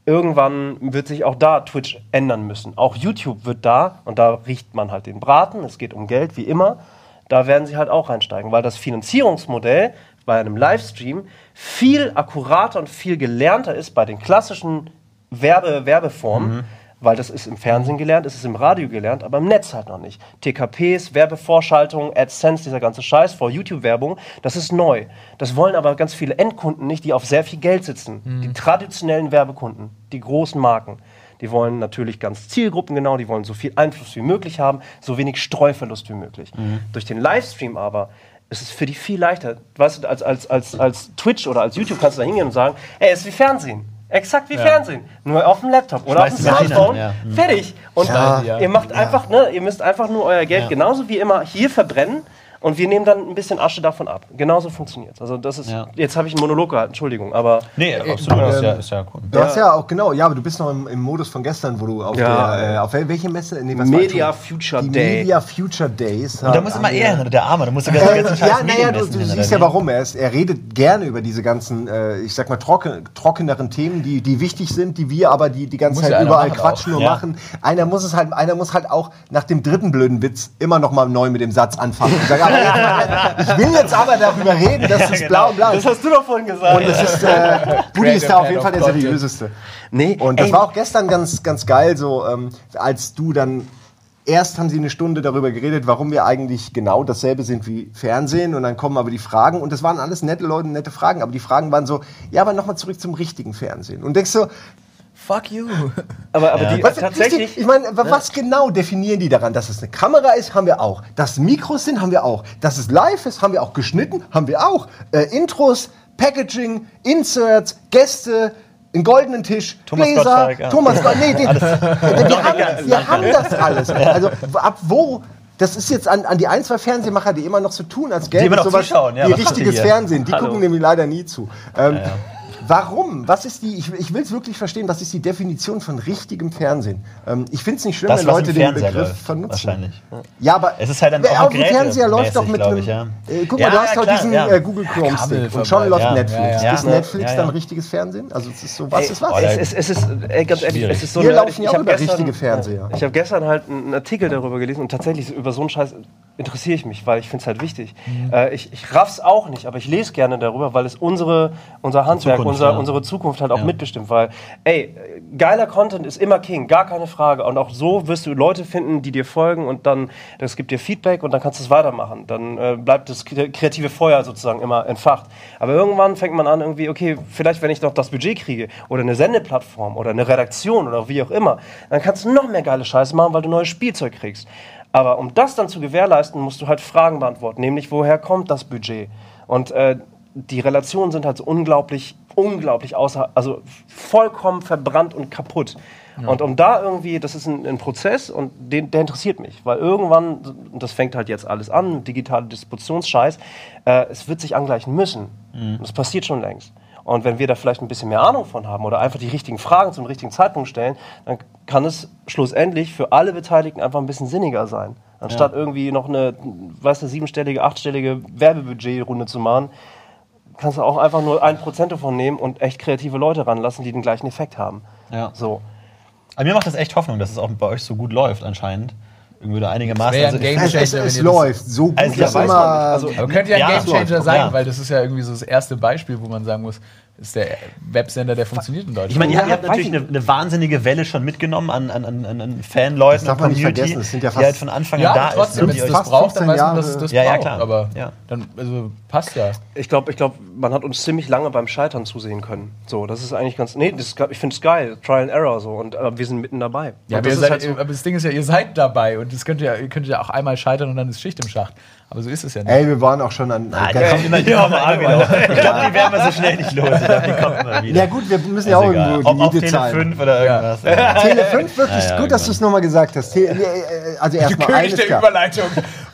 irgendwann wird sich auch da Twitch ändern müssen. Auch YouTube wird da, und da riecht man halt den Braten, es geht um Geld wie immer, da werden sie halt auch reinsteigen, weil das Finanzierungsmodell bei einem Livestream viel akkurater und viel gelernter ist bei den klassischen Werbe Werbeformen. Weil das ist im Fernsehen gelernt, es ist im Radio gelernt, aber im Netz halt noch nicht. TKPs, Werbevorschaltungen, AdSense, dieser ganze Scheiß vor YouTube-Werbung, das ist neu. Das wollen aber ganz viele Endkunden nicht, die auf sehr viel Geld sitzen. Die traditionellen Werbekunden, die großen Marken. Die wollen natürlich ganz zielgruppengenau, die wollen so viel Einfluss wie möglich haben, so wenig Streuverlust wie möglich. Durch den Livestream aber ist es für die viel leichter. Weißt du, als, als, als, als Twitch oder als YouTube kannst du da hingehen und sagen, ey, es ist wie Fernsehen. Exakt wie Fernsehen. Nur auf dem Laptop oder Schmeißt auf dem Smartphone. ja. Fertig. Und Ja. Ja. ihr macht einfach, ne, ihr müsst einfach nur euer Geld Ja. genauso wie immer hier verbrennen. Und wir nehmen dann ein bisschen Asche davon ab. Genauso funktioniert Also das ist. Ja. Jetzt habe ich einen Monolog gehalten, Entschuldigung, aber Nee, absolut. ähm, ist, ja, ist ja cool. Du hast ja auch, genau, ja, aber du bist noch im, im Modus von gestern, wo du auf Ja. der, äh, auf wel- welche Messe? Nee, Media? Future die Day. Media Future Days. Und da muss immer er hin, der Arme. Da muss er ganz Äh, ganz ja, naja, du, du siehst ja warum. Er, ist, er redet gerne über diese ganzen, äh, ich sag mal, trocken, trockeneren Themen, die, die wichtig sind, die wir aber die, die ganze Muss Zeit überall quatschen auch. und Ja. machen. Einer muss es halt, einer muss halt auch nach dem dritten blöden Witz immer noch mal neu mit dem Satz anfangen. Und sagen, ich will jetzt aber darüber reden, dass es blau und blau das ist. hast du doch vorhin gesagt. Und es ist, äh, Budi ist da auf jeden Fall der seriöseste. nee, Und das ey, war auch gestern ganz, ganz geil, so ähm, als du dann. Erst haben sie eine Stunde darüber geredet, warum wir eigentlich genau dasselbe sind wie Fernsehen. Und dann kommen aber die Fragen. Und das waren alles nette Leute, nette Fragen. Aber die Fragen waren so, ja, aber nochmal zurück zum richtigen Fernsehen. Und denkst so, Fuck you. aber, aber die, was, tatsächlich. Ich meine, was genau definieren die daran? Dass es eine Kamera ist, haben wir auch. Dass Mikros sind, haben wir auch. Dass es live ist, haben wir auch. Geschnitten, haben wir auch. Äh, Intros, Packaging, Inserts, Gäste, einen goldenen Tisch, Thomas Gläser, Gottschalk, ja. Thomas nee, den, Alles. [LAUGHS] wir, haben, wir haben das alles. Also ab wo, das ist jetzt an, an die ein, zwei Fernsehmacher, die immer noch so tun, als gäbe immer es noch sowas zuschauen, ja, wie richtiges? Fernsehen. Die Hallo. gucken nämlich leider nie zu. Ähm, Warum? Was ist die, ich, ich will es wirklich verstehen, was ist die Definition von richtigem Fernsehen? Ähm, ich finde es nicht schlimm, Das, wenn Leute den Begriff läuft, vernutzen. wahrscheinlich. Ja, aber Es ist halt dann auch dem Fernseher läuft doch mit einem, ich, ja. äh, Guck Ja, mal, du hast klar, diesen ja. äh, Google Chrome Stick und schon läuft ja. Netflix. Ja, ja. Ist Netflix ja, dann richtiges Fernsehen? Also es ist so, was Ey, ist was? Es ist, es ist, ey, ganz ehrlich, es ist so nerdig. laufen ja Ich auch über richtige Fernseher. Ich habe gestern halt einen Artikel darüber gelesen und tatsächlich über so einen Scheiß interessiere ich mich, weil ich finde es halt wichtig. Mhm. Äh, ich, ich raff's auch nicht, aber ich lese gerne darüber, weil es unsere, unser Handwerk, Zukunft, unser, ja. unsere Zukunft halt auch Ja. mitbestimmt. Weil, ey, geiler Content ist immer King, gar keine Frage. Und auch so wirst du Leute finden, die dir folgen und dann, das gibt dir Feedback und dann kannst du es weitermachen. Dann äh, bleibt das kre- kreative Feuer sozusagen immer entfacht. Aber irgendwann fängt man an, irgendwie, okay, vielleicht wenn ich noch das Budget kriege oder eine Sendeplattform oder eine Redaktion oder wie auch immer, dann kannst du noch mehr geile Scheiße machen, weil du neues Spielzeug kriegst. Aber um das dann zu gewährleisten, musst du halt Fragen beantworten, nämlich woher kommt das Budget? Und äh, die Relationen sind halt so unglaublich, unglaublich außer, also vollkommen verbrannt und kaputt. Und um da irgendwie, das ist ein, ein Prozess und den, der interessiert mich, weil irgendwann, und das fängt halt jetzt alles an, digitale Distributionsscheiß, äh, es wird sich angleichen müssen. Und das passiert schon längst. Und wenn wir da vielleicht ein bisschen mehr Ahnung von haben oder einfach die richtigen Fragen zum richtigen Zeitpunkt stellen, dann kann es schlussendlich für alle Beteiligten einfach ein bisschen sinniger sein. Anstatt irgendwie noch eine, weißt du, siebenstellige, achtstellige Werbebudgetrunde zu machen, kannst du auch einfach nur ein Prozent davon nehmen und echt kreative Leute ranlassen, die den gleichen Effekt haben. Ja. So. Aber mir macht das echt Hoffnung, dass es auch bei euch so gut läuft anscheinend. Da einigermaßen. Wäre ja ein Also ich- Game Es, Changer, es, wenn es ihr das- läuft so gut, Also, ja, weiß immer. Also, Aber könnte ja ein Ja, Game es Changer läuft, sein, ja. weil das ist ja irgendwie so das erste Beispiel, wo man sagen muss, ist der Websender, der funktioniert in Deutschland. Ich meine, ihr, Ja, ihr habt natürlich ich eine, eine wahnsinnige Welle schon mitgenommen an, an, an, an- an Fanleuten Das darf und man nicht Community, vergessen, es sind ja die fast- halt von Anfang ja, an da aber trotzdem, ist. wenn es die das braucht, dann 15 weiß man, dass es das Ja, ja, braucht. klar. Aber Ja. dann, also passt ja. Ich glaube, ich glaub, man hat uns ziemlich lange beim Scheitern zusehen können. So, das ist eigentlich ganz. Nee, das ich finde es geil. Trial and Error so. Und äh, wir sind mitten dabei. Ja, aber, das seid, halt so, aber das Ding ist ja, ihr seid dabei und das könnt ihr, ihr könnt ja auch einmal scheitern und dann ist Schicht im Schacht. Aber so ist es ja nicht. Ey, wir waren auch schon an. Ah, die kommen immer, die kommen immer wieder. Ich glaube, die werden wir so schnell nicht los. Ich glaube, die kommen immer wieder. Ja gut, wir müssen ja auch egal. irgendwo Ob die Miete Tele zahlen. 5 oder irgendwas. Ja. Tele 5, wirklich Ja, ja, gut, dass du es nochmal gesagt hast. Tele, äh, also erstmal König eines der klar. Überleitung.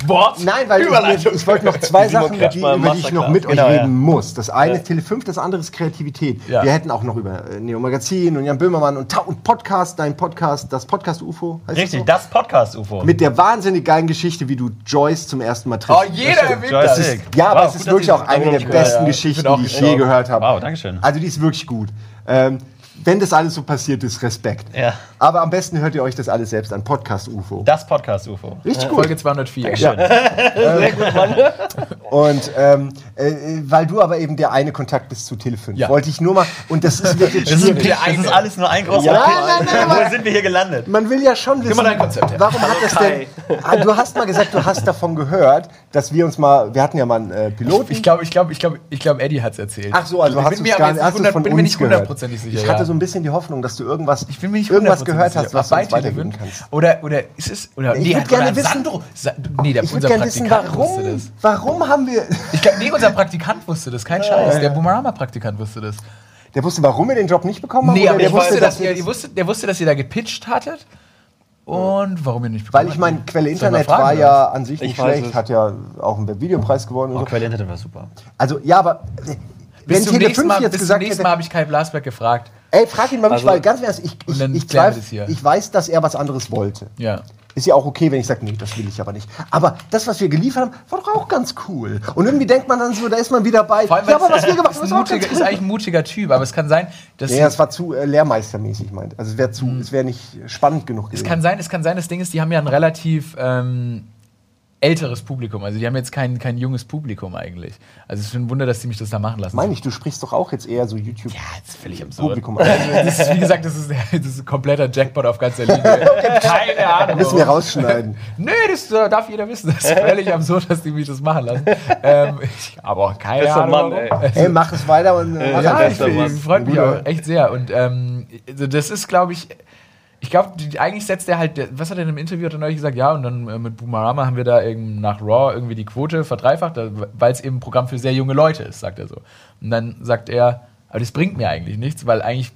Wort. Nein, weil Überleitung. ich, ich wollte noch zwei Sachen, die, über die ich noch mit Genau, euch ja. reden muss. Das eine ist Tele 5, das andere ist Kreativität. Ja. Wir hätten auch noch über äh, Neo Magazin und Jan Böhmermann und, und Podcast, dein Podcast, das Podcast UFO. Heißt Richtig, so? das Podcast-UFO. Mit der wahnsinnig geilen Geschichte, wie du Joyce zum ersten Mal triffst. Oh, jeder erwähnt das. Joystick. Ja, aber Wow, es gut, ist wirklich auch das eine der besten ja. Ich Geschichten, die ich je gehört habe. Wow, Dankeschön. Also die ist wirklich gut. Ähm, wenn das alles so passiert ist, Respekt. Ja. Aber am besten hört ihr euch das alles selbst an. Podcast UFO. Das Podcast-UFO. Richtig gut. Folge 204. Schön. [LAUGHS] [LAUGHS] Und ähm, äh, weil du aber eben der eine Kontakt bist zu Tele 5, Ja. wollte ich nur mal, und das ist wirklich [LAUGHS] Das ist, schwierig. Pitch, das ist alles nur ein großer Ja, nein, nein, nein, Wo sind wir hier gelandet? Man will ja schon wissen, mal dein Konzept her. warum hat das denn... Ah, Du hast mal gesagt, du hast davon gehört, dass wir uns mal, wir hatten ja mal einen äh, Piloten. Ich glaube, ich glaube, ich glaube, ich glaube, Eddie hat es erzählt. Ach so, also ich hast du mir es gar nicht, hast von bin mir nicht hundertprozentig sicher. Ich hatte ja. So ein bisschen die Hoffnung, dass du irgendwas, Ich bin mir nicht irgendwas 100% gehört hast, was du uns bei weitergeben Tele5? kannst. Oder, oder ist es. Oder, Ich nee, würd hat- gerne wissen- Sandro. Sa nee, der, Ich würde unser gerne wissen, Praktikant wusste warum, das. warum haben wir... Ich glaub, nee, unser Praktikant wusste das, kein Scheiß. Der Boomerama-Praktikant wusste das. Der wusste, warum wir den Job nicht bekommen haben? Nee, aber der wusste, dass wir ihr, das- ihr wusstet, der wusste, dass ihr da gepitcht hattet. Und warum ihr nicht Weil bekommen ich meine. Quelle Internet fragen, war ja an sich nicht Ich weiß schlecht, es. hat ja auch einen Videopreis gewonnen. Und Oh, so. Quelle Internet war super. Also, ja, aber äh, wenn Bis zum Tele nächsten 5 Mal, jetzt bis zum gesagt nächsten hätte, Mal habe ich Kai Blasberg gefragt. Ey, frag ihn mal mich, Also- weil ganz Ernst, ich, ich, ich, zweif- ich weiß, dass er was anderes wollte. Ja. Ist ja auch okay, wenn ich sage, nee, das will ich aber nicht. Aber das, was wir geliefert haben, war doch auch ganz cool. Und irgendwie denkt man dann so, da ist man wieder bei. Vor allem, ja, aber was wir gemacht haben, ist auch mutiger, ganz ist cool. eigentlich ein mutiger Typ, aber es kann sein, dass. Nee, das war zu äh, lehrmeistermäßig, meint. Also es wäre zu, es wäre nicht spannend genug es gewesen. kann sein, es kann sein, das Ding ist, die haben ja ein relativ ähm, älteres Publikum. Also die haben jetzt kein, kein junges Publikum eigentlich. Also es ist schon ein Wunder, dass die mich das da machen lassen. Meine ich, du sprichst doch auch jetzt eher so YouTube. Ja, das ist völlig absurd. Publikum. [LAUGHS] Also, das ist, wie gesagt, das ist, [LAUGHS] das ist ein kompletter Jackpot auf ganzer Linie. [LAUGHS] Keine Ahnung. Müssen wir rausschneiden. Nee, das äh, darf jeder wissen. Das ist völlig absurd, dass die mich das machen lassen. Ähm, ich, aber keine Bester Ahnung. Mann, ey. Ey, mach es weiter und äh, mach Ja, ich, ich freut mich auch echt sehr. Und ähm, also das ist, glaube ich, ich glaube, eigentlich setzt er halt, was hat er in einem Interview hat er neulich gesagt, ja, und dann äh, mit Boomerama haben wir da eben nach Raw irgendwie die Quote verdreifacht, weil es eben ein Programm für sehr junge Leute ist, sagt er so. Und dann sagt er, aber das bringt mir eigentlich nichts, weil eigentlich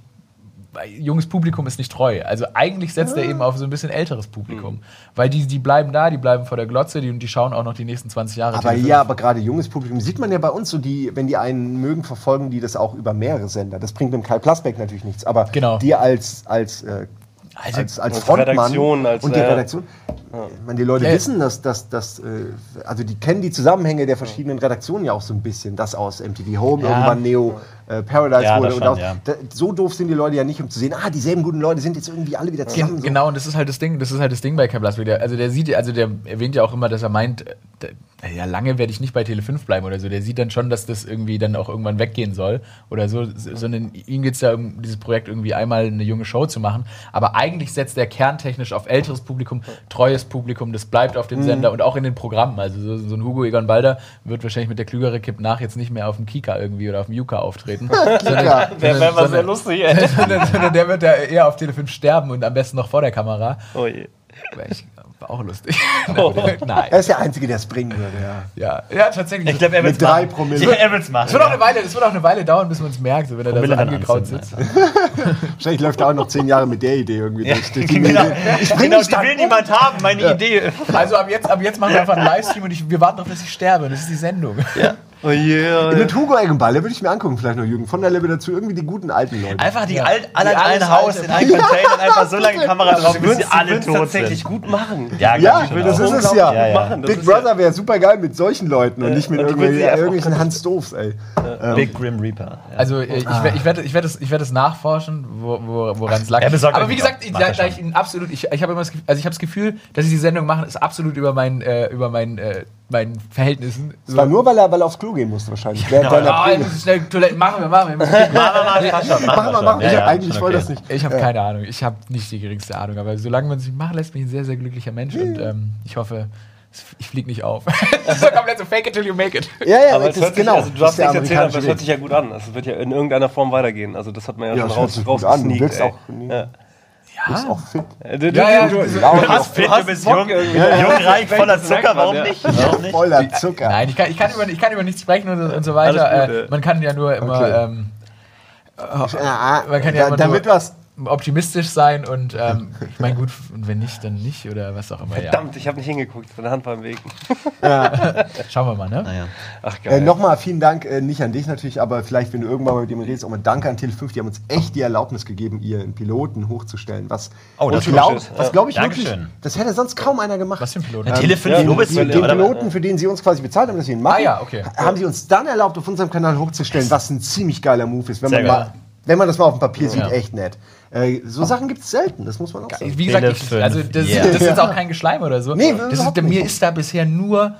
junges Publikum ist nicht treu. Also eigentlich setzt er eben auf so ein bisschen älteres Publikum. Weil die, die bleiben da, die bleiben vor der Glotze, die, und die schauen auch noch die nächsten 20 Jahre. Aber Tele5. ja, aber gerade junges Publikum sieht man ja bei uns so, die, wenn die einen mögen, verfolgen die das auch über mehrere Sender. Das bringt dem Kai Plasbeck natürlich nichts. Aber Genau. die als, als, äh, Also- als, als Frontmann Redaktion, als, und die äh, Redaktion. Ich meine, die Leute Ja. wissen, dass, dass, dass äh, also die kennen die Zusammenhänge der verschiedenen Redaktionen ja auch so ein bisschen. Das aus MTV Home, Ja. irgendwann Neo äh, Paradise Ja, wurde. das Und schon, auch, ja. da, so doof sind die Leute ja nicht, um zu sehen, ah, dieselben guten Leute sind jetzt irgendwie alle wieder zusammen. Gen so. Genau, und das ist halt das Ding, das ist halt das Ding bei Kai Blasberg. Der, also der sieht, also der erwähnt ja auch immer, dass er meint, äh, der, ja, lange werde ich nicht bei Tele 5 bleiben oder so. Der sieht dann schon, dass das irgendwie dann auch irgendwann weggehen soll oder so, sondern ihm geht es da um dieses Projekt irgendwie einmal eine junge Show zu machen. Aber eigentlich setzt er kerntechnisch auf älteres Publikum, treues Publikum, das bleibt auf dem Sender und auch in den Programmen. Also so, so ein Hugo Egon Balder wird wahrscheinlich mit der klügere Kipp nach jetzt nicht mehr auf dem Kika irgendwie oder auf dem Juka auftreten. [LAUGHS] sondern, Wär- wär mal sehr lustig, ey. [LAUGHS] sondern, sondern der wird da eher auf Tele 5 sterben und am besten noch vor der Kamera. Oh je. Ich- War auch lustig. [LAUGHS] Oh. Nein. Er ist der Einzige, der es bringen würde, ja. Ja, ja tatsächlich. Ich glaube, er Mit wird's drei machen. Promille. Ich er wird's machen. es wird, auch eine Weile, es wird auch eine Weile dauern, bis man es merkt, so, wenn er da so angekraut sitzt. Wahrscheinlich läuft er auch noch zehn Jahre mit der Idee irgendwie durch. durch die genau. Ich bring genau die will um. niemand haben, meine Idee. Also ab jetzt, ab jetzt machen wir einfach einen Livestream und ich, wir warten darauf, dass ich sterbe. Das ist die Sendung. Oh je. Mit Hugo Eggenballer würde ich mir angucken, vielleicht noch Jürgen von der Lippe dazu, irgendwie die guten alten Leute. Einfach die Ja. alt, alle in ein Haus, in ein Container und einfach so lange [LAUGHS] Kamera drauf, bis sie alle tot tatsächlich sind. gut machen. Ja, Ja, ich das ist es ja. Ja, ja. Machen, das Big Brother wäre super geil mit solchen Leuten und nicht mit und irgendwelchen, Hans Doofs, ey. Big Grim Reaper. Ja. Also äh, ich, werd- ich werde ich werd es, ich werd es nachforschen, wo, wo, woran es lag. Er Aber wie gesagt, ich, da, da ich ihn absolut, ich, ich habe immer das Gefühl, also ich habe das Gefühl, dass sie die Sendung machen, ist absolut über mein, äh, über mein, äh, meinen Verhältnissen. Das war nur, weil er, weil er aufs Klo gehen musste wahrscheinlich. Ah, ich Prämie. muss schnell Toiletten machen wir, machen wir. Machen wir mal, passt schon, Mach mal, mach mal. Ja, Ich ja, eigentlich okay. das nicht. Ich habe keine Ahnung. Ich habe nicht die geringste Ahnung. Aber solange man sich machen lässt, bin ich ein sehr, sehr glücklicher Mensch. Und ähm, ich hoffe, es- ich fliege nicht auf. [LAUGHS] das ist so komplett so fake it till you make it. Ja, ja, Aber das es ist sich, genau. also du das hast nichts erzählt, aber es hört sich ja gut an. Also es wird ja in irgendeiner Form weitergehen. Also das hat man ja, Ja, schon raus, sich. Du rausgesneakt, ey. auch, Ja. Du bist auch fit. Äh, Du, du, Ja, ja, du, du- du, Laut Du hast fit, du bist jung, jung, reich, voller Zucker, warum nicht? Warum nicht? Voller Zucker. Nein, ich kann, ich, kann über, ich kann über nichts sprechen und, und so weiter. Äh, man kann ja nur immer, Okay. ähm, Ja, man kann ja da, immer damit nur was. Optimistisch sein und ähm, ich meine gut, und wenn nicht, dann nicht oder was auch immer. Ja. Verdammt, ich habe nicht hingeguckt. Meine Hand war im Weg. [LAUGHS] Schauen wir mal, ne? Naja. Ach Äh, geil. Nochmal vielen Dank, äh, nicht an dich natürlich, aber vielleicht, wenn du irgendwann mal mit dem redest, auch mal Danke an Tele5, die haben uns echt die Erlaubnis gegeben, ihren Piloten hochzustellen. Was, Oh, das glaub, gut. was glaube ich wirklich, Dankeschön. das hätte sonst kaum einer gemacht. Was für ein Pilot? Ja, Tele 5 ja, den, Lobes den, den Piloten, für den sie uns quasi bezahlt haben, dass wir ihn machen, Ah ja, okay. haben sie uns dann erlaubt, auf unserem Kanal hochzustellen, was ein ziemlich geiler Move ist. Wenn, Sehr man, geil. mal, wenn man das mal auf dem Papier sieht, Ja. echt nett. Äh, so Sachen gibt es selten, das muss man auch sagen. Wie gesagt, ich, also das, yeah. das ist jetzt auch kein Geschleim oder so. Nee, das ist, mir ist da bisher nur,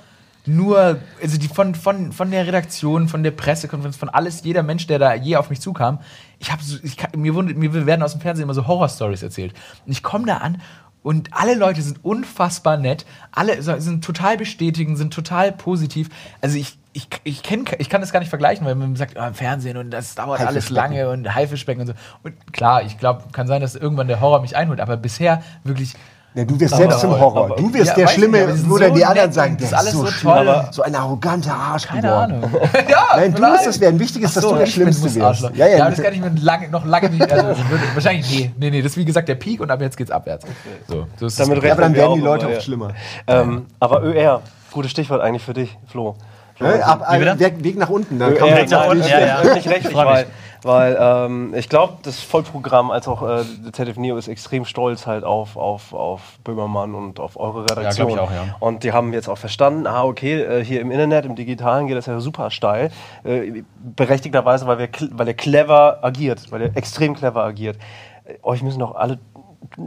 nur, also die von, von, von der Redaktion, von der Pressekonferenz, von alles, jeder Mensch, der da je auf mich zukam, ich habe so, ich mir, wund- mir werden aus dem Fernsehen immer so Horror-Stories erzählt. Und ich komme da an und alle Leute sind unfassbar nett, alle sind total bestätigend, sind total positiv. Also ich, ich, ich, kenn, ich kann das gar nicht vergleichen, weil man sagt, ah, im Fernsehen und das dauert alles lange und Haifischbecken und so. Und klar, ich glaube, kann sein, dass irgendwann der Horror mich einholt, aber bisher wirklich Ja, du wirst selbst zum Horror. Du wirst Ja, der Schlimme, nicht, aber wo dann so die anderen nett sagen, das ist alles so, so schlimm, toll. aber so ein arroganter Arsch Keine geworden. Ahnung. [LAUGHS] ja, Nein, du musst das werden. Wichtig ist, dass so, du der Schlimmste wirst. Ja, ja, das kann ich mir lange, noch lange nicht. Also, [LAUGHS] das wahrscheinlich, nee, nee, nee, das ist wie gesagt der Peak und ab jetzt geht's abwärts. So, so ist Damit. Ja, aber dann werden die auch Leute ja. schlimmer. Ähm, aber ÖR, gutes Stichwort eigentlich für dich, Flo. Ab? Weg, nach unten. Dann Weg nach unten, das ja, ja. Nicht rechtlich, weil, weil ähm, ich glaube, das Vollprogramm als auch äh, ZDF Neo ist extrem stolz halt auf, auf, auf Böhmermann und auf eure Redaktion. glaub ich auch, ja. Und die haben jetzt auch verstanden, ah, okay, äh, hier im Internet, im Digitalen geht das ja super steil. Äh, berechtigterweise, weil, wir, weil er clever agiert, weil er extrem clever agiert. Äh, euch müssen doch alle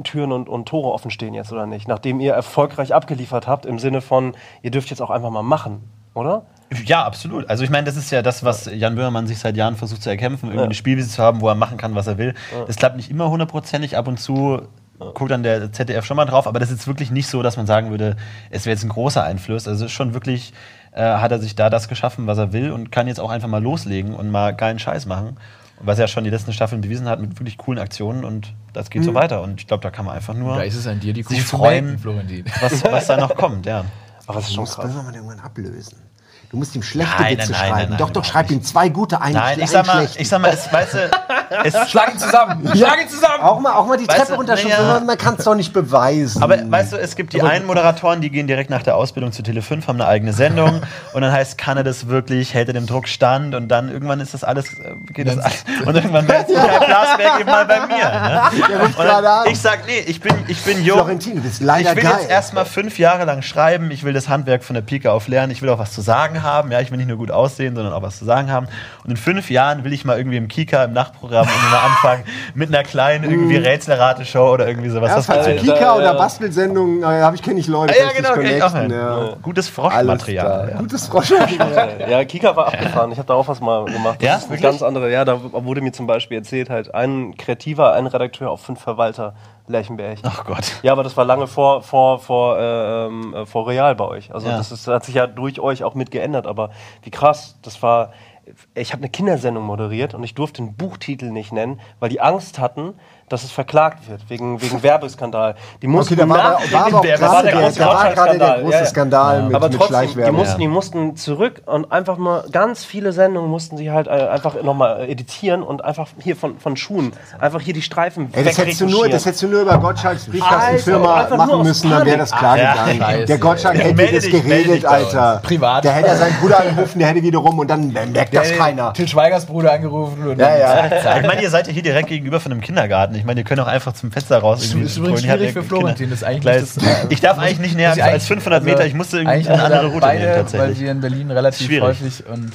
Türen und, und Tore offen stehen jetzt, oder nicht? Nachdem ihr erfolgreich abgeliefert habt, im Sinne von, ihr dürft jetzt auch einfach mal machen, oder? Ja, absolut. Also ich meine, das ist ja das, was Jan Böhmermann sich seit Jahren versucht zu erkämpfen, irgendwie eine Spielwiese zu haben, wo er machen kann, was er will. Das klappt nicht immer hundertprozentig. Ab und zu guckt dann der ZDF schon mal drauf, aber das ist jetzt wirklich nicht so, dass man sagen würde, es wäre jetzt ein großer Einfluss. Also es ist schon wirklich, äh, hat er sich da das geschaffen, was er will und kann jetzt auch einfach mal loslegen und mal geilen Scheiß machen. Was er schon die letzten Staffeln bewiesen hat mit wirklich coolen Aktionen und das geht so weiter. Und ich glaube, da kann man einfach nur Da ist es an dir, die Kuh sich freuen, Florentin. was, was da noch kommt, ja. Aber das ist schon muss krass. Böhmermann irgendwann ablösen. Du musst ihm schlechte Nein, Witze nein, nein, schreiben. nein, doch, doch, schreib ihm zwei gute, einen, Nein, schle- ich sag mal, schlechten. ich sag mal, es, weißt du, [LAUGHS] es, Schlag ihn zusammen! Ja. Schlag ihn zusammen! auch mal, auch mal die Weißt Treppe runterschubsen, naja. man kann es doch nicht beweisen. Aber weißt du, es gibt die einen Moderatoren, die gehen direkt nach der Ausbildung zu Tele5, haben eine eigene Sendung [LAUGHS] und dann heißt, kann er das wirklich, hält er dem Druck stand und dann irgendwann ist das alles, äh, geht das alles, und irgendwann meldet sich [LAUGHS] Kai Blasberg eben mal bei mir. Ne? An. ich sag, nee, ich bin, ich bin jung. Florentin, du bist leider ich will geil. jetzt erstmal fünf Jahre lang schreiben, ich will das Handwerk von der Pike auf lernen, ich will auch was zu sagen haben, ja, ich will nicht nur gut aussehen, sondern auch was zu sagen haben. Und in fünf Jahren will ich mal irgendwie im Kika, im Nachtprogramm irgendwie mal anfangen mit einer kleinen irgendwie Rätselrateshow oder irgendwie sowas. ja, Das du wird- Kika da- oder ja. Bastelsendungen, äh, habe ich kenne ich Leute. Ah, ja, genau, kenn ich auch. Ja. Gutes Froschmaterial. Ja. Gutes Froschmaterial. Ja, Kika war abgefahren. Ich habe da auch was mal gemacht. Das Ja, ist eine ganz andere. Ja, da wurde mir zum Beispiel erzählt, halt ein Kreativer, ein Redakteur auf fünf Verwalter Lerchenberg. Ach Gott. Ja, aber das war lange vor, vor, vor, äh, ähm, äh, vor Real bei euch. Also Ja. das ist, hat sich ja durch euch auch mit geändert. Aber wie krass, das war. Ich habe eine Kindersendung moderiert und ich durfte den Buchtitel nicht nennen, weil die Angst hatten, dass es verklagt wird wegen, wegen Werbeskandal. Die mussten Okay, da war, nach war dem gerade war der, große war gerade der Gottschalk-Skandal. große Ja, ja. Skandal mit, aber mit trotzdem, die Schleichwerbung. mussten, die mussten zurück und einfach mal ganz viele Sendungen mussten sie halt äh, einfach nochmal editieren und einfach hier von, von Schuhen, einfach hier die Streifen Ey, das, hättest du nur, das hättest du nur über Gottschalks Alter, Briefkastenfirma machen müssen, dann wäre das klar gegangen. scheiße. der Gottschalk Ja, hätte melde das geregelt. Alter. Privat. Der hätte ja seinen Bruder [LAUGHS] angerufen, der hätte wiederum und dann merkt das keiner. Till Schweigers Bruder angerufen und Ja, ja. Ich meine, ihr seid ja hier direkt gegenüber von einem Kindergarten. Ich meine, ihr könnt auch einfach zum Fenster raus. Irgendwie ist übrigens schwierig ja für Florentin. Das ist eigentlich das, ich darf eigentlich nicht näher ich als eigentlich- 500 Meter. also Ich musste irgendwie eine andere Route beide, nehmen, Weil tatsächlich. wir in Berlin relativ Schwierig. häufig und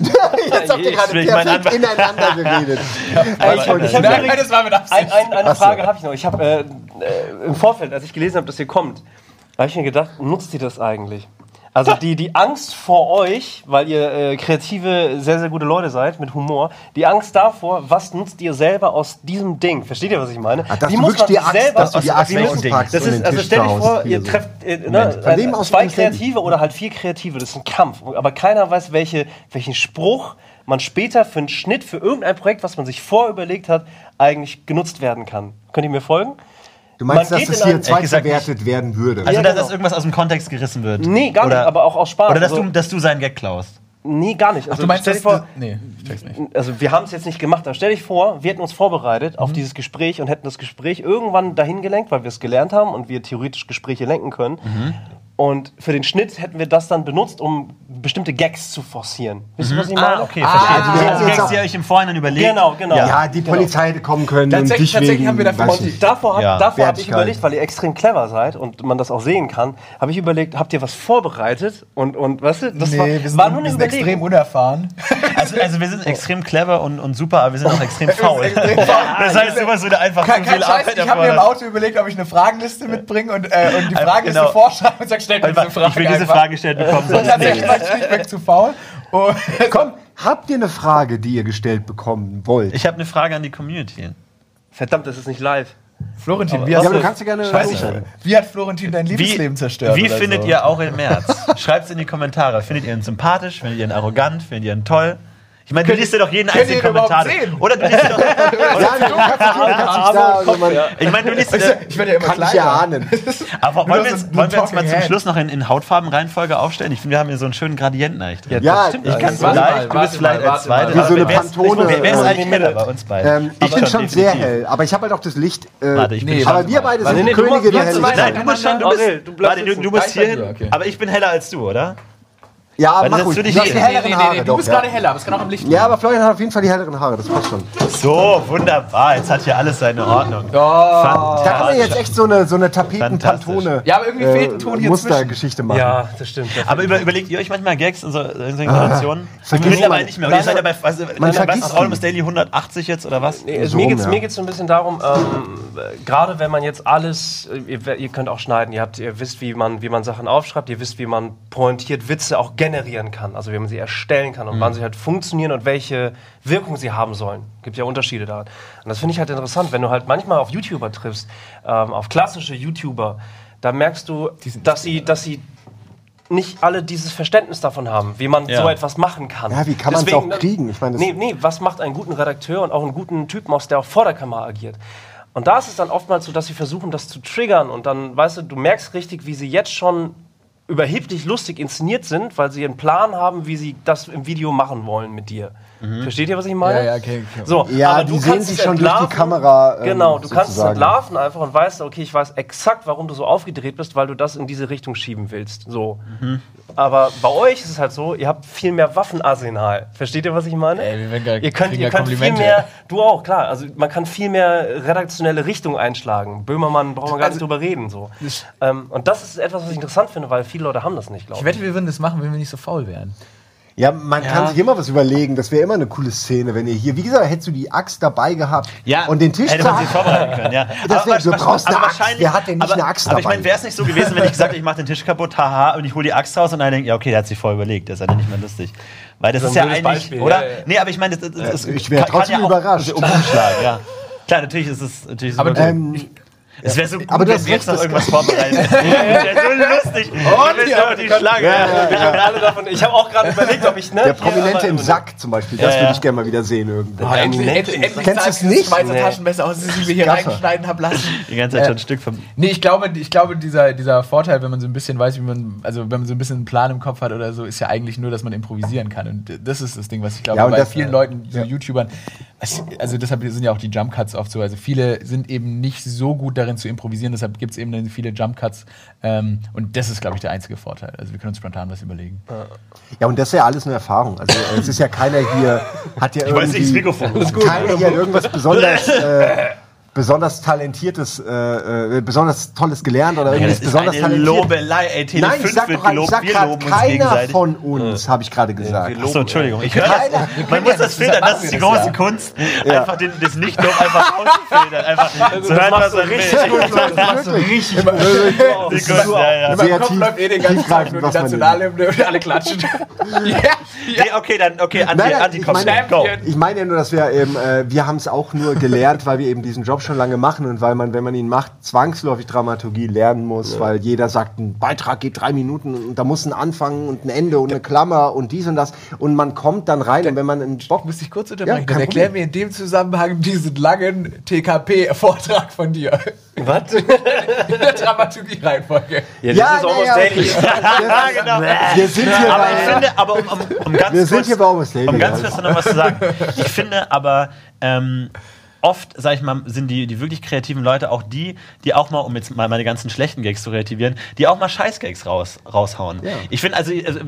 Jetzt habt ihr Ich gerade perfekt ineinander geredet. [LAUGHS] Ich hab, ich hab Nein, übrigens- das war mit Absicht. Ein, ein, eine. Frage habe ich noch. Ich habe äh, äh, im Vorfeld, als ich gelesen habe, dass ihr kommt, habe ich mir gedacht, nutzt ihr das eigentlich? Also die, die Angst vor euch, weil ihr äh, kreative, sehr, sehr gute Leute seid mit Humor, die Angst davor, was nutzt ihr selber aus diesem Ding? Versteht ihr, was ich meine? Ach, dass du wirklich die Axt- dass du die wie Das ist, den also stell dich vor, ihr so. trefft äh, ne, äh, zwei? Kreative oder halt vier Kreative, das ist ein Kampf. Aber keiner weiß, welche, welchen Spruch man später für einen Schnitt, für irgendein Projekt, was man sich vorüberlegt hat, eigentlich genutzt werden kann. Könnt ihr mir folgen? Du meinst, Man dass geht das hier zweitverwertet werden würde? Also, Ja, dass, genau. irgendwas aus dem Kontext gerissen wird. Nee, gar oder, nicht, aber auch aus Spaß. Oder dass, Also- du, dass du seinen Gag klaust. Nee, gar nicht. Also, du meinst, stell dir vor, nee, ich check's nicht. also wir haben es jetzt nicht gemacht, aber stell dich vor, wir hätten uns vorbereitet Mhm. auf dieses Gespräch und hätten das Gespräch irgendwann dahin gelenkt, weil wir es gelernt haben und wir theoretisch Gespräche lenken können. Mhm. Und für den Schnitt hätten wir das dann benutzt, um bestimmte Gags zu forcieren. Wisst ihr, was ich meine? Ah, okay, verstehe. wir also, hätten die jetzt Gags, auch- die ihr euch im Vorhinein überlegt. Genau, genau. Ja. Die Polizei hätte kommen können und Tatsächlich- dich tatsächlich wegen, haben wir weiß Und ich. davor, hab, Ja. davor habe ich überlegt, weil ihr extrem clever seid und man das auch sehen kann, habe ich überlegt, habt ihr was vorbereitet? Und, und weißt du, das nee, war, wir sind, war nur eine wir sind Überlegung. extrem unerfahren. Also, also wir sind extrem clever und, und super, aber wir sind auch [LAUGHS] extrem faul. extrem faul. [LAUGHS] das heißt, immer so einfach Kein, zu kein viel Scheiß, Arbeit ich habe mir im. Auto überlegt, ob ich eine Fragenliste mitbringe und, äh, und die Fragenliste genau. vorschreibe und [LAUGHS] sage, stellt diese Frage ich will diese einfach. Frage gestellt bekommen, [LAUGHS] sonst tatsächlich nicht. war ich schlichtweg zu faul. Und [LAUGHS] Komm, habt ihr eine Frage, die ihr gestellt bekommen wollt? Ich habe eine Frage an die Community. Verdammt, das ist nicht live. Florentin, wie, ja, hast aber du kannst du gerne wie hat Florentin dein Liebesleben zerstört? Wie findet so? ihr Aurel Merz? Schreibt es in die Kommentare. Findet ihr ihn sympathisch? Findet ihr ihn arrogant? Findet ihr ihn toll? Ich meine, du liest dir doch jeden einzelnen Kommentar. sehen? Oder du liest doch. [LAUGHS] Ja, Ich meine, du liest Ich, werde ja immer kleiner. erahnen. [LAUGHS] Aber wollen wir, jetzt, wollen wir uns mal zum. Schluss noch in, in Hautfarbenreihenfolge aufstellen? Ich finde, wir haben hier so einen schönen Gradienten eigentlich drin. Ja, stimmt Ich kann es mal, du bist vielleicht als. Zweiter. Wie so eine aber wer ist- Pantone, Wer, ist eigentlich heller bei uns beiden? Ähm, ich bin schon sehr hell, aber ich habe halt auch das Licht. Äh, Warte, ich bin aber wir beide sind Könige der Helligkeit. Nein, du musst schon, du bist, Gleich hier aber ich bin heller als du, oder? Ja, Weil mach das ruhig. Du dich- hast die Nee, helleren Haare du doch. bist ja. gerade heller, aber es kann auch am Licht liegen. Ja, aber Florian hat auf jeden Fall die helleren Haare, das passt schon. So, wunderbar. Jetzt hat hier alles seine Ordnung. Da kann man jetzt echt so eine, so eine Tapeten-Pantone Ja, aber irgendwie fehlt ein Ton hier Mustergeschichte machen. Ja, das stimmt. Aber über, überlegt ihr euch manchmal Gags in so in solchen Situationen? vergisst Mittlerweile nicht mehr. Und ihr seid ja bei, was, Man was Almost Daily 180 jetzt oder was? Nee, also So mir geht es ja. mir geht's so ein bisschen darum, ähm, äh, gerade wenn man jetzt alles, äh, ihr, ihr könnt auch schneiden, ihr, habt, ihr wisst, wie man, wie man Sachen aufschreibt, ihr wisst, wie man pointiert Witze auch generieren kann, also wie man sie erstellen kann und wann sie halt funktionieren und welche Wirkung sie haben sollen. Gibt ja Unterschiede daran. Und das finde ich halt interessant, wenn du halt manchmal auf YouTuber triffst, ähm, auf klassische YouTuber, da merkst du, dass sie, dass sie nicht alle dieses Verständnis davon haben, wie man Ja. so etwas machen kann. Ja, wie kann man's Deswegen, auch kriegen? Ich meine, das- nee, nee, was macht einen guten Redakteur und auch einen guten Typen aus, der auch vor der Kamera agiert? Und da ist es dann oftmals so, dass sie versuchen, das zu triggern und dann, weißt du, du merkst richtig, wie sie jetzt schon überheblich lustig inszeniert sind, weil sie einen Plan haben, wie sie das im Video machen wollen mit dir. Versteht ihr, was ich meine? Ja, ja, okay, okay. So, Ja, aber die du sehen kannst sich schon durch die entlarven. Kamera, ähm, genau, du kannst es sozusagen. entlarven einfach und weißt, okay, ich weiß exakt, warum du so aufgedreht bist, weil du das in diese Richtung schieben willst. So. Mhm. Aber bei euch ist es halt so, ihr habt viel mehr Waffenarsenal. Versteht ihr, was ich meine? Ey, wir werden gar- ihr könnt, ihr könnt viel mehr, du auch, klar. Also man kann viel mehr redaktionelle Richtung einschlagen. Böhmermann braucht man gar nicht drüber reden. So. Ähm, und das ist etwas, was ich interessant finde, weil viele Leute haben das nicht, glaube Ich wette, wir würden das machen, wenn wir nicht so faul wären. Ja, man kann sich immer was überlegen. Das wäre immer eine coole Szene, wenn ihr hier, wie gesagt, hättest du die Axt dabei gehabt Ja, und den Tisch hätte man sich zur- vorbereiten können, ja. [LAUGHS] Das wär, du aber- brauchst aber eine Axt. wahrscheinlich- Wer hat denn nicht aber, eine Axt Aber ich dabei? meine, wäre es nicht so gewesen, wenn ich gesagt hätte, ich mache den Tisch kaputt, haha, und ich hole die Axt raus und dann denke, ja, okay, der hat sich vorher überlegt, das ist ja dann nicht mehr lustig. Weil das So ist ein ja eigentlich, Beispiel, oder? ja, ja. Nee, aber ich meine, das, das, das ich wär kann- kann trotzdem ja auch überrascht. Umschlag, ja. Klar, natürlich ist es natürlich Aber super cool. Es wäre so gut, Aber du wenn wir jetzt noch das- irgendwas vorbereiten. Das wäre so lustig. Und ja, die Schlange. ich. Alle davon, ich habe auch gerade überlegt, ob ich ne, der Prominente im Sack zum Beispiel, das Ja, würde ja. ich gerne mal wieder sehen irgendwo. Ah, endlich, endlich, Kennst du's dieses nicht? Schweizer Nee. Taschenmesser aus, das ich mir hier reinschneiden habe lassen. Die ganze Zeit Äh, schon ein Stück vom. Nee, ich glaube, ich glaube dieser, dieser Vorteil, wenn man so ein bisschen weiß, wie man, also wenn man so ein bisschen einen Plan im Kopf hat oder so, ist ja eigentlich nur, dass man improvisieren kann. Und das ist das Ding, was ich glaube, Ja, bei das- vielen äh, Leuten, so ja. YouTubern, es- also deshalb sind ja auch die Jump Cuts oft so. Also viele sind eben nicht so gut darin zu improvisieren, deshalb gibt es eben viele Jump Cuts. Ähm, und das ist, glaube ich, der einzige Vorteil. Also wir können uns spontan was überlegen. Ja, und das ist ja alles eine Erfahrung. Also äh, es ist ja keiner hier, hat ja Ich weiß nicht, das irgendwie, Mikrofon. keiner hier irgendwas besonders, äh, besonders talentiertes, äh, äh, besonders Tolles gelernt oder Ja, irgendwas das ist besonders eine talentiert. Lobelei, ey. Tele Nein, ich 5 sag doch, ich gelobt, sag loben uns keiner gegenseitig. von uns, habe ich gerade gesagt. Achso, Entschuldigung. Ich höre das. Keiner- Man muss das filtern, das ist die große ja. Kunst. Ja. Einfach den, das Nicht-Lob einfach auszufiltern. Einfach zu hören, was er richtig gut. Das machst du richtig [LAUGHS] Die Kunst, ja, ja. Sehr tief- läuft eh den ganzen Tag nur die Nationalhymne und alle klatschen. [LAUGHS] ja. Okay, dann, okay, Anti, Nein, nein, Anti ich komm, meine- go. Ich meine ja nur, dass wir eben, äh, wir haben es auch nur gelernt, weil wir eben diesen Job schon lange machen und weil man, wenn man ihn macht, zwangsläufig Dramaturgie lernen muss, weil jeder sagt, ein Beitrag geht drei Minuten und da muss ein Anfang und ein Ende und eine Klammer und dies und das und man kommt dann rein und wenn man einen Bock Muss ich kurz Ja, unterbrechen? kein Dann erklär Problem. mir in dem Zusammenhang diesen langen TKP-Vortrag von dir. Was? [LAUGHS] In der Dramaturgie-Reihenfolge. Ja, das Ja, ist Almost ja, Daily. [LAUGHS] Ja, genau. Wir sind hier Aber bei, ich finde, aber um, um, um ganz wir sind kurz, hier bei Almost Daily. um ganz kurz noch was zu sagen. Ich finde aber, ähm, oft, sag ich mal, sind die, die wirklich kreativen Leute auch die, die auch mal, um jetzt mal meine ganzen schlechten Gags zu relativieren, die auch mal Scheiß-Gags raus, raushauen. Ich finde, also, also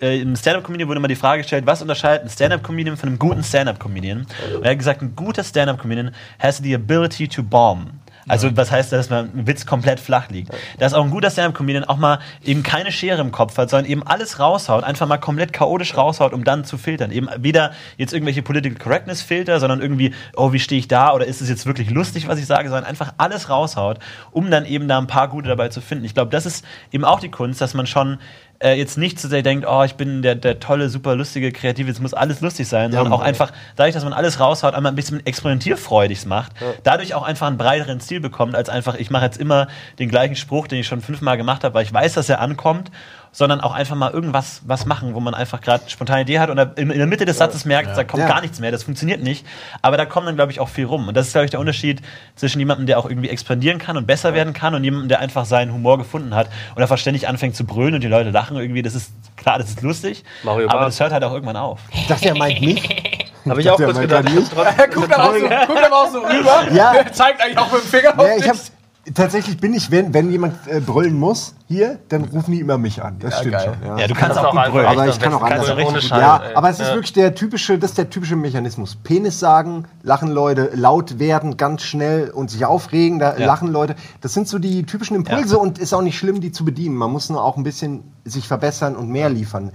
äh, im Stand-Up-Comedian wurde immer die Frage gestellt, was unterscheidet ein Stand-Up-Comedian von einem guten Stand-Up-Comedian? Und er hat gesagt, ein guter Stand-Up-Comedian has the ability to bomb. Also was heißt, dass man ein Witz komplett flach liegt. Dass auch ein guter Stand-Up-Comedian auch mal eben keine Schere im Kopf hat, sondern eben alles raushaut, einfach mal komplett chaotisch raushaut, um dann zu filtern. Eben weder jetzt irgendwelche Political Correctness-Filter, sondern irgendwie, oh, wie stehe ich da oder ist es jetzt wirklich lustig, was ich sage, sondern einfach alles raushaut, um dann eben da ein paar gute dabei zu finden. Ich glaube, das ist eben auch die Kunst, dass man schon äh, jetzt nicht zu sehr denkt, oh, ich bin der, der tolle, super lustige, kreative, es muss alles lustig sein, sondern auch einfach dadurch, dass man alles raushaut, einmal ein bisschen experimentierfreudig macht, dadurch auch einfach einen breiteren Stil bekommt, als einfach, ich mache jetzt immer den gleichen Spruch, den ich schon fünfmal gemacht habe, weil ich weiß, dass er ankommt, sondern auch einfach mal irgendwas was machen, wo man einfach gerade spontane Idee hat und in, in der Mitte des Satzes merkt, da kommt Ja. gar nichts mehr, das funktioniert nicht. Aber da kommt dann, glaube ich, auch viel rum. Und das ist, glaube ich, der Unterschied zwischen jemandem, der auch irgendwie expandieren kann und besser werden kann und jemandem, der einfach seinen Humor gefunden hat und einfach ständig anfängt zu brüllen und die Leute lachen irgendwie. Das ist klar, das ist lustig, Mario aber das hört halt auch irgendwann auf. Ich dachte, er meint mich. [LAUGHS] Habe ich auch dachte, kurz er gedacht. meint mich. [LAUGHS] Guck dann auch so, guck dann auch so rüber. Ja. [LAUGHS] Zeigt eigentlich auch mit dem Finger auf Ja, ich dich. Tatsächlich bin ich, wenn, wenn jemand äh, brüllen muss, hier, dann rufen die immer mich an. Das Ja, stimmt geil. schon. Ja, du kannst auch gut brüllen. aber ich kann auch Kannst anders. Ohne gut Ja, ey. aber es ist Ja. wirklich der typische, das ist der typische Mechanismus. Penis sagen, lachen Leute, laut werden ganz schnell und sich aufregen, da Ja. lachen Leute. Das sind so die typischen Impulse und ist auch nicht schlimm, die zu bedienen. Man muss nur auch ein bisschen sich verbessern und mehr liefern.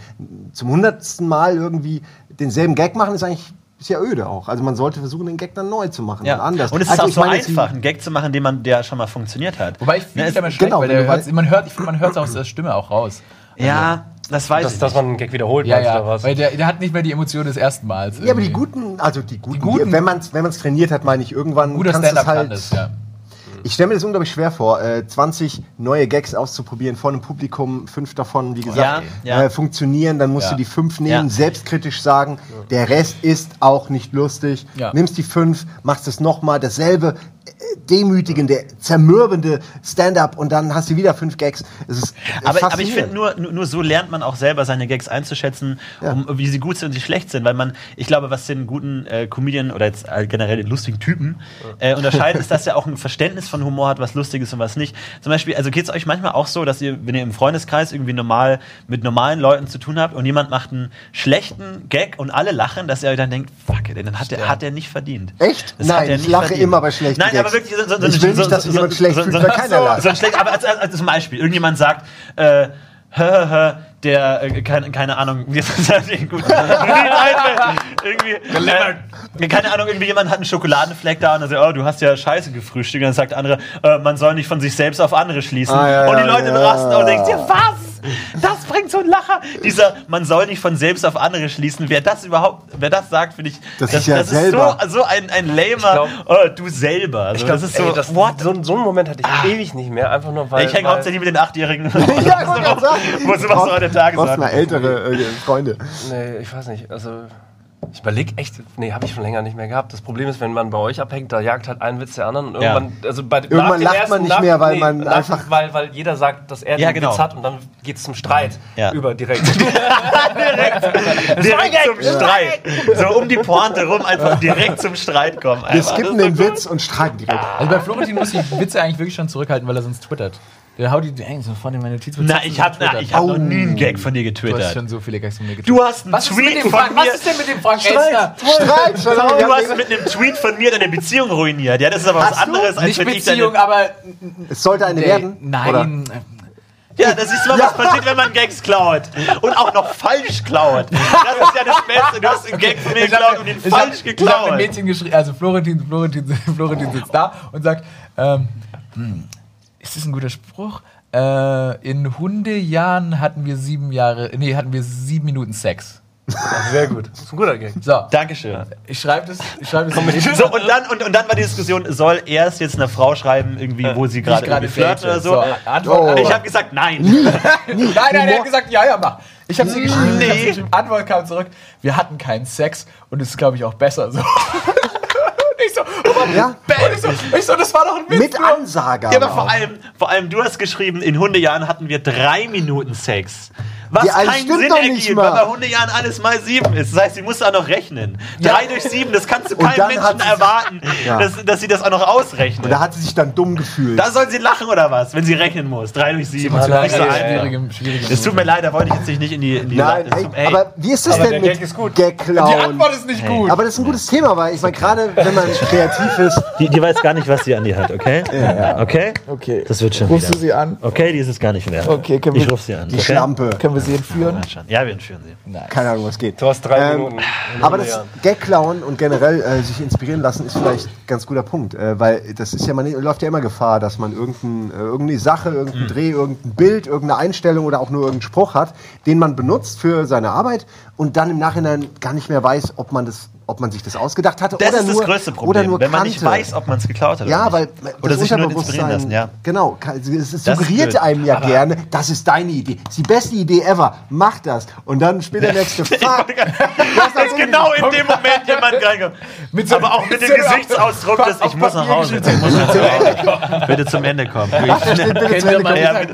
Zum hundertsten Mal irgendwie denselben Gag machen, ist eigentlich ist ja öde auch. Also man sollte versuchen, den Gag dann neu zu machen und Ja. anders. Und es ist also auch so meine einfach, einen Gag zu machen, den man, der schon mal funktioniert hat. Wobei ich Ne, finde es- es immer schlecht, genau, weil der du hört, man hört, ich finde, man hört aus der Stimme auch raus. Ja, das weiß Dass, ich dass nicht. man einen Gag wiederholt, Ja, ja, oder was? weil der, der hat nicht mehr die Emotion des ersten Mals. Ja, aber die irgendwie. guten, also die guten, guten- die, wenn man es wenn man's trainiert hat, meine ich, irgendwann Guter kannst du es Stand-up halt. kann das, ja. Ich stelle mir das unglaublich schwer vor, äh, 20 neue Gags auszuprobieren vor einem Publikum, fünf davon, wie gesagt, Ja, ja. Äh, funktionieren, dann musst Ja. du die fünf nehmen, selbstkritisch sagen, der Rest ist auch nicht lustig, nimmst die fünf, machst es nochmal, dasselbe. Äh, demütigende, zermürbende Stand-up und dann hast du wieder fünf Gags. Ist Aber, aber ich finde, nur, nur, so lernt man auch selber seine Gags einzuschätzen, um, wie sie gut sind und wie sie schlecht sind. Weil man, ich glaube, was den guten äh, Comedian oder jetzt äh, generell den lustigen Typen äh, unterscheidet, ist, dass er auch ein Verständnis von Humor hat, was lustig ist und was nicht. Zum Beispiel, also geht es euch manchmal auch so, dass ihr, wenn ihr im Freundeskreis irgendwie normal mit normalen Leuten zu tun habt und jemand macht einen schlechten Gag und alle lachen, dass ihr euch dann denkt, fuck, dann hat der, hat der nicht verdient. Echt? Das Nein, er ich lache verdient. immer bei schlechten Nein, aber wirklich, so, so, Ich will nicht, dass sich jemand schlecht fühlt, weil keiner lacht. so schlecht, aber als, als, als zum Beispiel, irgendjemand sagt, äh, hä, hä, der, äh, keine, keine Ahnung, wie ist [LAUGHS] das gut? irgendwie, [LAUGHS] äh, keine Ahnung, irgendwie jemand hat einen Schokoladenfleck da und dann sagt, oh, du hast ja Scheiße gefrühstückt. Und dann sagt der andere, äh, man soll nicht von sich selbst auf andere schließen. Ah, ja, und die ja, Leute ja. rasten und denken dir, was? Das bringt so einen Lacher. Dieser, man soll nicht von selbst auf andere schließen. Wer das überhaupt, wer das sagt, finde ich, Das ist ja selber. so, so ein, ein lamer, oh, du selber. Also, Ich glaub, das ist ey, so, das, what? so, so einen Moment hatte ich ewig nicht mehr, einfach nur weil. ich hänge hauptsächlich mit den Achtjährigen. [LAUGHS] ja, ich wollte gerade sagen. Sie was so der Du hast mal Tagesordnung. ältere äh, Freunde. Nee, ich weiß nicht. Also, ich überlege echt, nee, habe ich schon länger nicht mehr gehabt. Das Problem ist, wenn man bei euch abhängt, da jagt halt ein Witz der anderen und Ja. irgendwann, also bei, Irgendwann lacht ersten, man nicht nach- mehr, weil man nach- einfach- Weil, weil jeder sagt, dass er Ja, den genau. Witz hat und dann geht es zum Streit Ja. über direkt. [LAUGHS] direkt [LAUGHS] zum Streit. So um die Pointe rum, einfach direkt zum Streit kommen. Wir skippen den Witz und streiten direkt. Also bei Florentin muss ich Witze eigentlich wirklich schon zurückhalten, weil er sonst twittert. Der haut die ey, sofort in meine Notiz. Na, ich habe ich hab noch nie einen Gag von dir Du hast getwittert. schon so viele Gags von mir getwittert. Du hast einen Was Tweet dem von Frank, mir. was ist denn mit dem Frank Elstner? Streit, lange. Du hast mit einem Tweet von mir deine Beziehung ruiniert. Ja, das ist aber was Hast du? anderes als Nicht wenn ich Beziehung, deine. aber. Es sollte eine Nee, werden. Nein. Ja, das ist mal, was passiert, wenn man Gags klaut. Und auch noch falsch klaut. Das ist ja das Beste. Du hast einen Gag von mir Ich hab- geklaut und ihn ich hab- falsch Ich habe ein geklaut. Mädchen geschrieben, also Florentin, Florentin, [LAUGHS] Florentin sitzt da und sagt, ähm, hm, ist das ein guter Spruch? Äh, in Hundejahren hatten wir sieben Jahre, nee, hatten wir sieben Minuten Sex. Sehr gut. Das ist ein guter Gag. So, Dankeschön. ich schreibe das, ich schreibe das in So, und dann, und, und dann war die Diskussion, soll er es jetzt einer Frau schreiben, irgendwie, wo sie gerade flirtet oder so? So, Antwort- Oh. Ich habe gesagt, nein. [LAUGHS] Nein, nein, er hat gesagt, ja, ja, mach. Ich habe sie geschrieben, ich hab sie Nee. geschrieben. Antwort kam zurück, wir hatten keinen Sex und es ist, glaube ich, auch besser so. [LAUGHS] Und ich so, oh Mann, Ja. und ich so, ich so, das war doch ein Witz. Mit nur. Ansage. Ja, aber vor allem, vor allem, du hast geschrieben, in Hundejahren hatten wir drei Minuten Sex. Was Ja, also keinen Sinn ergibt, weil bei Hundejahren alles mal sieben ist. Das heißt, sie muss auch noch rechnen. Drei durch sieben, das kannst du keinem Menschen erwarten, Ja. dass, dass sie das auch noch ausrechnet. Und da hat sie sich dann dumm gefühlt. da soll sie lachen oder was, wenn sie rechnen muss. Drei durch sieben. Das Das, so das tut mir leid, da wollte ich jetzt nicht in die. In die Nein, ey, ey. aber wie ist das Aber denn der mit Gag ist gut. Gag? Die Antwort ist nicht gut. Aber das ist ein gutes Thema, weil ich meine, gerade wenn man [LAUGHS] kreativ ist. die, die weiß gar nicht, was sie an dir hat, okay? Okay? Okay. Das wird schon Rufst wieder. du sie an? Okay, die ist es gar nicht wert. Okay, können wir- ich ruf sie an. Die okay? Schlampe. Können wir sie entführen? Ja, wir entführen sie. Keine Ahnung, was geht. Du hast drei Ähm, Minuten. Aber das Gag klauen und generell äh, sich inspirieren lassen ist vielleicht ein ganz guter Punkt, äh, weil das ist ja man läuft ja immer Gefahr, dass man irgendein, äh, irgendeine Sache, irgendein Mhm. Dreh, irgendein Bild, irgendeine Einstellung oder auch nur irgendeinen Spruch hat, den man benutzt für seine Arbeit und dann im Nachhinein gar nicht mehr weiß, ob man das, ob man sich das ausgedacht hatte Das oder ist nur das größte oder Problem, nur wenn man kannte. nicht weiß, ob man es geklaut hat. Ja, oder weil nicht. das oder sich nur inspirieren lassen, ja. Genau, es, Das suggeriert einem ja gerne, das ist deine Idee. Das ist die beste Idee ever. Mach das. Und dann spielt der [LAUGHS] nächste Fuck. Das ist genau in dem Moment jemand [LAUGHS] so- Aber auch mit dem [LAUGHS] Gesichtsausdruck, dass ich muss nach Hause. Ich muss nach Hause. Bitte zum Ende kommen. Zu Ende kommen. Ja, bitte.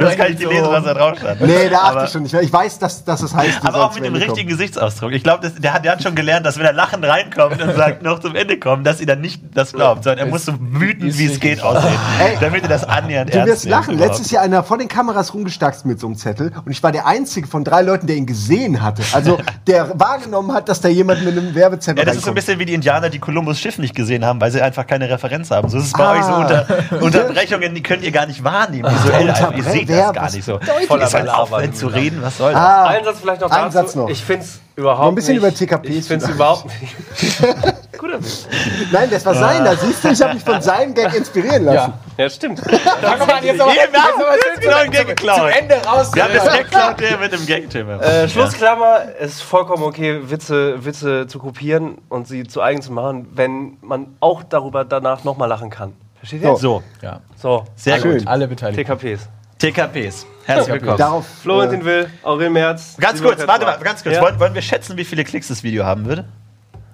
Das kann ich dir lesen, was da drauf stand. Nee, da achte Aber- ich schon nicht. mehr. Ich weiß, dass, dass es heißt, Aber auch mit dem richtigen. Gesichtsausdruck. Ich glaube, der, hat- der hat schon gelernt, dass wenn er lachend reinkommt und sagt, noch zum Ende kommen, dass sie dann nicht das glaubt, sondern er muss so wütend, wie es geht, aussehen, Ey, damit er das annähernd Du ernst wirst nimmt lachen. überhaupt. Letztes Jahr einer vor den Kameras rumgestackst mit so einem Zettel und ich war der einzige von drei Leuten, der ihn gesehen hatte. Also [LAUGHS] der wahrgenommen hat, dass da jemand mit einem Werbezettel Ja, das ist so ein reinkommt. bisschen wie die Indianer, die Kolumbus Schiff nicht gesehen haben, weil sie einfach keine Referenz haben. So ist es bei Ah. euch so unter, [LAUGHS] Unterbrechungen, die könnt ihr gar nicht wahrnehmen. Visuell einfach. Ihr seht das gar nicht so. Voll das? halt aufhören zu reden, was soll das? Ah, Ein Satz vielleicht noch Ein dazu. Satz noch. Ich finde es überhaupt Noch ein bisschen nicht, über TKPs Ich finde es überhaupt [LAUGHS] nicht. Nein, das war seiner. Siehst du, ich habe mich von seinem Gag inspirieren lassen. Ja, stimmt. [LAUGHS] Fang doch mal an, jetzt aber, Wir jetzt haben aber jetzt noch einen Gag geklaut. zum Ende raus. Wir haben das Gag geklaut, der mit dem Gag-Thema. Äh, Schlussklammer, es ist vollkommen okay, Witze, Witze zu kopieren und sie zu eigen zu machen, wenn man auch darüber danach nochmal lachen kann. Versteht ihr? So, Ja, So, sehr gut. alle beteiligt. TKPs. TKPs. Herzlich willkommen. Darauf. Florentin äh, Will, Aurel Merz. Ganz Simon kurz, warte mal, ganz kurz. Ja? Wollen, wollen wir schätzen, wie viele Klicks das Video haben würde?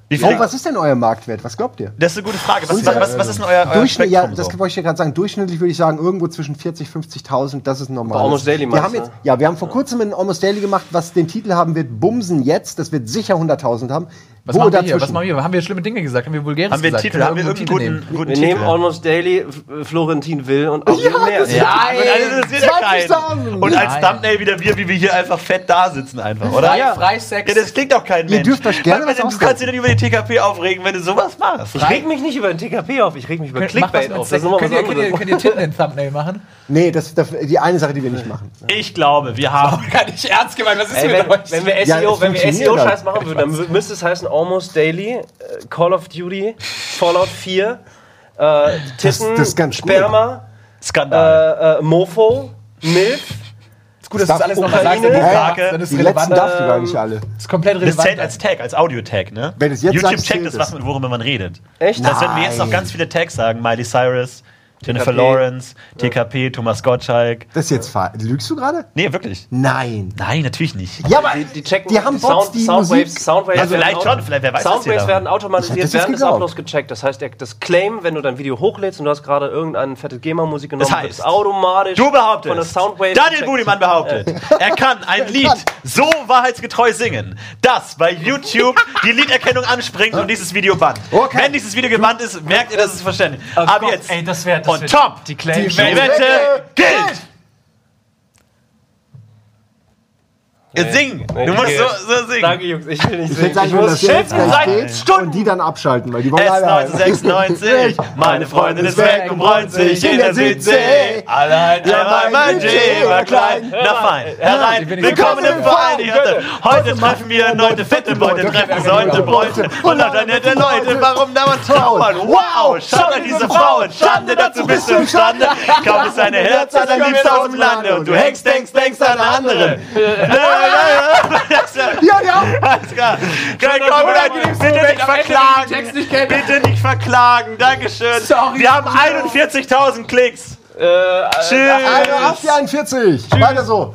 Wie Oh, viel? was ist denn euer Marktwert? Was glaubt ihr? Das ist eine gute Frage. Was, Unser- was, was ist denn euer, euer Durchschnitt, ja, das so? wollte ich ja gerade sagen. Durchschnittlich würde ich sagen, irgendwo zwischen 40 50.000, das ist normal. Almost Daily wir haben jetzt, Ja, wir haben vor kurzem ein Almost Daily gemacht, was den Titel haben wird Bumsen jetzt. Das wird sicher 100.000 haben. Was machen wir hier? Was machen wir? Haben wir schlimme Dinge gesagt? Haben wir vulgäres Haben wir gesagt? Titel? Haben wir irgendeinen einen guten, guten Wir Titel? nehmen Almost Daily, F- Florentin Will und auch ja, mehr. das- Ja, ja 20.000. keinen. Und als Nein. Thumbnail wieder wir, wie wir hier einfach fett da sitzen einfach, oder? Frei, Freisex. Ja, das klingt doch kein Ihr Mensch. dürft euch gerne was Du kannst dich nicht über die TKP aufregen, wenn du sowas machst. Ich reg mich nicht über den TKP auf, ich reg mich über Clickbait auf. Sex. Das ist Könnt ihr, könnt, ihr, könnt ihr Titten in Thumbnail machen? Nee, das ist die eine Sache, die wir nicht machen. Ich glaube, wir haben. [LAUGHS] Gar nicht ernst gemeint. Was ist Ey, mit wenn, euch? wenn wir SEO-Scheiß halt. machen würden, dann mü- müsste es heißen Almost Daily, äh, Call of Duty, Fallout 4, äh, Titten, das gut. Sperma, Skandal. äh, äh, Mofo, Milf. ist gut, dass du das alles nochmal sagst. Dann ist, Frage. dann ist Die relevant. letzten darfst du gar nicht alle. ist komplett das relevant. zählt als Tag, als Audio-Tag, ne? Wenn es jetzt YouTube sagst, checkt das, was, worüber man redet. Echt? Das heißt, wenn wir jetzt noch ganz viele Tags sagen, Miley Cyrus, Jennifer TKP. Lawrence, TKP, Thomas Gottschalk. Das ist jetzt fa- Lügst du gerade? Nee, wirklich. Nein. Nein, natürlich nicht. Ja, aber Die, die checken die haben Bots, die Soundwaves, Musik. Soundwaves Ja, vielleicht werden schon, vielleicht, wer weiß das Soundwaves werden automatisiert das während des. Uploads gecheckt. Das heißt, das Claim, wenn du dein Video hochlädst und du hast gerade irgendeine fette GEMA-Musik genommen, Das wird heißt, es automatisch Du behauptest, von der Soundwave Daniel. Budimann behauptet, er kann ein [LAUGHS] Lied so wahrheitsgetreu singen, dass bei YouTube die Liederkennung anspringt und dieses Video bannt. Okay. Wenn dieses Video gebannt ist, merkt ihr, das ist verständlich. Ab Gott, jetzt. ey, das wär- das und top. die Die Wette gilt. Jetzt singen. Du musst so, so singen. Danke, Jungs. Ich will nicht Ich singen. hätte sagen Ich muss seit geht Stunden. und die dann abschalten, weil die wollen alle heim. S1996, [LAUGHS] meine Freundin ist weg und bräunt sich in der Südsee. Alle halt Ja, mein, mein G war klein, na fein, herein, willkommen im Verein. Ich hatte, heute treffen wir erneute fette Beute, treffen sollte Bräute und lauter nette Leute. Warum dauernd trauern? Wow, schaut euch diese Frauen, Schande, dazu bist du imstande. Kaum ist deine Herz an dein Liebster aus dem Lande und du hängst, denkst, denkst an andere. Ja, ja. Alles klar. Kein Copyright, bitte nicht verklagen. Bitte nicht verklagen. Dankeschön. Wir haben 41.000 Klicks. Äh, Tschüss. Eine auf die 41. Weiter so.